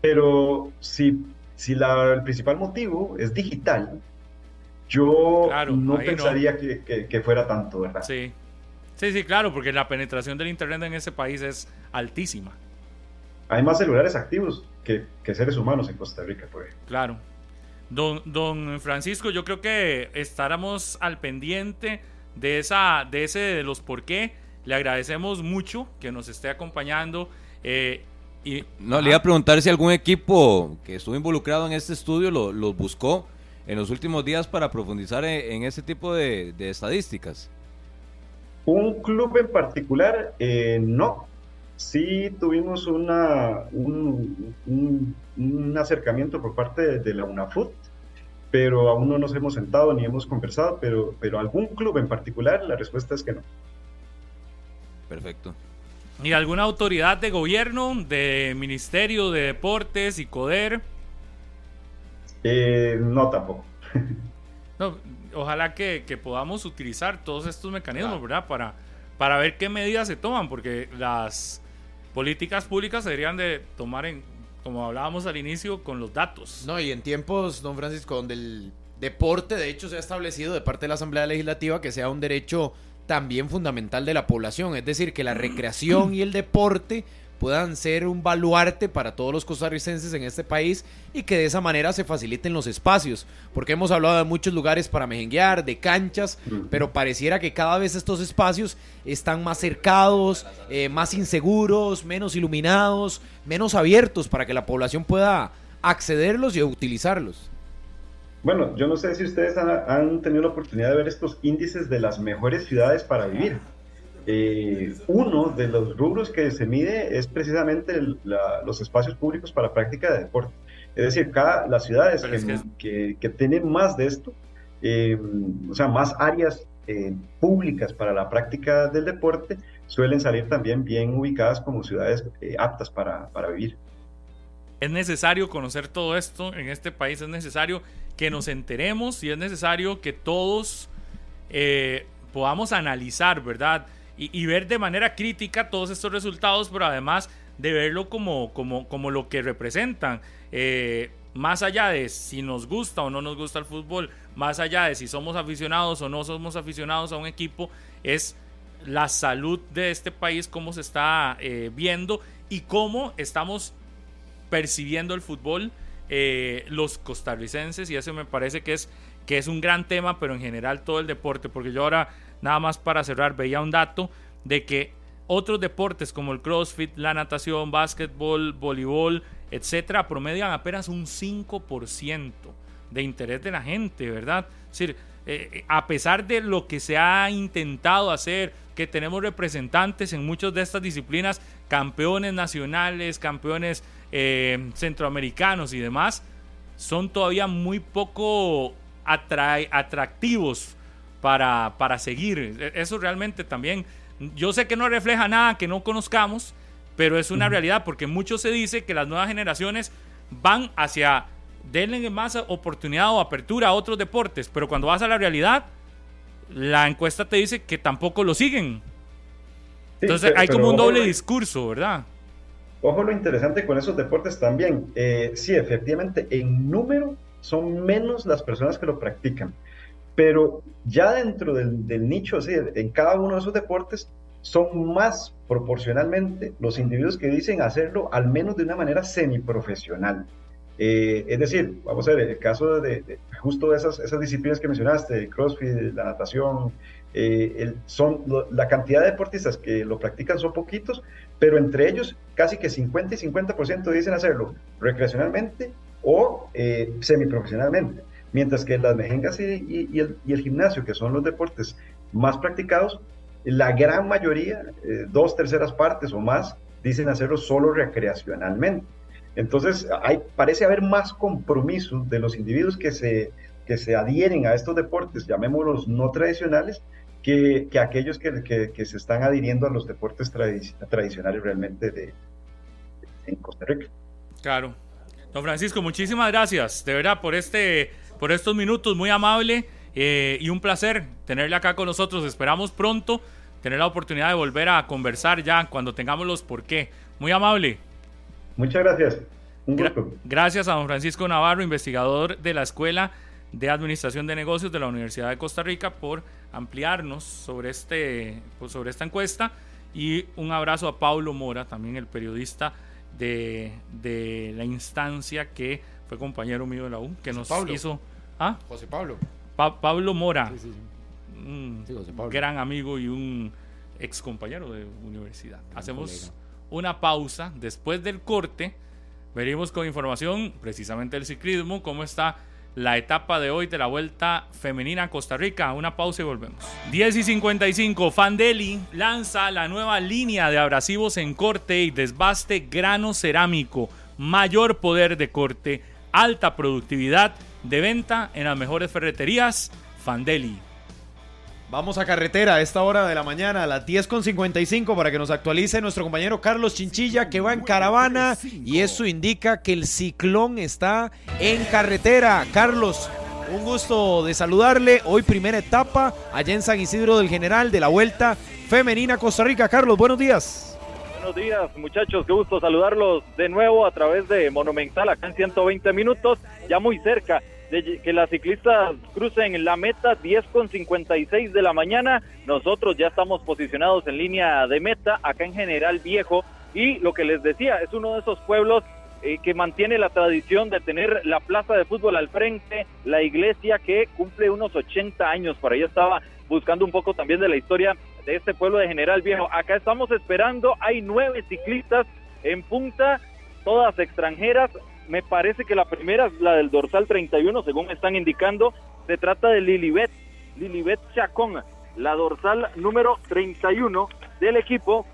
Pero si si el principal motivo es digital, yo no pensaría Que, fuera tanto, ¿verdad? Sí. Sí, sí, claro, porque la penetración del Internet en ese país es altísima. Hay más celulares activos que, seres humanos en Costa Rica, por ejemplo. Claro. Don, don Francisco, yo creo que estaremos al pendiente de, esa, de ese de los por qué. Le agradecemos mucho que nos esté acompañando. Eh, no, le iba a preguntar si algún equipo que estuvo involucrado en este estudio los lo buscó en los últimos días para profundizar en, ese tipo de, estadísticas. Un club en particular, eh, no. Sí tuvimos una, un, acercamiento por parte de, la UNAFUT, pero aún no nos hemos sentado ni hemos conversado, pero, pero algún club en particular, la respuesta es que no. Perfecto. ¿Y alguna autoridad de gobierno, de Ministerio de Deportes y CODER? Eh, no, tampoco. ojalá que, podamos utilizar todos estos mecanismos, ¿verdad? Para, para ver qué medidas se toman, porque las políticas públicas se deberían de tomar en, como hablábamos al inicio, con los datos. No, y en tiempos, don Francisco, donde el deporte, de hecho, se ha establecido de parte de la Asamblea Legislativa que sea un derecho también fundamental de la población, es decir, que la recreación y el deporte puedan ser un baluarte para todos los costarricenses en este país y que de esa manera se faciliten los espacios, porque hemos hablado de muchos lugares para mejenguear, de canchas, pero pareciera que cada vez estos espacios están más cercados, eh, más inseguros, menos iluminados, menos abiertos para que la población pueda accederlos y utilizarlos. Bueno, yo no sé si ustedes han, tenido la oportunidad de ver estos índices de las mejores ciudades para vivir. Eh, uno de los rubros que se mide es precisamente los espacios públicos para práctica de deporte. Es decir, cada, las ciudades es que, que- que- que tienen más de esto, eh, o sea, más áreas eh, públicas para la práctica del deporte, suelen salir también bien ubicadas como ciudades eh, aptas para, para vivir. Es necesario conocer todo esto en este país, es necesario que nos enteremos y es necesario que todos eh, podamos analizar, ¿verdad? Y, ver de manera crítica todos estos resultados, pero además de verlo como, como, como lo que representan. Eh, más allá de si nos gusta o no nos gusta el fútbol, más allá de si somos aficionados o no somos aficionados a un equipo, es la salud de este país, cómo se está eh, viendo y cómo estamos percibiendo el fútbol eh, los costarricenses y eso me parece que es, que es un gran tema, pero en general todo el deporte, porque yo ahora, nada más para cerrar, veía un dato de que otros deportes como el CrossFit, la natación, básquetbol, voleibol, etcétera, promedian apenas un 5% de interés de la gente, ¿verdad? Es decir, eh, a pesar de lo que se ha intentado hacer, que tenemos representantes en muchas de estas disciplinas, campeones nacionales, campeones eh, centroamericanos y demás, son todavía muy poco atra- atractivos para, para seguir. E- Eso realmente también, yo sé que no refleja nada que no conozcamos, pero es una realidad porque mucho se dice que las nuevas generaciones van hacia denle más oportunidad o apertura a otros deportes, pero cuando vas a la realidad, la encuesta te dice que tampoco lo siguen. Sí, Entonces pero- hay como un doble discurso, ¿verdad? Ojo lo interesante con esos deportes también. Eh, sí, efectivamente, en número son menos las personas que lo practican, pero ya dentro del, del nicho, sí, en cada uno de esos deportes, son más proporcionalmente los individuos que dicen hacerlo al menos de una manera semiprofesional. Eh, es decir, vamos a ver, el caso de, de justo esas, esas disciplinas que mencionaste, el CrossFit, la natación, eh, el- son lo- la cantidad de deportistas que lo practican son poquitos, pero entre ellos casi que 50 y 50% dicen hacerlo recreacionalmente o eh, semiprofesionalmente. Mientras que las mejengas y, y- y el, y el gimnasio, que son los deportes más practicados, la gran mayoría, eh, dos terceras partes o más, dicen hacerlo solo recreacionalmente. Entonces, hay, parece haber más compromiso de los individuos que se, que se adhieren a estos deportes, llamémoslos no tradicionales, que, que aquellos que, que- que se están adhiriendo a los deportes tradi- tradicionales realmente de, en Costa Rica. Claro. Don Francisco, muchísimas gracias, de verdad, por este, por estos minutos, muy amable eh, y un placer tenerle acá con nosotros. Esperamos pronto tener la oportunidad de volver a conversar ya cuando tengamos los por qué. Muy amable. Muchas gracias. Un Gra- gusto. gracias a don Francisco Navarro, investigador de la Escuela de Administración de Negocios de la Universidad de Costa Rica, por ampliarnos sobre, este, pues, sobre esta encuesta. Y un abrazo a Paulo Mora, también el periodista de, de la instancia que fue compañero mío de la U, que nos Pablo. hizo... ¿Ah? José Pablo. Pa- Pablo Mora, Sí, sí, sí. un José Pablo. gran amigo y un ex compañero de universidad. Hacemos colega. una pausa. Después del corte, veremos con información precisamente del ciclismo, cómo está la etapa de hoy de la Vuelta Femenina a Costa Rica. Una pausa y volvemos. 10 y 55, Fandeli lanza la nueva línea de abrasivos en corte y desbaste grano cerámico. Mayor poder de corte, alta productividad de venta en las mejores ferreterías. Fandeli. Vamos a carretera a esta hora de la mañana, a las 10.55, para que nos actualice nuestro compañero Carlos Chinchilla, que va en caravana. Y eso indica que el ciclón está en carretera. Carlos, un gusto de saludarle. Hoy primera etapa allá en San Isidro del General de la Vuelta Femenina Costa Rica. Carlos, buenos días. Buenos días, muchachos. Qué gusto saludarlos de nuevo a través de Monumental, acá en 120 minutos, ya muy cerca de que las ciclistas crucen la meta 10 con 56 de la mañana. Nosotros ya estamos posicionados en línea de meta, acá en General Viejo. Y lo que les decía, es uno de esos pueblos eh, que mantiene la tradición de tener la plaza de fútbol al frente, la iglesia que cumple unos 80 años. Por ahí estaba buscando un poco también de la historia de este pueblo de General Viejo. Acá estamos esperando, hay nueve ciclistas en punta, todas extranjeras. Me parece que la primera es la del dorsal 31, según me están indicando. Se trata de Lilibet, Lilibet Chacón, la dorsal número 31 del equipo.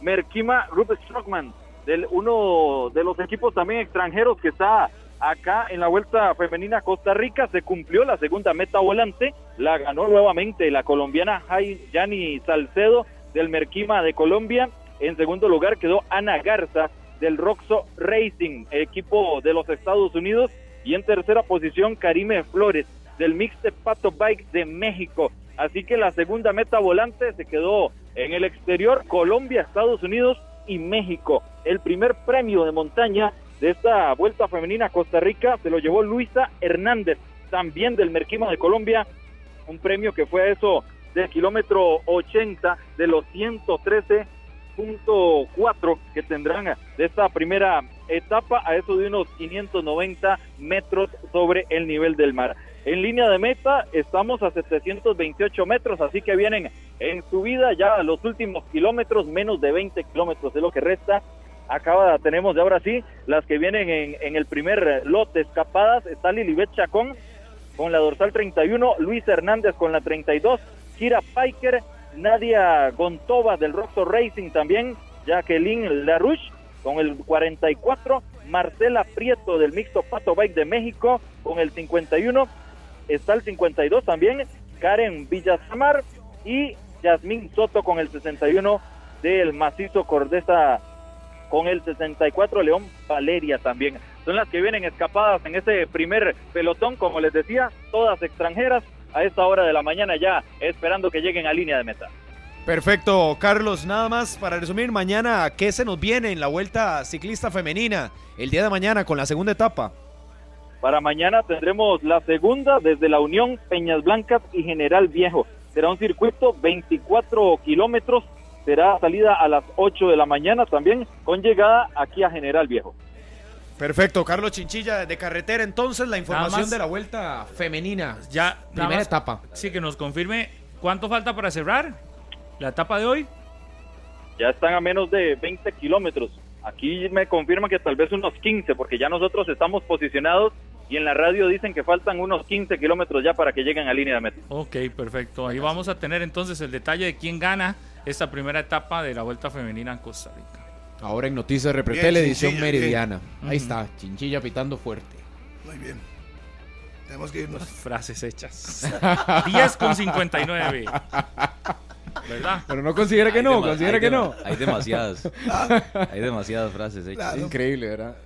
Merkima Rup Strockman, del uno de los equipos también extranjeros que está acá en la Vuelta Femenina Costa Rica. Se cumplió la segunda meta volante, la ganó nuevamente la colombiana Yani Salcedo del Merquima de Colombia. En segundo lugar quedó Ana Garza del Roxo Racing, equipo de los Estados Unidos. Y en tercera posición, Karime Flores del Mixed Pato Bike de México. Así que la segunda meta volante se quedó en el exterior, Colombia, Estados Unidos y México. El primer premio de montaña de esta vuelta femenina a Costa Rica se lo llevó Luisa Hernández, también del Merquima de Colombia, un premio que fue eso del kilómetro 80 de los 113.4 que tendrán de esta primera etapa a eso de unos 590 metros sobre el nivel del mar. En línea de meta estamos a 728 metros, así que vienen en subida ya los últimos kilómetros, menos de 20 kilómetros de lo que resta. Acaba, tenemos de ahora sí las que vienen en, el primer lote escapadas. Está Lilibet Chacón con la dorsal 31, Luis Hernández con la 32, Kira Piker, Nadia Gontova del Roxo Racing también, Jacqueline Larouche con el 44, Marcela Prieto del Mixto Pato Bike de México con el 51, está el 52 también, Karen Villasamar y Yasmín Soto con el 61 del macizo Cordesa con el 64 León Valeria también. Son las que vienen escapadas en ese primer pelotón, como les decía, todas extranjeras a esta hora de la mañana ya esperando que lleguen a línea de meta. Perfecto, Carlos. Nada más para resumir, mañana, ¿qué se nos viene en la vuelta ciclista femenina el día de mañana con la segunda etapa? Para mañana tendremos la segunda desde la Unión Peñas Blancas y General Viejo. Será un circuito 24 kilómetros, será salida a las 8 de la mañana también con llegada aquí a General Viejo. Perfecto, Carlos Chinchilla de carretera. Entonces, la información de la vuelta femenina. Ya, primera etapa. Sí, que nos confirme cuánto falta para cerrar la etapa de hoy. Ya están a menos de 20 kilómetros. Aquí me confirman que tal vez unos 15, porque ya nosotros estamos posicionados y en la radio dicen que faltan unos 15 kilómetros ya para que lleguen a línea de meta. Ok, perfecto. Ahí vamos a tener entonces el detalle de quién gana esta primera etapa de la Vuelta Femenina en Costa Rica. Ahora en Noticias Repretel, edición meridiana. Ahí está, Chinchilla pitando fuerte. Muy bien. Tenemos que irnos. Frases hechas. 10 con 59. ¿Verdad? Pero no considera que no, considera que no. Hay demasiadas. hay demasiadas frases hechas. Increíble, ¿verdad?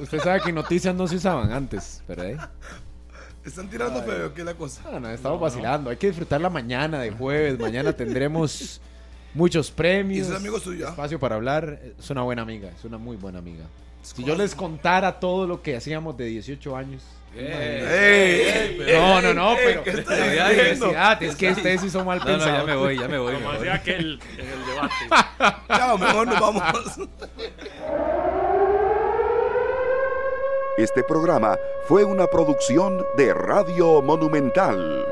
Usted sabe que noticias no se usaban antes, pero ¿eh? Están tirando feo, ¿qué es la cosa? No, no, estamos vacilando. Hay que disfrutar la mañana de jueves. Mañana tendremos muchos premios. ¿Y es amigo suyo? Espacio para hablar. Es una buena amiga, es una muy buena amiga. Si yo les contara todo lo que hacíamos de 18 años. no, no, no, pero. es que ustedes sí son mal pensados. ya me voy, ya me voy. Como decía aquel en el debate. ya, mejor nos vamos. Este programa fue una producción de Radio Monumental.